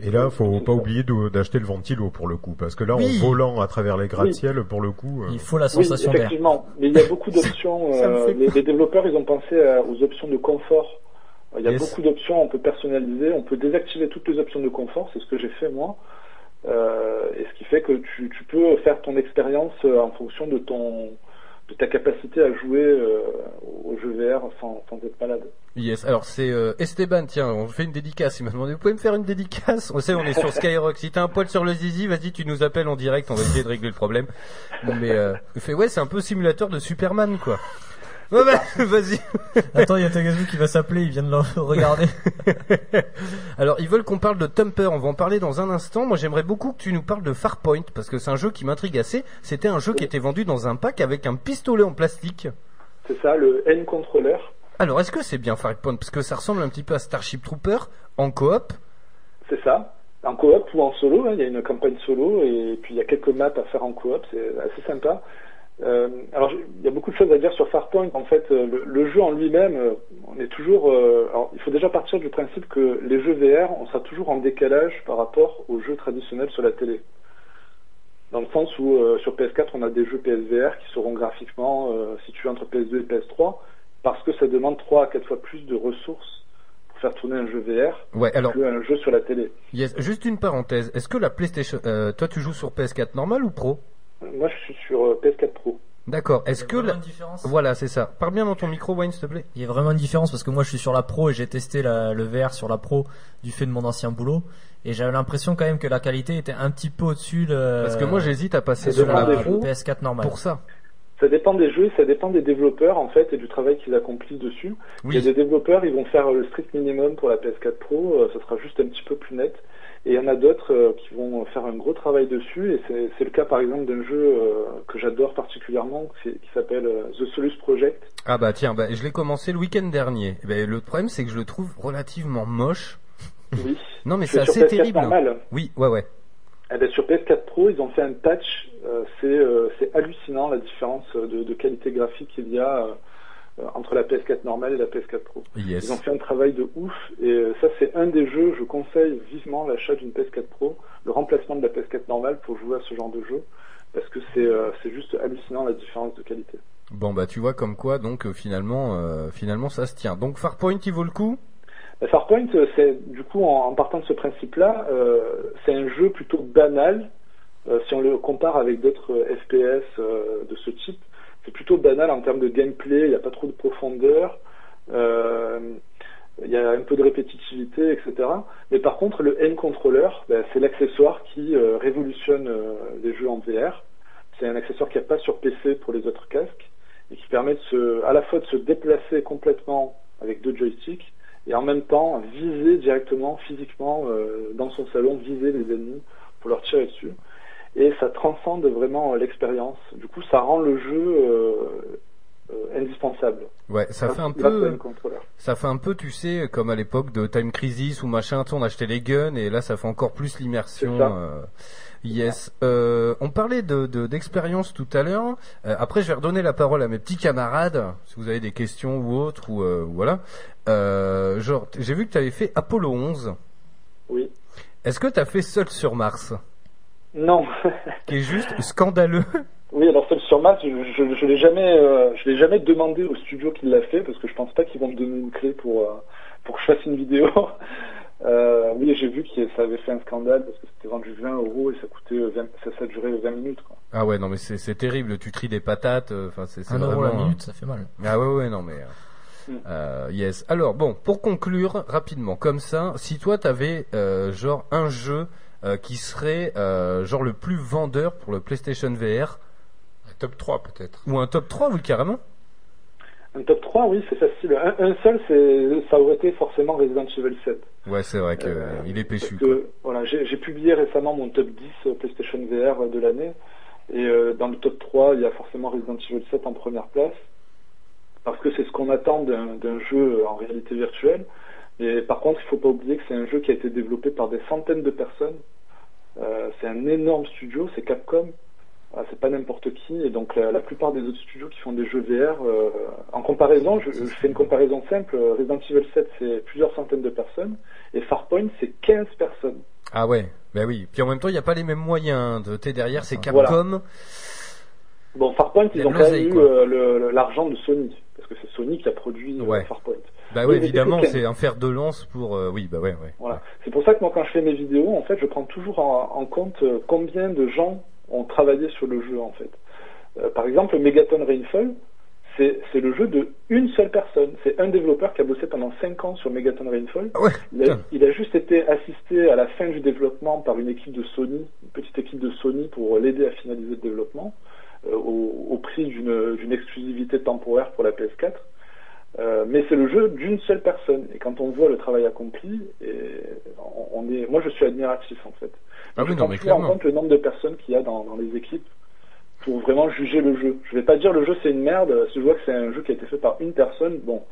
Et là, faut pas oublier d'acheter le ventilo pour le coup, parce que là, Oui. en volant à travers les gratte-ciel, pour le coup. euh, Il faut la Oui, sensation d'air. effectivement. Mais il y a beaucoup *laughs* d'options. Euh, les, les développeurs, ils ont pensé aux options de confort. Il y a Yes. beaucoup d'options. On peut personnaliser. On peut désactiver toutes les options de confort. C'est ce que j'ai fait moi. Euh, et ce qui fait que tu, tu peux faire ton expérience euh, en fonction de ton de ta capacité à jouer euh, au jeu VR sans, sans être malade. Yes, alors c'est euh, Esteban, tiens, on fait une dédicace. Il m'a demandé, vous pouvez me faire une dédicace? On sait, on est sur *laughs* Skyrock. Si t'as un poil sur le zizi, vas-y, tu nous appelles en direct, on va essayer de régler le problème. Mais euh, il fait, ouais, c'est un peu simulateur de Superman, quoi. Ouais, bah, *laughs* vas-y. Attends, il y a Tagazu qui va s'appeler, il vient de le regarder. *laughs* Alors, ils veulent qu'on parle de Thumper, on va en parler dans un instant. Moi, j'aimerais beaucoup que tu nous parles de Farpoint, parce que c'est un jeu qui m'intrigue assez. C'était un jeu qui était vendu dans un pack avec un pistolet en plastique. C'est ça, le N-controller. Alors, est-ce que c'est bien Farpoint? Parce que ça ressemble un petit peu à Starship Trooper en coop. C'est ça. En coop ou en solo, hein, il y a une campagne solo et puis il y a quelques maps à faire en coop, c'est assez sympa. Euh, alors il y a beaucoup de choses à dire sur Farpoint. En fait, euh, le, le jeu en lui-même, euh, on est toujours. euh, alors, il faut déjà partir du principe que les jeux VR, on sera toujours en décalage par rapport aux jeux traditionnels sur la télé. Dans le sens où euh, sur PS4, on a des jeux PSVR qui seront graphiquement situés entre PS2 et PS3 parce que ça demande 3 à 4 fois plus de ressources pour faire tourner un jeu VR Ouais, alors- qu'un jeu sur la télé. Yes. Juste une parenthèse. Est-ce que la PlayStation, toi, tu joues sur PS4 normal ou pro? Moi, je suis sur euh, PS4 Pro. D'accord. Est-ce que la... Voilà, c'est ça. Parle bien dans ton micro, Wayne, s'il te plaît. Il y a vraiment une différence parce que moi je suis sur la pro et j'ai testé la- le VR sur la pro du fait de mon ancien boulot et j'avais l'impression quand même que la qualité était un petit peu au-dessus de Parce que moi, j'hésite à passer sur la des pro jeux. PS4 normal. pour ça. Ça dépend des jeux, ça dépend des développeurs en fait et du travail qu'ils accomplissent dessus. Oui. Il y a des développeurs, ils vont faire le strict minimum pour la PS4 Pro, euh, ça sera juste un petit peu plus net. Et il y en a d'autres euh, qui vont faire un travaille dessus et c'est le cas par exemple d'un jeu euh, que j'adore particulièrement qui s'appelle euh, The Solus Project. Ah bah tiens, bah, je l'ai commencé le week-end dernier. Eh ben, le problème c'est que je le trouve relativement moche. Oui. *laughs* Non mais c'est assez PS4 terrible. normal. Oui, ouais ouais. Eh ben, sur PS4 Pro, ils ont fait un patch. c'est hallucinant la différence de, de qualité graphique qu'il y a entre la PS4 normale et la PS4 Pro. Yes. Ils ont fait un travail de ouf et euh, ça c'est un des jeux. Je conseille vivement l'achat d'une PS4 Pro, le remplacement de la PS4 normale pour jouer à ce genre de jeu parce que c'est euh, c'est juste hallucinant la différence de qualité. Bon bah tu vois comme quoi donc euh, finalement euh, finalement ça se tient. Donc Farpoint il vaut le coup? La Farpoint, euh, c'est du coup en, en partant de ce principe-là, euh, c'est un jeu plutôt banal. euh, si on le compare avec d'autres euh, FPS euh, de ce type, c'est plutôt banal en termes de gameplay. Il n'y a pas trop de profondeur. euh, il y a un peu de répétitivité, etc. Mais par contre, le N-Controller, ben, c'est l'accessoire qui euh, révolutionne euh, les jeux en VR. C'est un accessoire qu'il n'y a pas sur PC pour les autres casques et qui permet de se, à la fois de se déplacer complètement avec deux joysticks et en même temps viser directement, physiquement, dans son salon, viser les ennemis pour leur tirer dessus. Et ça transcende vraiment euh, l'expérience. Du coup, ça rend le jeu euh, euh, indispensable. Ouais, ça fait un peu ça fait un peu tu sais comme à l'époque de Time Crisis ou machin, on achetait les guns et là ça fait encore plus l'immersion. Euh, Yes. Euh, on parlait de de- d'expérience tout à l'heure. Après, je vais redonner la parole à mes petits camarades si vous avez des questions ou autres ou voilà. Genre, j'ai vu que tu avais fait Apollo 11. Oui. Est-ce que tu as fait Seul sur Mars? Non. *laughs* Qui est juste scandaleux. Oui, alors seul sur Mars, je, je, je l'ai jamais, euh, je l'ai jamais demandé au studio qui l'a fait parce que je pense pas qu'ils vont me donner une clé pour euh, pour que je fasse une vidéo. *laughs* Euh, oui, j'ai vu que ça avait fait un scandale parce que c'était vendu 20 euros et ça coûtait 20, ça, ça durait 20 minutes. Quoi. Ah ouais, non mais c'est c'est terrible. Tu tries des patates. euh, Enfin, c'est c'est Un euro vraiment. la minute, ça fait mal. Ah ouais, ouais, non mais. euh, Mm. euh, yes. Alors bon, pour conclure rapidement, comme ça, si toi t'avais euh, genre un jeu euh, qui serait euh, genre le plus vendeur pour le PlayStation VR, Top 3 peut-être. ou un top 3, oui carrément. Un top 3, oui, c'est facile. Un, un seul, c'est, ça aurait été forcément Resident Evil 7. Ouais, c'est vrai que Euh, euh, il est péchu. Que, voilà, j'ai, publié récemment mon top 10 PlayStation VR de l'année. Et euh, dans le top 3, il y a forcément Resident Evil 7 en première place. Parce que c'est ce qu'on attend d'un, d'un jeu en réalité virtuelle. Et par contre, il faut pas oublier que c'est un jeu qui a été développé par des centaines de personnes. Euh, c'est un énorme studio, c'est Capcom. Ah, c'est pas n'importe qui. Et donc la, la plupart des autres studios qui font des jeux VR, euh, en comparaison, je, je fais une comparaison simple. Resident Evil 7, c'est plusieurs centaines de personnes. Et Farpoint, c'est 15 personnes. Ah ouais, bah oui. Puis en même temps, il n'y a pas les mêmes moyens. De t'es derrière, c'est Voilà. Capcom. Bon, Farpoint, ils ont quand même eu euh, l'argent de Sony. Parce que c'est Sony qui a produit euh, Ouais. Farpoint. Bah Oui, ouais, évidemment, c'est- un fer de lance pour. euh, oui, bah ouais, ouais. Voilà. C'est pour ça que moi, quand je fais mes vidéos, en fait, je prends toujours en, en compte euh, combien de gens ont travaillé sur le jeu, en fait. Euh, par exemple, Megaton Rainfall, c'est le jeu de une seule personne. C'est un développeur qui a bossé pendant 5 ans sur Megaton Rainfall. Ah ouais, il, a, putain. il a juste été assisté à la fin du développement par une équipe de Sony, une petite équipe de Sony pour l'aider à finaliser le développement, euh, au, au prix d'une d'une exclusivité temporaire pour la PS4. Euh, mais c'est le jeu d'une seule personne. Et quand on voit le travail accompli, et on, on est, moi je suis admiratif en fait. Ah je oui, non, mais en compte le nombre de personnes qu'il y a dans, dans les équipes pour vraiment juger le jeu. Je vais pas dire le jeu c'est une merde. Si je vois que c'est un jeu qui a été fait par une personne, bon,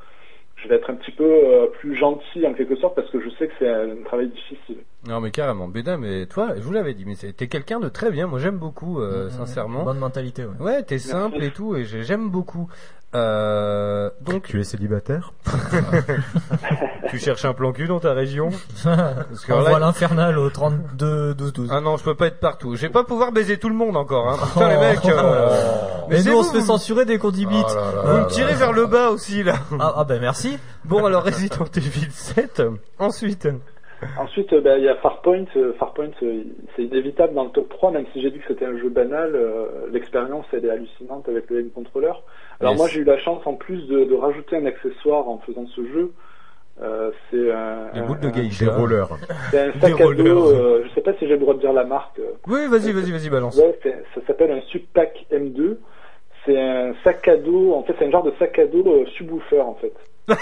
je vais être un petit peu euh, plus gentil en quelque sorte parce que je sais que c'est un, travail difficile. Non mais carrément, Béda, mais toi, je vous l'avais dit, mais c'est- t'es quelqu'un de très bien. Moi, j'aime beaucoup, euh, sincèrement. Bonne mentalité, ouais. Ouais, t'es simple et tout, et j'ai- j'aime beaucoup. Euh, donc, Tu es célibataire *laughs* tu cherches un plan cul dans ta région *laughs* Parce que On là- voit l'infernal au 32 12 12. Ah non, je peux pas être partout. Je vais pas pouvoir baiser tout le monde encore. Hein. Putain les mecs. euh, Oh. Mais c'est nous on vous, se fait vous- censurer dès qu'on dit bite. Oh là là Vous me tirez vers le bas aussi là. Ah, ah ben merci. Bon alors Resident Evil 7. Ensuite. Ensuite, euh, ben, il y a Farpoint. Euh, Farpoint, euh, c'est inévitable dans le top 3, même si j'ai dit que c'était un jeu banal. euh, L'expérience, elle est hallucinante avec le M-Controller. Alors Yes. moi, j'ai eu la chance en plus de, de rajouter un accessoire en faisant ce jeu. Euh, c'est un, un- boules de geisha. Des rollers. C'est un Des sac à dos. euh, je sais pas si j'ai le droit de dire la marque. Oui, vas-y, vas-y, vas-y, balance. Ouais, ça s'appelle un Subpack M2. C'est un sac à dos, en fait, c'est un genre de sac à dos euh, subwoofer, en fait. *laughs*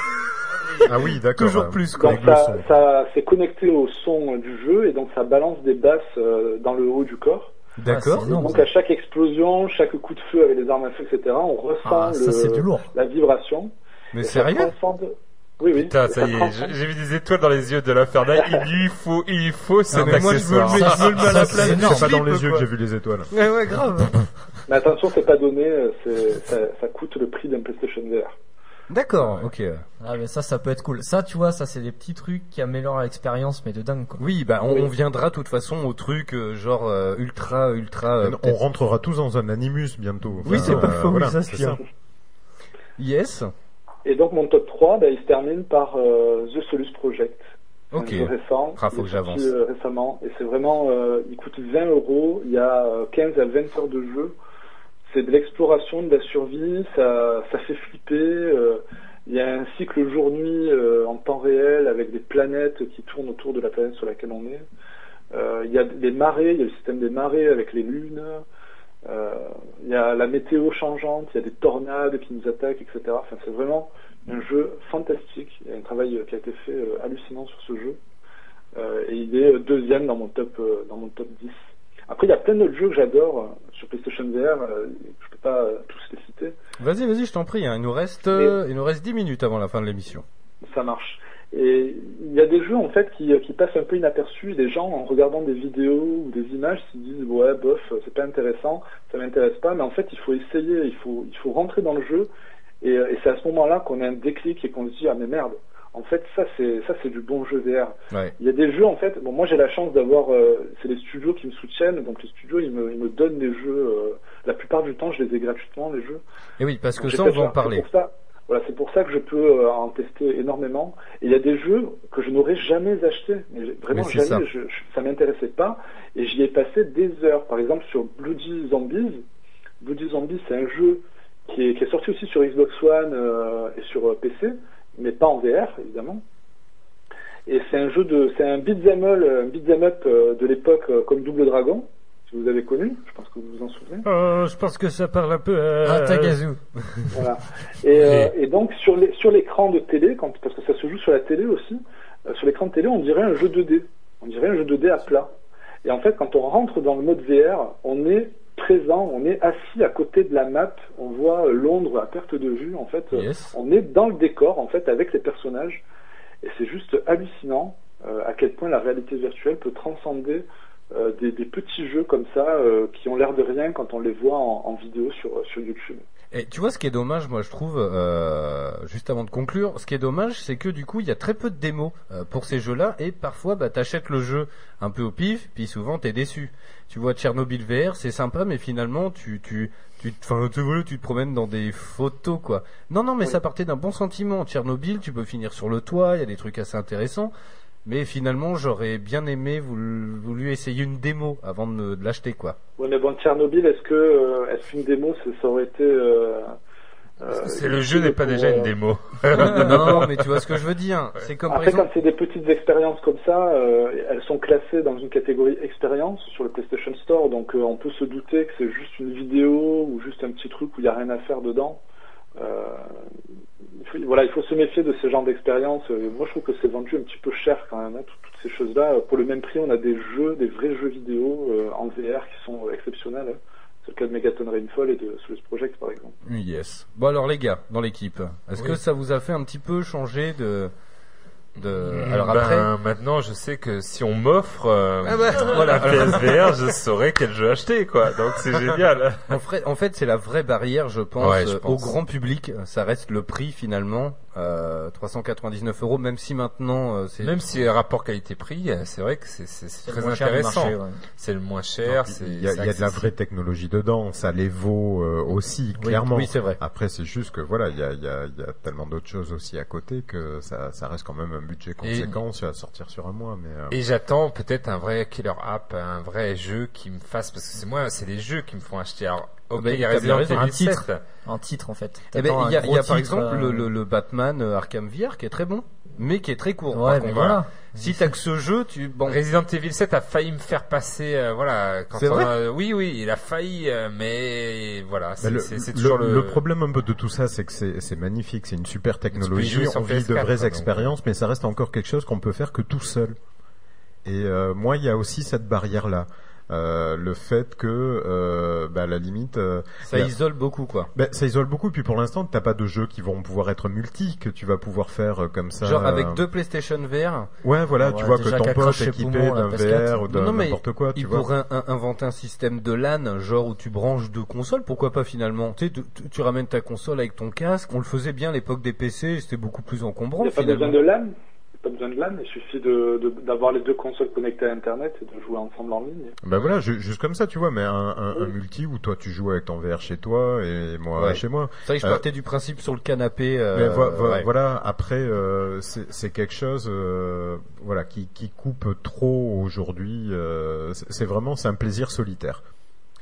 Ah oui, d'accord. Toujours plus, quoi. Donc ça, ça c'est connecté au son du jeu et donc ça balance des basses euh, dans le haut du corps. D'accord. c'est énorme, Donc à chaque explosion, chaque coup de feu avec les armes à feu, etc., on ressent Ah, ça, le- c'est du lourd. la vibration. Mais sérieux transcende- Oui, oui. Putain, ça y est, j'ai vu des étoiles dans les yeux de l'infernal. *laughs* Il lui faut, il lui faut cet mais accessoire. je me le mets à la place. c'est pas dans les yeux quoi. que j'ai vu les étoiles. Ouais, ouais, grave. *laughs* Mais attention, c'est pas donné, euh, ça coûte le prix d'un PlayStation VR. D'accord, ok. Ah, mais ça, ça peut être cool. Ça, tu vois, ça, c'est des petits trucs qui améliorent l'expérience, mais de dingue, quoi. Oui, bah on, Oui. on viendra de toute façon au truc euh, genre euh, ultra, ultra. euh, on peut-être- rentrera tous dans un Animus bientôt. Oui, c'est pas faux, oui, ça se c'est tient. Yes. Et donc mon top 3, bah, il se termine par euh, The Solus Project. Ok. Un jeu récent. Ah, faut il que sorti, j'avance. euh, récemment. Et c'est vraiment, euh, il coûte 20 euros. Il y a euh, 15 à 20 heures de jeu. C'est de l'exploration, de la survie. Ça, ça fait flipper. euh, il y a un cycle jour-nuit euh, en temps réel avec des planètes qui tournent autour de la planète sur laquelle on est. Euh, il y a des marées, il y a le système des marées avec les lunes. Il y a la météo changeante, il y a des tornades qui nous attaquent, etc. Enfin, c'est vraiment un jeu fantastique. Il y a un travail qui a été fait hallucinant sur ce jeu. Et il est deuxième dans mon top dans mon top 10. Après, il y a plein d'autres jeux que j'adore euh, sur PlayStation VR. euh, je peux pas euh, tous les citer. Vas-y, vas-y, je t'en prie. hein. Il nous reste, il nous reste 10 minutes avant la fin de l'émission. Ça marche. Et il y a des jeux en fait qui, qui passent un peu inaperçus. Les gens, en regardant des vidéos ou des images, se disent ouais, bof, c'est pas intéressant, ça m'intéresse pas. Mais en fait, il faut essayer, il faut, il faut rentrer dans le jeu. Et, et c'est à ce moment-là qu'on a un déclic et qu'on se dit ah mais merde. En fait, ça c'est ça c'est du bon jeu VR. Ouais. Il y a des jeux en fait. Bon, moi j'ai la chance d'avoir, euh, c'est les studios qui me soutiennent, donc les studios ils me, ils me donnent des jeux. euh, la plupart du temps, je les ai gratuitement les jeux. Et oui, parce que Donc, ça, on va en parler. C'est pour ça, voilà, c'est pour ça que je peux euh, en tester énormément. Et il y a des jeux que je n'aurais jamais achetés, mais vraiment Mais jamais. ça. Je, je- ça m'intéressait pas, et j'y ai passé des heures. Par exemple, sur Bloody Zombies. Bloody Zombies, c'est un jeu qui est, qui est sorti aussi sur Xbox One euh, et sur euh, PC, mais pas en VR évidemment. Et c'est un jeu de, c'est un beat'em un beat'em up euh, de l'époque euh, comme Double Dragon, si vous avez connu. Je pense que vous vous en souvenez. Euh, je pense que ça parle un peu. euh, Ah, Tagazu. *laughs* Voilà. Et, euh, et donc sur les sur l'écran de télé, quand, parce que ça se joue sur la télé aussi, euh, sur l'écran de télé, on dirait un jeu 2D. On dirait un jeu 2D à plat. Et en fait, quand on rentre dans le mode VR, on est présent, on est assis à côté de la map, on voit euh, Londres à perte de vue. En fait, Euh, Yes. on est dans le décor en fait avec les personnages. Et c'est juste hallucinant euh, à quel point la réalité virtuelle peut transcender euh, des, des petits jeux comme ça euh, qui ont l'air de rien quand on les voit en, en vidéo sur, sur YouTube. Et tu vois, ce qui est dommage, moi, je trouve, euh, juste avant de conclure, ce qui est dommage, c'est que du coup, il y a très peu de démos euh, pour ces jeux-là, et parfois, bah, t'achètes le jeu un peu au pif, puis souvent, t'es déçu. Tu vois, Tchernobyl VR, c'est sympa, mais finalement, tu, tu, tu, enfin, tu, tu te promènes dans des photos, quoi. Non, non, mais ça partait d'un bon sentiment. Tchernobyl, tu peux finir sur le toit, il y a des trucs assez intéressants. Mais finalement, j'aurais bien aimé voulu, voulu essayer une démo avant de, l'acheter, quoi. Ouais, mais bon, Tchernobyl, est-ce que euh, est-ce qu'une démo, ça, ça aurait été euh, euh, C'est le jeu n'est pas déjà euh, une démo. *laughs* non, mais tu vois ce que je veux dire. C'est comme Après, par exemple. quand c'est des petites expériences comme ça, euh, elles sont classées dans une catégorie expérience sur le PlayStation Store, donc euh, on peut se douter que c'est juste une vidéo ou juste un petit truc où il n'y a rien à faire dedans. Euh, il faut, voilà, il faut se méfier de ce genre d'expérience. Euh, Moi, je trouve que c'est vendu un petit peu cher quand même, hein, tout- toutes ces choses-là. Pour le même prix, on a des jeux, des vrais jeux vidéo euh, en VR qui sont exceptionnels. hein. C'est le cas de Megaton Rainfall et de Solus Project, par exemple. Yes. Bon alors les gars, dans l'équipe, est-ce Oui. que ça vous a fait un petit peu changer de de alors Ben, après maintenant, je sais que si on m'offre euh, Ah bah, *laughs* voilà, voilà. PSVR, je saurais quel jeu acheter, quoi. Donc c'est génial. en fait, en fait, c'est la vraie barrière, je pense, Ouais, je euh, pense. au grand public. Ça reste le prix finalement, euh, 399 euros, même si maintenant euh, c'est Même si rapport qualité-prix, euh, c'est vrai que c'est c'est- c'est C'est très intéressant. ouais. C'est le moins cher. Il y a, c'est il y a de la vraie technologie dedans, ça les vaut euh, aussi, Oui, clairement. oui, c'est vrai. Après, c'est juste que voilà, il y a, il y, a, il y a tellement d'autres choses aussi à côté que ça, ça reste quand même budget conséquent, ça va sortir sur un mois. Mais euh, Et j'attends peut-être un vrai killer app, un vrai jeu qui me fasse parce que c'est moi, c'est les jeux qui me font acheter. Alors, ok, bah, il y a Un titre. 7. Un titre, en fait. Eh ben, il y a, y par exemple euh, le, le, le Batman euh, Arkham VR qui est très bon. Mais qui est très court. Ouais, par contre. voilà. Si t'as que ce jeu, tu bon. Resident Evil 7 a failli me faire passer, euh, voilà. Quand on vrai a- oui, oui, il a failli, euh, mais voilà, Bah, c'est le, c'est- c'est le- toujours le. le problème un peu de tout ça, c'est que c'est c'est magnifique, c'est une super technologie, on vit de PS4, vraies quoi, donc, expériences, mais ça reste encore quelque chose qu'on peut faire que tout seul. Et euh, moi, il y a aussi cette barrière-là. Euh, le fait que, euh, bah, à la limite, euh, Ça il isole beaucoup, quoi. Ben, ça isole beaucoup. Puis pour l'instant, t'as pas de jeux qui vont pouvoir être multi que tu vas pouvoir faire euh, comme ça. Genre avec deux PlayStation VR. Ouais, voilà, tu vois que ton pote est équipé d'un VR ou d'un n'importe quoi, tu il vois. pourrait in- inventer un système de LAN, genre où tu branches deux consoles, pourquoi pas finalement Tu sais, tu, tu- tu ramènes ta console avec ton casque, on le faisait bien à l'époque des PC, c'était beaucoup plus Il encombrant n'y a pas finalement. besoin de LAN? Il n'y a pas besoin de LAN. Il suffit de- de- d'avoir les deux consoles connectées à Internet et de jouer ensemble en ligne. Ben voilà, ju- juste comme ça, tu vois, mais un, un, un multi où toi tu joues avec ton VR chez toi et moi Ouais. chez moi. C'est vrai que je Euh, partais du principe sur le canapé. euh, mais vo- vo- ouais. voilà, après, euh, c'est quelque chose, euh, voilà, qui, qui coupe trop aujourd'hui. euh, c'est vraiment, c'est un plaisir solitaire.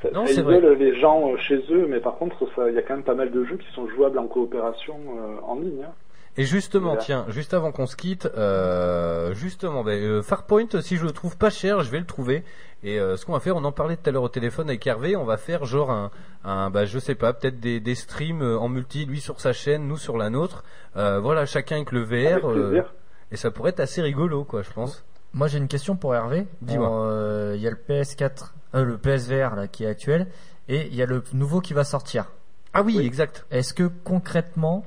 Ça, Non, c'est vrai. les gens chez eux, mais par contre, il y a quand même pas mal de jeux qui sont jouables en coopération euh, en ligne. hein. Et justement, Voilà. tiens, juste avant qu'on se quitte, euh, justement, ben, euh, Farpoint, si je le trouve pas cher, je vais le trouver. Et euh, ce qu'on va faire, on en parlait tout à l'heure au téléphone avec Hervé, on va faire genre un, un bah, je sais pas, peut-être des, des streams en multi, lui sur sa chaîne, nous sur la nôtre. Euh, voilà, chacun avec le VR. Avec plaisir. et ça pourrait être assez rigolo, quoi, je pense. Moi j'ai une question pour Hervé. Dis-moi. Euh, Il y a le PS4, euh, le PSVR là qui est actuel, et il y a le nouveau qui va sortir. Ah oui, exact. Est-ce que concrètement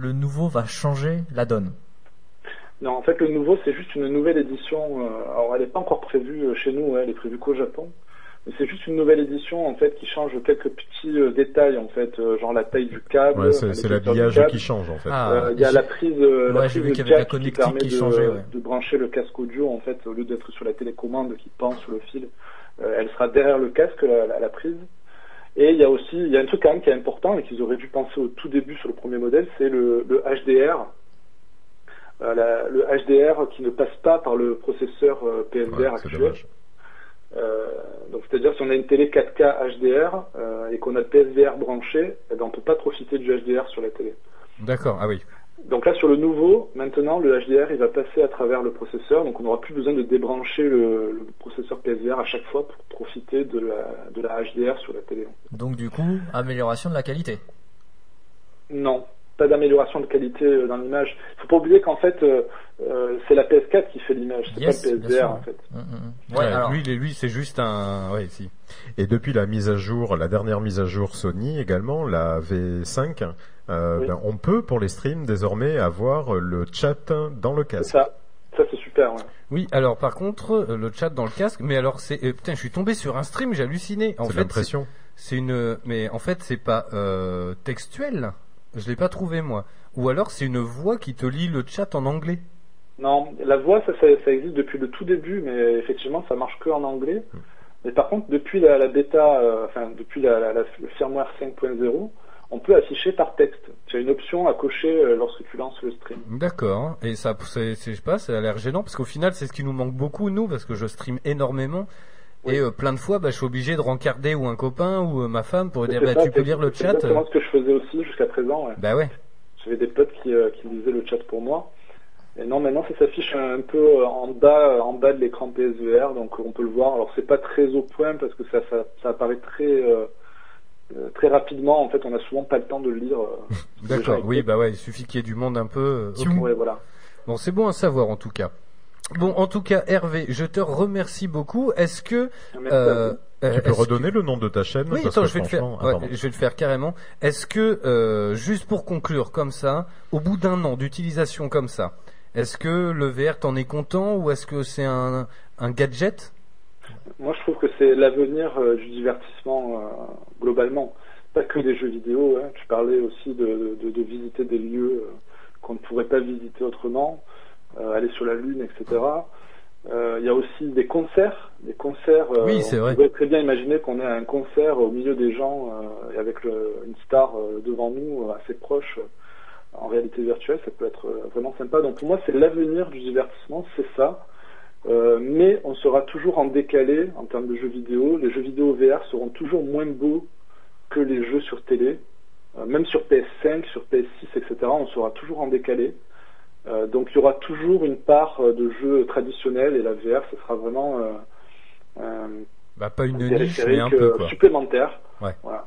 le nouveau va changer la donne Non, en fait, le nouveau, c'est juste une nouvelle édition. euh, alors, elle n'est pas encore prévue euh, chez nous, elle est prévue qu'au Japon. Mais c'est juste une nouvelle édition, en fait, qui change quelques petits euh, détails, en fait, genre la taille du câble. Ouais, c'est l'habillage qui change en fait. Ah, Euh, Il y a la prise, la Ouais, prise j'ai vu de qu'il y avait la jack qui connectique permet qui de, changeait, ouais. de brancher le casque audio, en fait, au lieu d'être sur la télécommande qui pend sur le fil. Euh, elle sera derrière le casque, la, la- la prise. Et il y a aussi, il y a un truc quand même qui est important et qu'ils auraient dû penser au tout début sur le premier modèle, c'est le, le HDR. Euh, la- le HDR qui ne passe pas par le processeur euh, PSVR Ouais, actuel. Euh, donc c'est-à-dire si on a une télé 4K HDR euh, et qu'on a le PSVR branché, eh ben, on peut pas profiter du HDR sur la télé. D'accord, ah oui. Donc là sur le nouveau, maintenant le HDR il va passer à travers le processeur, donc on n'aura plus besoin de débrancher le, le processeur PSVR à chaque fois pour profiter de la, de la HDR sur la télé. Donc du coup, amélioration de la qualité? Non, pas d'amélioration de qualité euh, dans l'image. Il faut pas oublier qu'en fait euh, euh, c'est la PS4 qui fait l'image, c'est Yes, pas le PSVR sûr. en fait. Mm, mm, mm. Ouais, Ouais, alors, lui, lui, c'est juste un, ouais, si. Et depuis la mise à jour, la dernière mise à jour Sony également, la V5, euh, Oui. ben, on peut pour les streams désormais avoir le chat dans le casque. ça, ça c'est super. ouais. Oui, alors par contre, le chat dans le casque, mais alors c'est, euh, putain, je suis tombé sur un stream, j'ai halluciné. C'est l'impression. c'est une, mais en fait, c'est pas euh, textuel. Je l'ai pas trouvé moi. Ou alors c'est une voix qui te lit le chat en anglais. Non, la voix, ça, ça, ça existe depuis le tout début, mais effectivement, ça marche que en anglais. Mais par contre, depuis la, la bêta, euh, enfin, depuis la, la- la- le firmware 5.0, on peut afficher par texte. Tu as une option à cocher euh, lorsque tu lances le stream. D'accord. Et ça, c'est, c'est- je sais pas, ça a l'air gênant parce qu'au final, c'est ce qui nous manque beaucoup nous, parce que je stream énormément. Et euh, plein de fois, bah, je suis obligé de rencarder ou un copain ou euh, ma femme pour dire, C'est bah, ça, tu peux c'est- lire le c'est chat. exactement ce que je faisais aussi jusqu'à présent. ouais. Bah ouais. J'avais des potes qui, euh, qui lisaient le chat pour moi. Et non, maintenant ça s'affiche un, peu euh, en bas, euh, en bas de l'écran PSVR, donc on peut le voir. Alors c'est pas très au point parce que ça, ça, ça apparaît très, euh, très rapidement. En fait, on a souvent pas le temps de le lire. *laughs* D'accord. Oui, bah ouais, il suffit qu'il y ait du monde un peu. euh, ok. Ouais, voilà. Bon, c'est bon à savoir en tout cas. Bon, en tout cas, Hervé, je te remercie beaucoup. Est-ce que Euh, Tu peux redonner le nom de ta chaîne Oui, parce attends, que je vais le faire. franchement- ah, Ouais, pardon. je vais le faire carrément. Est-ce que, euh, juste pour conclure comme ça, au bout d'un an d'utilisation comme ça, est-ce que le VR t'en est content ou est-ce que c'est un, un gadget? Moi, je trouve que c'est l'avenir euh, du divertissement euh, globalement. Pas que des jeux vidéo. Hein. Tu parlais aussi de, de, de visiter des lieux euh, qu'on ne pourrait pas visiter autrement, euh, aller sur la Lune, etc. Euh, Il y a aussi des concerts. Des concerts. euh, Oui, c'est on vrai. pourrait très bien imaginer qu'on ait un concert au milieu des gens euh, et avec le- une star devant nous, assez proche. en réalité virtuelle, ça peut être vraiment sympa. Donc pour moi, c'est l'avenir du divertissement, c'est ça. Euh, mais on sera toujours en décalé en termes de jeux vidéo. Les jeux vidéo VR seront toujours moins beaux que les jeux sur télé. Euh, même sur PS5, sur PS6, etc., on sera toujours en décalé. Euh, donc il y aura toujours une part euh, de jeux traditionnels et la VR, ce sera vraiment euh, euh, Bah, pas une un niche, mais un peu, quoi. supplémentaire. Ouais. Voilà.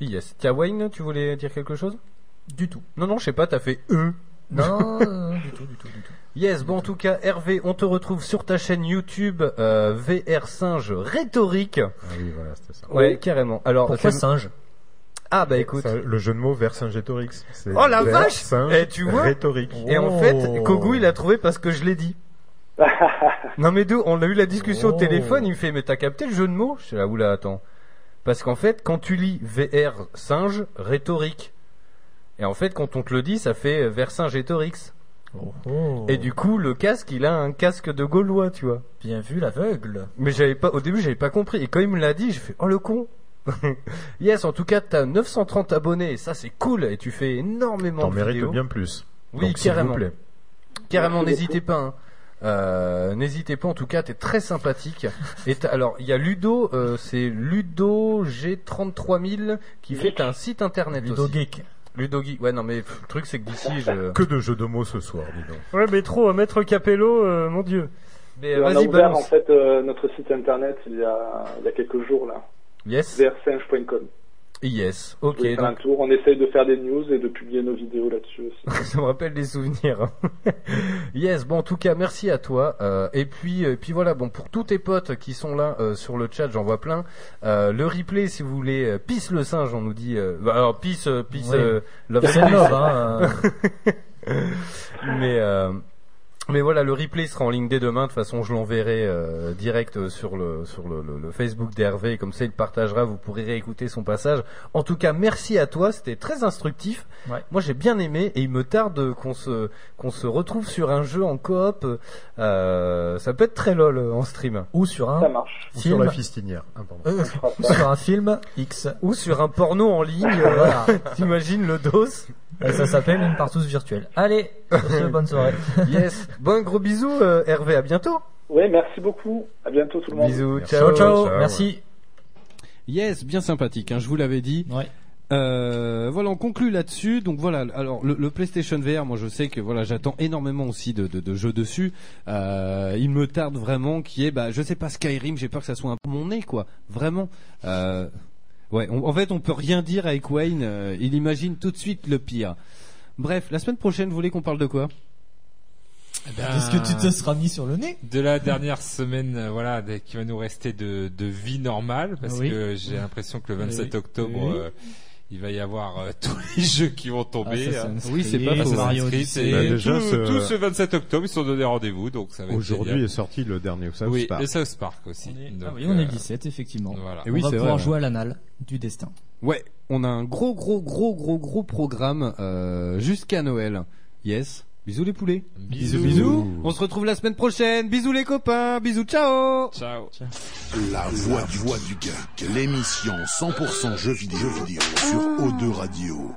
Yes. Tiens, Wayne, tu voulais dire quelque chose? Du tout. Non, non, je sais pas, t'as fait E. Non, *laughs* du tout, du tout, du tout. Yes, bon en tout cas Hervé, on te retrouve sur ta chaîne YouTube euh, VR Singe Rhétorique. Ah oui, voilà, c'était ça. Ouais, carrément. Alors Pourquoi c'est- singe? Ah bah écoute. Ça, le jeu de mots Vercingétorix. c'est Oh la vers vache singe Et tu vois Rhétorique. Et en fait, Kogu il a trouvé parce que je l'ai dit. *laughs* non mais d'où On a eu la discussion au Oh. téléphone, il me fait mais t'as capté le jeu de mots? Je suis là, oula attends. Parce qu'en fait, quand tu lis VR singe rhétorique, et en fait quand on te le dit, ça fait euh, Vercingétorix. Oh. Et du coup, le casque, il a un casque de Gaulois, tu vois. Bien vu, l'aveugle. Mais j'avais pas, au début, j'avais pas compris. Et quand il me l'a dit, j'ai fait, oh le con. *laughs* yes, en tout cas, t'as 930 abonnés, et ça c'est cool, et tu fais énormément T'en de mérites vidéos. bien plus. Oui, Donc, s'il vous carrément. plaît. Carrément, n'hésitez pas. hein. Euh, n'hésitez pas, en tout cas, t'es très sympathique. Et t'as- alors, il y a Ludo, euh, c'est Ludo G33000 qui fait un site internet Ludo aussi. Geek. Ludo Geek. Ouais, non, mais pff, le truc c'est que d'ici, je... *laughs* Que de jeux de mots ce soir, dis donc. Ouais, mais trop, Maître Capello, euh, mon dieu. Mais on a vas-y, ouvert en fait euh, notre site internet il y a, il y a quelques jours là. Yes. vrsinge.com. Yes, ok. un donc- tour. On essaye de faire des news et de publier nos vidéos là-dessus aussi. *laughs* Ça me rappelle des souvenirs. *laughs* yes, bon en tout cas merci à toi. Euh, et puis euh, puis voilà, bon pour tous tes potes qui sont là euh, sur le chat, j'en vois plein. Euh, le replay si vous voulez, euh, Peace le singe, on nous dit. euh, bah, alors euh, Peace, Oui. euh, love love, hein, *laughs* mais euh, mais voilà, le replay sera en ligne dès demain. De toute façon, je l'enverrai euh, direct euh, sur le sur le, le- le Facebook d'Hervé. Comme ça, il partagera. Vous pourrez réécouter son passage. En tout cas, merci à toi. C'était très instructif. Ouais. Moi, j'ai bien aimé et il me tarde qu'on se qu'on se retrouve sur un jeu en coop. Euh, ça peut être très lol euh, en stream. Ou sur un Ça marche. Ou film. sur la fistinière. Ah. Euh, *laughs* sur un film X. Ou sur un porno en ligne. euh, Voilà. *laughs* T'imagines le dos ça s'appelle une partouze virtuelle. Allez, sur ce, bonne soirée. *laughs* Yes. Bon, gros bisou, euh, Hervé. À bientôt. Ouais, merci beaucoup. À bientôt tout le monde. Bisous. Merci. Ciao, Ciao, ciao. ciao. Merci. Yes, bien sympathique, hein, je vous l'avais dit. Ouais. Euh, voilà, on conclut là-dessus. Donc voilà, alors le, le PlayStation VR, moi je sais que voilà, j'attends énormément aussi de, de, de jeux dessus. Euh, il me tarde vraiment qui est, bah, je sais pas Skyrim, j'ai peur que ça soit un peu mon nez, quoi. Vraiment. Euh, ouais, on- en fait, on peut rien dire avec Wayne. euh, il imagine tout de suite le pire. Bref, la semaine prochaine, vous voulez qu'on parle de quoi? Qu'est-ce que tu te seras mis sur le nez? De la dernière semaine, euh, voilà, de- qui va nous rester de, de vie normale, parce Oui. que j'ai l'impression que le 27 Oui. octobre, Oui. euh, il va y avoir euh, *laughs* tous les jeux qui vont tomber. Assassin's hein. Oui, c'est pas faux. Mario Odyssey. et Bah, déjà, tout, ce- tout ce 27 octobre, ils sont donnés rendez-vous, donc ça va être Aujourd'hui est sorti le dernier South Oui, Park. et South Park aussi. On est- Donc, ah oui, on est euh, le 17, effectivement. Voilà. Et oui, on va c'est pouvoir vrai, jouer à l'anal du destin. Ouais, on a un gros, gros, gros, gros, gros programme euh, jusqu'à Noël. Yes. Bisous les poulets. Bisous. bisous. On se retrouve la semaine prochaine. Bisous les copains. Bisous, ciao. Ciao. La voix du, voix du geek, l'émission 100% jeux vidéo, jeux vidéo sur O2 Radio.